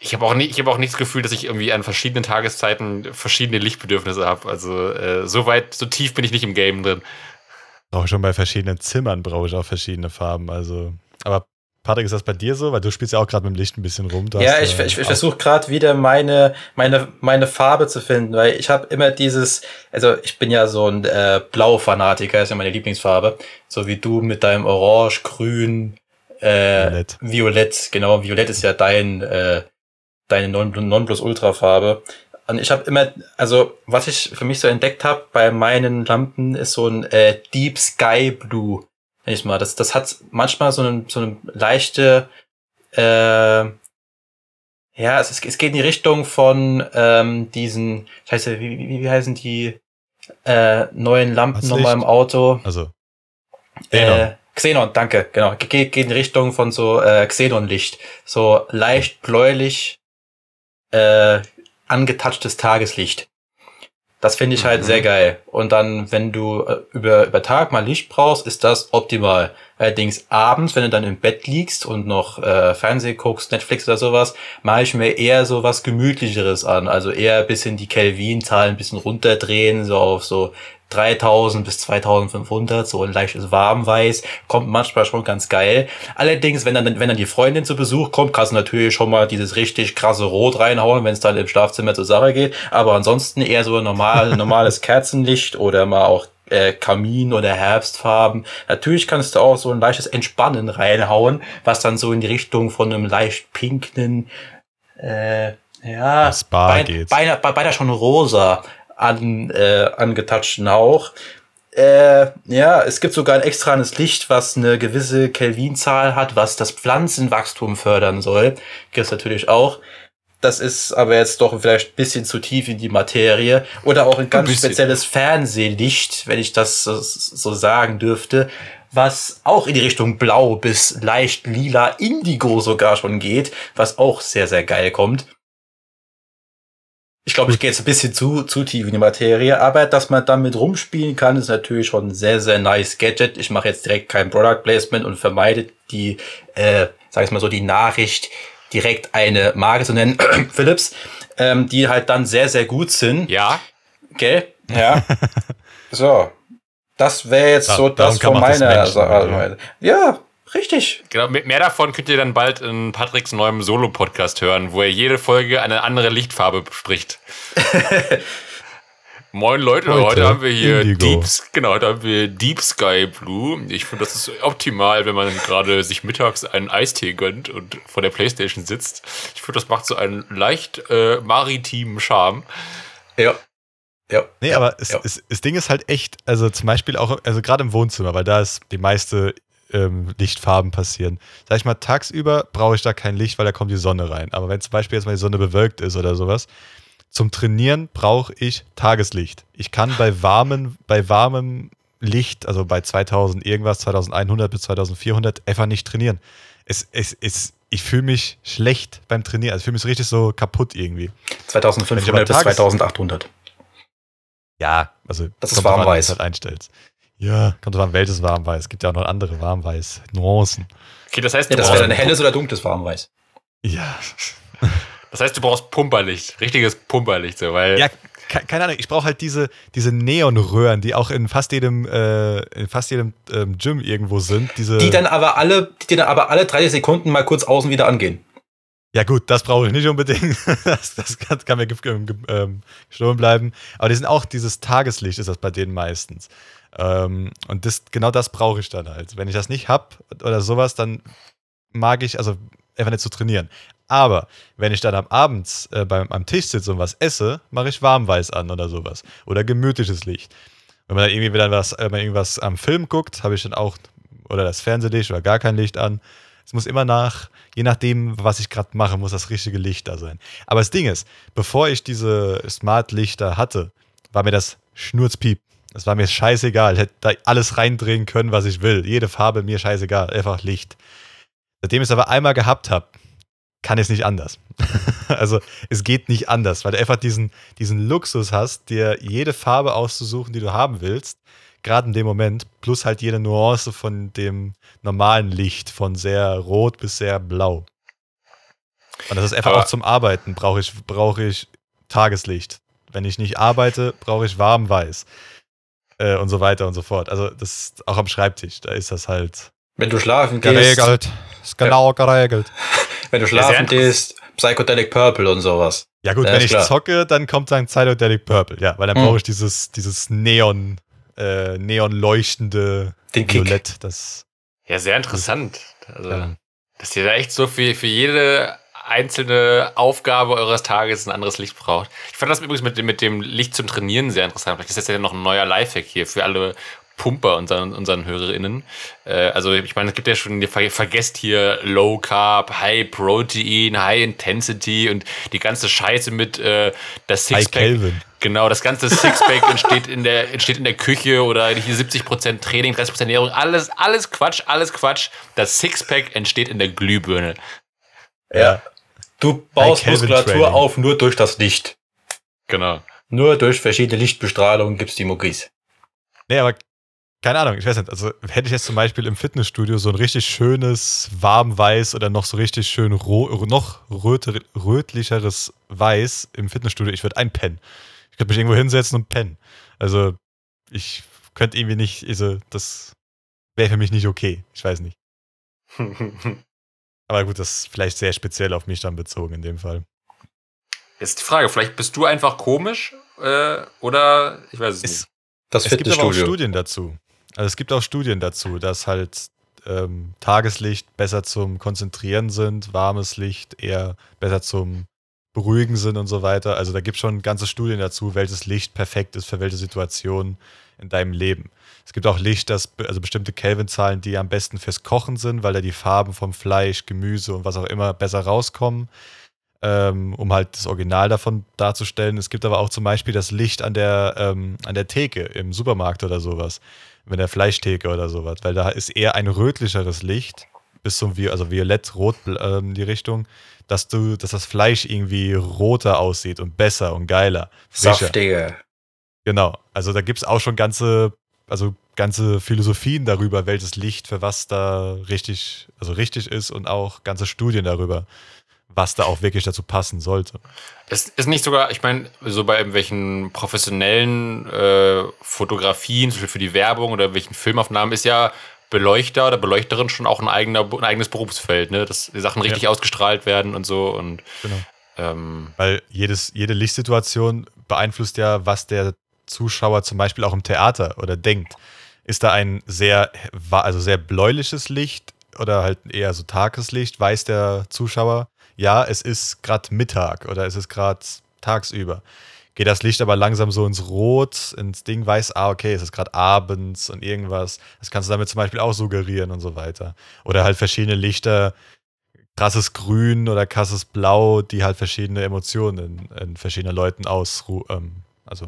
ich habe auch, nie, ich hab auch nicht das Gefühl, dass ich irgendwie an verschiedenen Tageszeiten verschiedene Lichtbedürfnisse habe. Also äh, so weit, so tief bin ich nicht im Game drin. Auch schon bei verschiedenen Zimmern brauche ich auch verschiedene Farben. Also, aber Patrick, ist das bei dir so? Weil du spielst ja auch gerade mit dem Licht ein bisschen rum. Du Ja, hast, ich, äh, ich, ich versuche gerade wieder meine, meine, meine Farbe zu finden, weil ich habe immer dieses, also ich bin ja so ein äh, Blau-Fanatiker, ist ja meine Lieblingsfarbe, so wie du mit deinem Orange, Grün, äh, Violett. Violett, genau, Violett ist ja dein, äh, deine Non- Nonplusultra-Farbe. Und ich habe immer, also was ich für mich so entdeckt habe bei meinen Lampen ist so ein äh, Deep Sky Blue. Nenn ich mal. Das, das hat manchmal so eine, so eine leichte, äh, ja, es, es geht in die Richtung von ähm, diesen, scheiße, wie, wie, wie heißen die äh, neuen Lampen nochmal im? Auto? Also, Xenon. Äh, Xenon, danke, genau. Ge geht, geht in Richtung von so äh, Xenon-Licht. So leicht bläulich äh, angetatschtes Tageslicht. Das finde ich halt Mhm. sehr geil. Und dann, wenn du äh, über, über Tag mal Licht brauchst, ist das optimal. Allerdings abends, wenn du dann im Bett liegst und noch äh, Fernsehen guckst, Netflix oder sowas, mache ich mir eher so was gemütlicheres an. Also eher ein bisschen die Kelvin-Zahlen ein bisschen runterdrehen, so auf so 3000 bis 2500, so ein leichtes Warmweiß, kommt manchmal schon ganz geil. Allerdings, wenn dann, wenn dann die Freundin zu Besuch kommt, kannst du natürlich schon mal dieses richtig krasse Rot reinhauen, wenn es dann im Schlafzimmer zur Sache geht. Aber ansonsten eher so normal, normales Kerzenlicht oder mal auch äh, Kamin oder Herbstfarben. Natürlich kannst du auch so ein leichtes Entspannen reinhauen, was dann so in die Richtung von einem leicht pinken, äh, ja, Spa bei, geht. beinahe, beinahe schon rosa an, äh, angetatschten Hauch. Äh, ja, es gibt sogar ein extranes Licht, was eine gewisse Kelvinzahl hat, was das Pflanzenwachstum fördern soll. Gibt's natürlich auch. Das ist aber jetzt doch vielleicht ein bisschen zu tief in die Materie. Oder auch ein ganz bisschen. spezielles Fernsehlicht, wenn ich das so, so sagen dürfte, was auch in die Richtung blau bis leicht lila Indigo sogar schon geht, was auch sehr, sehr geil kommt. Ich glaube, ich gehe jetzt ein bisschen zu, zu tief in die Materie, aber dass man damit rumspielen kann, ist natürlich schon ein sehr, sehr nice Gadget. Ich mache jetzt direkt kein Product Placement und vermeide die, äh, sag ich mal so, die Nachricht, direkt eine Marke zu nennen, Philips, ähm, die halt dann sehr, sehr gut sind. Ja, Gell? Ja. so. Das wäre jetzt Da- so das von meiner Menschen, Seite. Ja, richtig. genau. Mehr davon könnt ihr dann bald in Patricks neuem Solo-Podcast hören, wo er jede Folge eine andere Lichtfarbe bespricht. Moin Leute, heute, Heute haben wir hier Indigo. Deep, genau, heute haben wir Deep Sky Blue. Ich finde, das ist optimal, wenn man gerade sich mittags einen Eistee gönnt und vor der Playstation sitzt. Ich finde, das macht so einen leicht äh, maritimen Charme. Ja. Ja. Nee, ja. aber es, ja. es, das Ding ist halt echt, also zum Beispiel auch, also gerade im Wohnzimmer, weil da ist die meiste ähm, Lichtfarben passieren. Sag ich mal, tagsüber brauche ich da kein Licht, weil da kommt die Sonne rein. Aber wenn zum Beispiel jetzt mal die Sonne bewölkt ist oder sowas, zum Trainieren brauche ich Tageslicht. Ich kann bei warmen, bei warmem Licht, also bei 2000 irgendwas, 2100 bis 2400, einfach nicht trainieren. Es, es, es, ich fühle mich schlecht beim Trainieren. Also ich fühle mich richtig so kaputt irgendwie. 2500 bis Tages- 2800. Ja, also Das ist warmweiß. es Halt einstellst. Ja, kommt drauf an, welches Warmweiß. Es gibt ja auch noch andere Warmweiß-Nuancen. Okay, das heißt, Ja, du das wäre dann helles oder dunkles Warmweiß. Ja. das heißt, du brauchst Pumperlicht, richtiges Pumperlicht, so, weil Ja, ke keine Ahnung, ich brauche halt diese, diese Neonröhren, die auch in fast jedem, äh, in fast jedem ähm, Gym irgendwo sind. Diese, Die dann aber alle, die dann aber alle 30 Sekunden mal kurz außen wieder angehen. Ja gut, das brauche ich nicht unbedingt. das das kann, kann mir ge ähm, gestohlen bleiben. Aber die sind auch dieses Tageslicht, ist das bei denen meistens. Ähm, und das, genau das brauche ich dann halt. Wenn ich das nicht habe oder sowas, dann mag ich, also einfach nicht zu trainieren. Aber wenn ich dann am Abend äh, beim, am Tisch sitze und was esse, mache ich Warmweiß an oder sowas. Oder gemütliches Licht. Wenn man dann irgendwie wieder was, äh, wenn man irgendwas am Film guckt, habe ich dann auch oder das Fernsehlicht oder gar kein Licht an. Es muss immer nach, je nachdem, was ich gerade mache, muss das richtige Licht da sein. Aber das Ding ist, bevor ich diese Smart-Lichter hatte, war mir das Schnurzpiep. Es war mir scheißegal. Ich hätte da alles reindrehen können, was ich will. Jede Farbe mir scheißegal. Einfach Licht. Seitdem ich es aber einmal gehabt habe, kann es nicht anders. also es geht nicht anders, weil du einfach diesen, diesen Luxus hast, dir jede Farbe auszusuchen, die du haben willst, gerade in dem Moment, plus halt jede Nuance von dem normalen Licht, von sehr rot bis sehr blau. Und das ist einfach Aber- auch zum Arbeiten, brauche ich, brauche ich Tageslicht. Wenn ich nicht arbeite, brauche ich warmweiß. Äh, und so weiter und so fort. Also das ist auch am Schreibtisch, da ist das halt Wenn du schlafen gehst, geregelt. Ist genau geregelt. wenn du schlafen gehst, Psychedelic Purple und sowas. Ja gut, Ja, wenn ich klar. zocke, dann kommt dann Psychedelic Purple. Ja, weil dann Mhm. brauche ich dieses, dieses Neon, äh, Neon leuchtende Den Kick. Violett. Das, ja, sehr interessant. Also, ja. dass ihr da echt so viel für jede einzelne Aufgabe eures Tages ein anderes Licht braucht. Ich fand das übrigens mit dem, mit dem Licht zum Trainieren sehr interessant. Vielleicht ist das ja noch ein neuer Lifehack hier für alle Pumper unseren, unseren HörerInnen. Äh, also ich meine, es gibt ja schon, ihr ver vergesst hier Low Carb, High Protein, High Intensity und die ganze Scheiße mit äh, das High Sixpack. Kelvin. Genau, das ganze Sixpack entsteht in der entsteht in der Küche oder hier 70% Training, 30% Ernährung, alles alles Quatsch, alles Quatsch. Das Sixpack entsteht in der Glühbirne. Ja. Du baust Muskulatur Training. auf nur durch das Licht. Genau. Nur durch verschiedene Lichtbestrahlungen gibt's die Muckis. Nee, aber keine Ahnung, ich weiß nicht, also hätte ich jetzt zum Beispiel im Fitnessstudio so ein richtig schönes warmweiß oder noch so richtig schön noch rötlicheres Weiß im Fitnessstudio, ich würde einpennen. Ich könnte mich irgendwo hinsetzen und pennen. Also ich könnte irgendwie nicht, also das wäre für mich nicht okay. Ich weiß nicht. Aber gut, das ist vielleicht sehr speziell auf mich dann bezogen in dem Fall. Jetzt die Frage, vielleicht bist du einfach komisch äh, oder ich weiß es, es nicht. Das es gibt aber auch Studien dazu. Also es gibt auch Studien dazu, dass halt ähm, Tageslicht besser zum Konzentrieren sind, warmes Licht eher besser zum Beruhigen sind und so weiter. Also da gibt es schon ganze Studien dazu, welches Licht perfekt ist für welche Situation in deinem Leben. Es gibt auch Licht, das, also bestimmte Kelvin-Zahlen, die am besten fürs Kochen sind, weil da die Farben vom Fleisch, Gemüse und was auch immer besser rauskommen, ähm, um halt das Original davon darzustellen. Es gibt aber auch zum Beispiel das Licht an der, ähm, an der Theke im Supermarkt oder sowas mit der Fleischtheke oder sowas, weil da ist eher ein rötlicheres Licht, bis zum also violett-rot ähm, die Richtung, dass du, dass das Fleisch irgendwie roter aussieht und besser und geiler. Frischer. Saftiger. Genau. Also da gibt es auch schon ganze, also ganze Philosophien darüber, welches Licht für was da richtig, also richtig ist und auch ganze Studien darüber was da auch wirklich dazu passen sollte. Es ist nicht sogar, ich meine, so bei irgendwelchen professionellen äh, Fotografien, zum Beispiel für die Werbung oder welchen Filmaufnahmen, ist ja Beleuchter oder Beleuchterin schon auch ein, eigener, ein eigenes Berufsfeld, ne? dass die Sachen richtig ja. ausgestrahlt werden und so. Und, genau. Ähm, Weil jedes, jede Lichtsituation beeinflusst ja, was der Zuschauer zum Beispiel auch im Theater oder denkt. Ist da ein sehr, also sehr bläuliches Licht oder halt eher so Tageslicht, weiß der Zuschauer, ja, es ist gerade Mittag oder es ist gerade tagsüber. Geht das Licht aber langsam so ins Rot, ins Ding, weiß, ah, okay, es ist gerade abends und irgendwas. Das kannst du damit zum Beispiel auch suggerieren und so weiter. Oder halt verschiedene Lichter, krasses Grün oder krasses Blau, die halt verschiedene Emotionen in, in verschiedenen Leuten ausruhen. Ähm, also,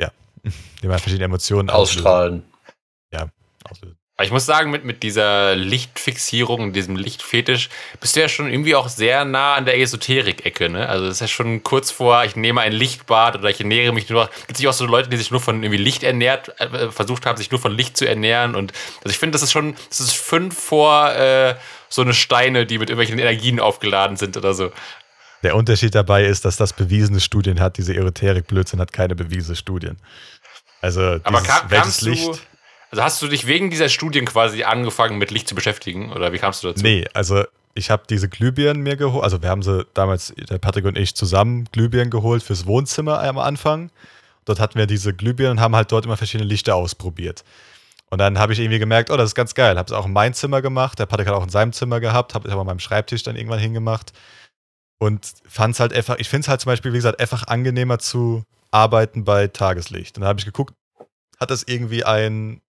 ja, die halt verschiedene Emotionen ausstrahlen. Auslösen. Ja, auslösen. Ich muss sagen, mit, mit dieser Lichtfixierung, diesem Lichtfetisch, bist du ja schon irgendwie auch sehr nah an der Esoterik-Ecke, ne? Also das ist ja schon kurz vor, ich nehme ein Lichtbad oder ich ernähre mich nur. Gibt es nicht auch so Leute, die sich nur von irgendwie Licht ernährt, äh, versucht haben, sich nur von Licht zu ernähren? Und also ich finde, das ist schon, das ist fünf vor äh, so eine Steine, die mit irgendwelchen Energien aufgeladen sind oder so. Der Unterschied dabei ist, dass das bewiesene Studien hat. Diese Esoterik-Blödsinn hat keine bewiesene Studien. Also, Aber kam, welches Licht. Also hast du dich wegen dieser Studien quasi angefangen mit Licht zu beschäftigen oder wie kamst du dazu? Nee, also ich habe diese Glühbirnen mir geholt, also wir haben sie damals, der Patrick und ich, zusammen Glühbirnen geholt fürs Wohnzimmer am Anfang. Dort hatten wir diese Glühbirnen und haben halt dort immer verschiedene Lichter ausprobiert. Und dann habe ich irgendwie gemerkt, oh, das ist ganz geil. Habe es auch in mein Zimmer gemacht. Der Patrick hat auch in seinem Zimmer gehabt. Habe ich aber an meinem Schreibtisch dann irgendwann hingemacht. Und fand es halt einfach, ich finde es halt zum Beispiel, wie gesagt, einfach angenehmer zu arbeiten bei Tageslicht. Und dann habe ich geguckt, hat das irgendwie ein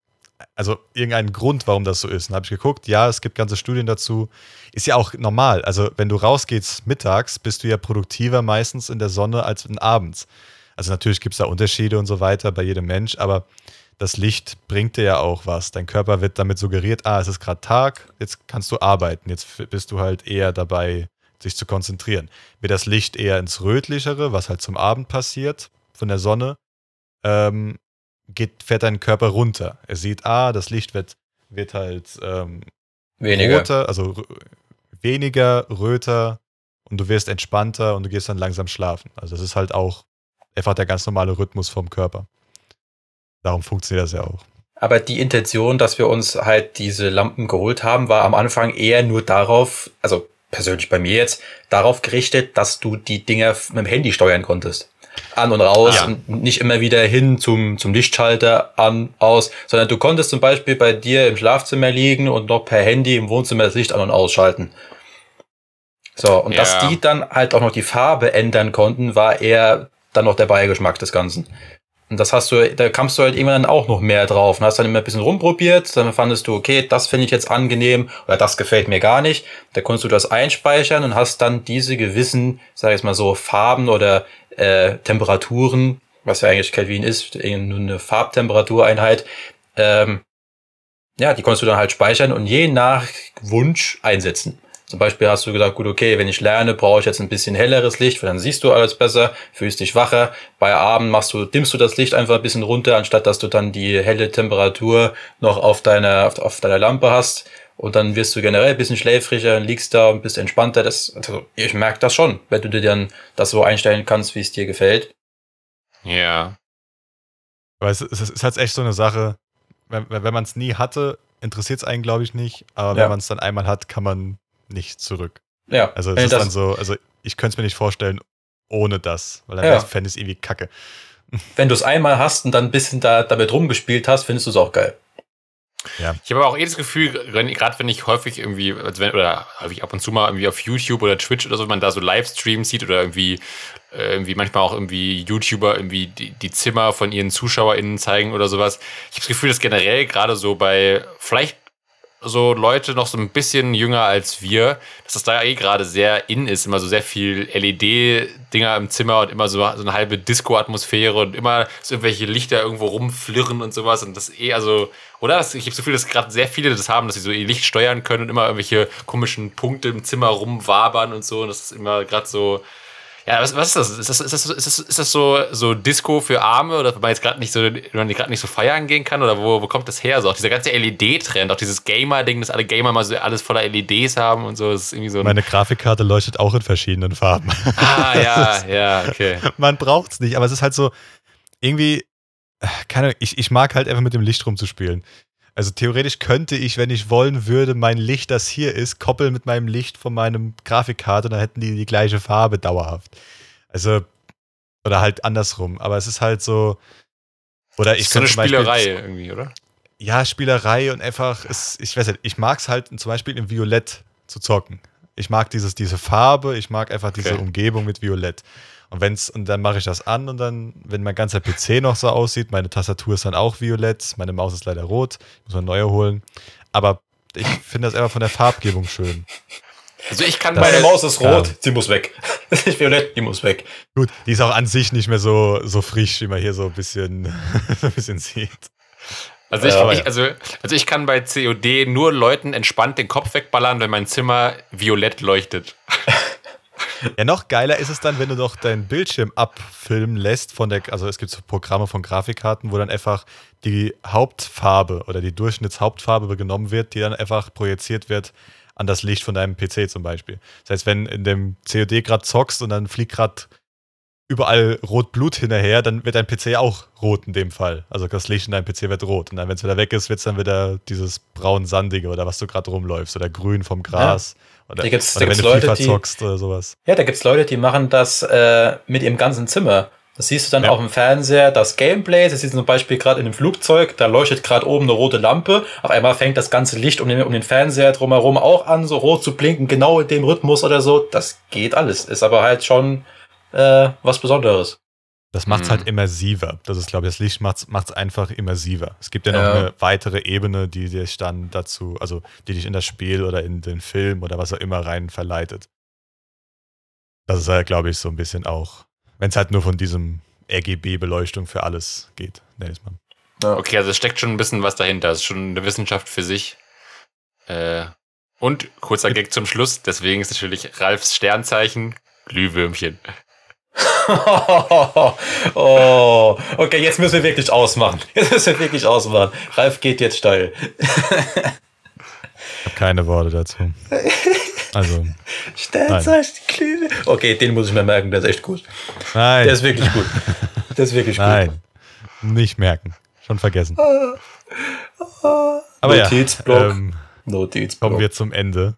also irgendeinen Grund, warum das so ist. Und habe ich geguckt, ja, es gibt ganze Studien dazu. Ist ja auch normal. Also, wenn du rausgehst mittags, bist du ja produktiver meistens in der Sonne als abends. Also, natürlich gibt es da Unterschiede und so weiter bei jedem Mensch, aber das Licht bringt dir ja auch was. Dein Körper wird damit suggeriert, ah, es ist gerade Tag, jetzt kannst du arbeiten. Jetzt bist du halt eher dabei, sich zu konzentrieren. Wird das Licht eher ins Rötlichere, was halt zum Abend passiert von der Sonne, ähm, geht, fährt dein Körper runter. Er sieht, ah, das Licht wird, wird halt ähm, weniger. roter, also weniger, röter und du wirst entspannter und du gehst dann langsam schlafen. Also das ist halt auch einfach der ganz normale Rhythmus vom Körper. Darum funktioniert das ja auch. Aber die Intention, dass wir uns halt diese Lampen geholt haben, war am Anfang eher nur darauf, also persönlich bei mir jetzt, darauf gerichtet, dass du die Dinger mit dem Handy steuern konntest an und raus ja. und nicht immer wieder hin zum, zum Lichtschalter an, aus, sondern du konntest zum Beispiel bei dir im Schlafzimmer liegen und noch per Handy im Wohnzimmer das Licht an und ausschalten. So, und ja. dass die dann halt auch noch die Farbe ändern konnten, war eher dann noch der Beigeschmack des Ganzen. Und das hast du, da kamst du halt immer dann auch noch mehr drauf und hast dann immer ein bisschen rumprobiert, dann fandest du, okay, das finde ich jetzt angenehm oder das gefällt mir gar nicht. Da konntest du das einspeichern und hast dann diese gewissen, sag ich mal so, Farben oder äh, Temperaturen, was ja eigentlich Kelvin ist, nur eine Farbtemperatureinheit, ähm, ja, die konntest du dann halt speichern und je nach Wunsch einsetzen. Zum Beispiel hast du gesagt, gut, okay, wenn ich lerne, brauche ich jetzt ein bisschen helleres Licht, weil dann siehst du alles besser, fühlst dich wacher. Bei Abend machst du, dimmst du das Licht einfach ein bisschen runter, anstatt dass du dann die helle Temperatur noch auf deiner, auf, auf deiner Lampe hast. Und dann wirst du generell ein bisschen schläfriger, liegst da ein bisschen entspannter. Das, also ich merke das schon, wenn du dir dann das so einstellen kannst, wie es dir gefällt. Ja. Aber es, es ist halt echt so eine Sache, wenn, wenn man es nie hatte, interessiert es einen, glaube ich, nicht. Aber Ja. wenn man es dann einmal hat, kann man nicht zurück. Ja, Also es ist das, dann so, also ich könnte es mir nicht vorstellen ohne das, weil dann Ja. fände ich es irgendwie kacke. wenn du es einmal hast und dann ein bisschen da, damit rumgespielt hast, findest du es auch geil. Ich habe auch eh das Gefühl, gerade wenn ich häufig irgendwie, oder häufig ab und zu mal irgendwie auf YouTube oder Twitch oder so, wenn man da so Livestreams sieht oder irgendwie, äh, irgendwie manchmal auch irgendwie YouTuber irgendwie die, die Zimmer von ihren ZuschauerInnen zeigen oder sowas. Ich habe das Gefühl, dass generell gerade so bei vielleicht so Leute noch so ein bisschen jünger als wir, dass das da eh gerade sehr in ist, immer so sehr viel LED-Dinger im Zimmer und immer so, so eine halbe Disco-Atmosphäre und immer so irgendwelche Lichter irgendwo rumflirren und sowas und das eh, also, oder? Ich habe das Gefühl, dass gerade sehr viele das haben, dass sie so ihr Licht steuern können und immer irgendwelche komischen Punkte im Zimmer rumwabern und so und das ist immer gerade so, ja, was, was ist das? Ist das, ist das, ist das, ist das so, so Disco für Arme oder wenn man jetzt gerade nicht so, wenn man gerade nicht so feiern gehen kann oder wo, wo kommt das her? So auch dieser ganze LED-Trend, auch dieses Gamer-Ding, dass alle Gamer mal so alles voller LEDs haben und so, ist irgendwie so ein, Meine Grafikkarte leuchtet auch in verschiedenen Farben. Ah, ja, ja, okay. man braucht es nicht, aber es ist halt so, irgendwie, äh, keine Ahnung, ich, ich mag halt einfach mit dem Licht rumzuspielen. Also theoretisch könnte ich, wenn ich wollen würde, mein Licht, das hier ist, koppeln mit meinem Licht von meinem Grafikkarte und dann hätten die die gleiche Farbe dauerhaft. Also, oder halt andersrum. Aber es ist halt so, oder ich ist so eine zum Beispiel- Spielerei irgendwie, oder? ja, Spielerei und einfach, es, ich weiß nicht, ich mag es halt zum Beispiel in Violett zu zocken. Ich mag dieses, diese Farbe, ich mag einfach diese Okay. Umgebung mit Violett. Und wenn's, und dann mache ich das an und dann, wenn mein ganzer PC noch so aussieht, meine Tastatur ist dann auch violett, meine Maus ist leider rot, muss man neue holen. Aber ich finde das einfach von der Farbgebung schön. Also ich kann Das- Meine Maus ist rot, Ja. sie muss weg. Das ist nicht violett, die muss weg. Gut, die ist auch an sich nicht mehr so, so frisch, wie man hier so ein bisschen, so ein bisschen sieht. Also, ich, Ja, ich, also, also ich kann bei COD nur Leuten entspannt den Kopf wegballern, wenn mein Zimmer violett leuchtet. Ja, noch geiler ist es dann, wenn du doch deinen Bildschirm abfilmen lässt von der, also es gibt so Programme von Grafikkarten, wo dann einfach die Hauptfarbe oder die Durchschnittshauptfarbe genommen wird, die dann einfach projiziert wird an das Licht von deinem PC zum Beispiel. Das heißt, wenn in dem COD gerade zockst und dann fliegt gerade überall rot Blut hinterher, dann wird dein PC auch rot in dem Fall. Also das Licht in deinem PC wird rot. Und dann, wenn es wieder weg ist, wird es dann wieder dieses braun-sandige oder was du gerade rumläufst oder grün vom Gras. Oder, Da gibt's- da oder wenn gibt's du Leute, die- oder sowas. Ja, da gibt's Leute, die machen das äh, mit ihrem ganzen Zimmer. Das siehst du dann Ja. auf dem Fernseher, das Gameplay. Das siehst du zum Beispiel gerade in einem Flugzeug, da leuchtet gerade oben eine rote Lampe. Auf einmal fängt das ganze Licht um den, um den Fernseher drumherum auch an, so rot zu blinken, genau in dem Rhythmus oder so. Das geht alles. Ist aber halt schon äh, was Besonderes. Das macht es Mhm. halt immersiver. Das ist, glaube ich, das Licht macht es einfach immersiver. Es gibt ja noch Ja. eine weitere Ebene, die dich dann dazu, also die dich in das Spiel oder in den Film oder was auch immer rein verleitet. Das ist halt, glaube ich, so ein bisschen auch, wenn es halt nur von diesem RGB-Beleuchtung für alles geht, nenn ich mal. Okay, also es steckt schon ein bisschen was dahinter. Es ist schon eine Wissenschaft für sich. Äh, und kurzer Gag zum Schluss. Deswegen ist natürlich Ralfs Sternzeichen Glühwürmchen. oh, okay, jetzt müssen wir wirklich ausmachen. Jetzt müssen wir wirklich ausmachen. Ralf geht jetzt steil. Ich habe keine Worte dazu. Also, Glühwein. Okay, den muss ich mir merken, der ist echt gut. nein, Der ist wirklich gut. Der ist wirklich gut. nein, nicht merken. Schon vergessen. Aber ja, Notizblock. ähm, Notizblock. kommen wir zum Ende.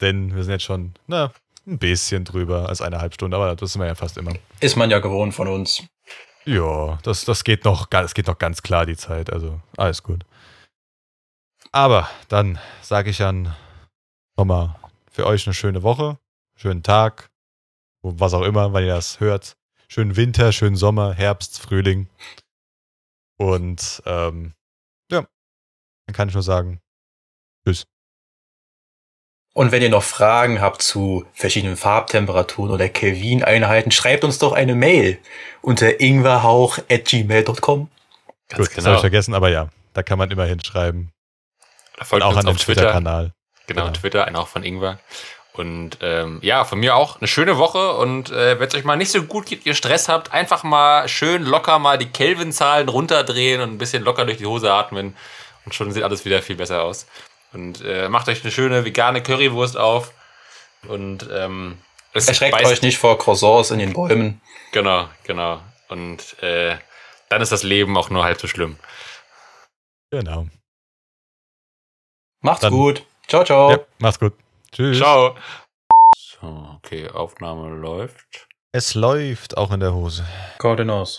Denn wir sind jetzt schon, na, ein bisschen drüber als eine halbe Stunde, aber das sind wir ja fast immer. Ist man ja gewohnt von uns. Ja, das, das geht noch, das geht noch ganz klar die Zeit, also alles gut. Aber dann sage ich an nochmal für euch eine schöne Woche, schönen Tag, was auch immer, wann ihr das hört. Schönen Winter, schönen Sommer, Herbst, Frühling. Und ähm, ja, dann kann ich nur sagen, tschüss. Und wenn ihr noch Fragen habt zu verschiedenen Farbtemperaturen oder Kelvin-Einheiten, schreibt uns doch eine Mail unter ingwerhauch.gmail.com. Ganz Gut, das habe genau. ich vergessen, aber ja, da kann man immerhin schreiben. Folgt Und auch uns an dem auf Twitter. Twitter-Kanal. Genau, Genau. Twitter, einer auch von Ingwer. Und ähm, ja, von mir auch eine schöne Woche und äh, wenn es euch mal nicht so gut geht, ihr Stress habt, einfach mal schön locker mal die Kelvin-Zahlen runterdrehen und ein bisschen locker durch die Hose atmen und schon sieht alles wieder viel besser aus. Und äh, macht euch eine schöne vegane Currywurst auf und ähm, es Erschreckt beißt- euch nicht vor Croissants in den Bäumen. Genau, genau. Und äh, dann ist das Leben auch nur halb so schlimm. Genau. Macht's Dann- gut. Ciao, ciao. Ja, mach's gut. Tschüss. Ciao. So, okay, Aufnahme läuft. Es läuft auch in der Hose. Koordinaus.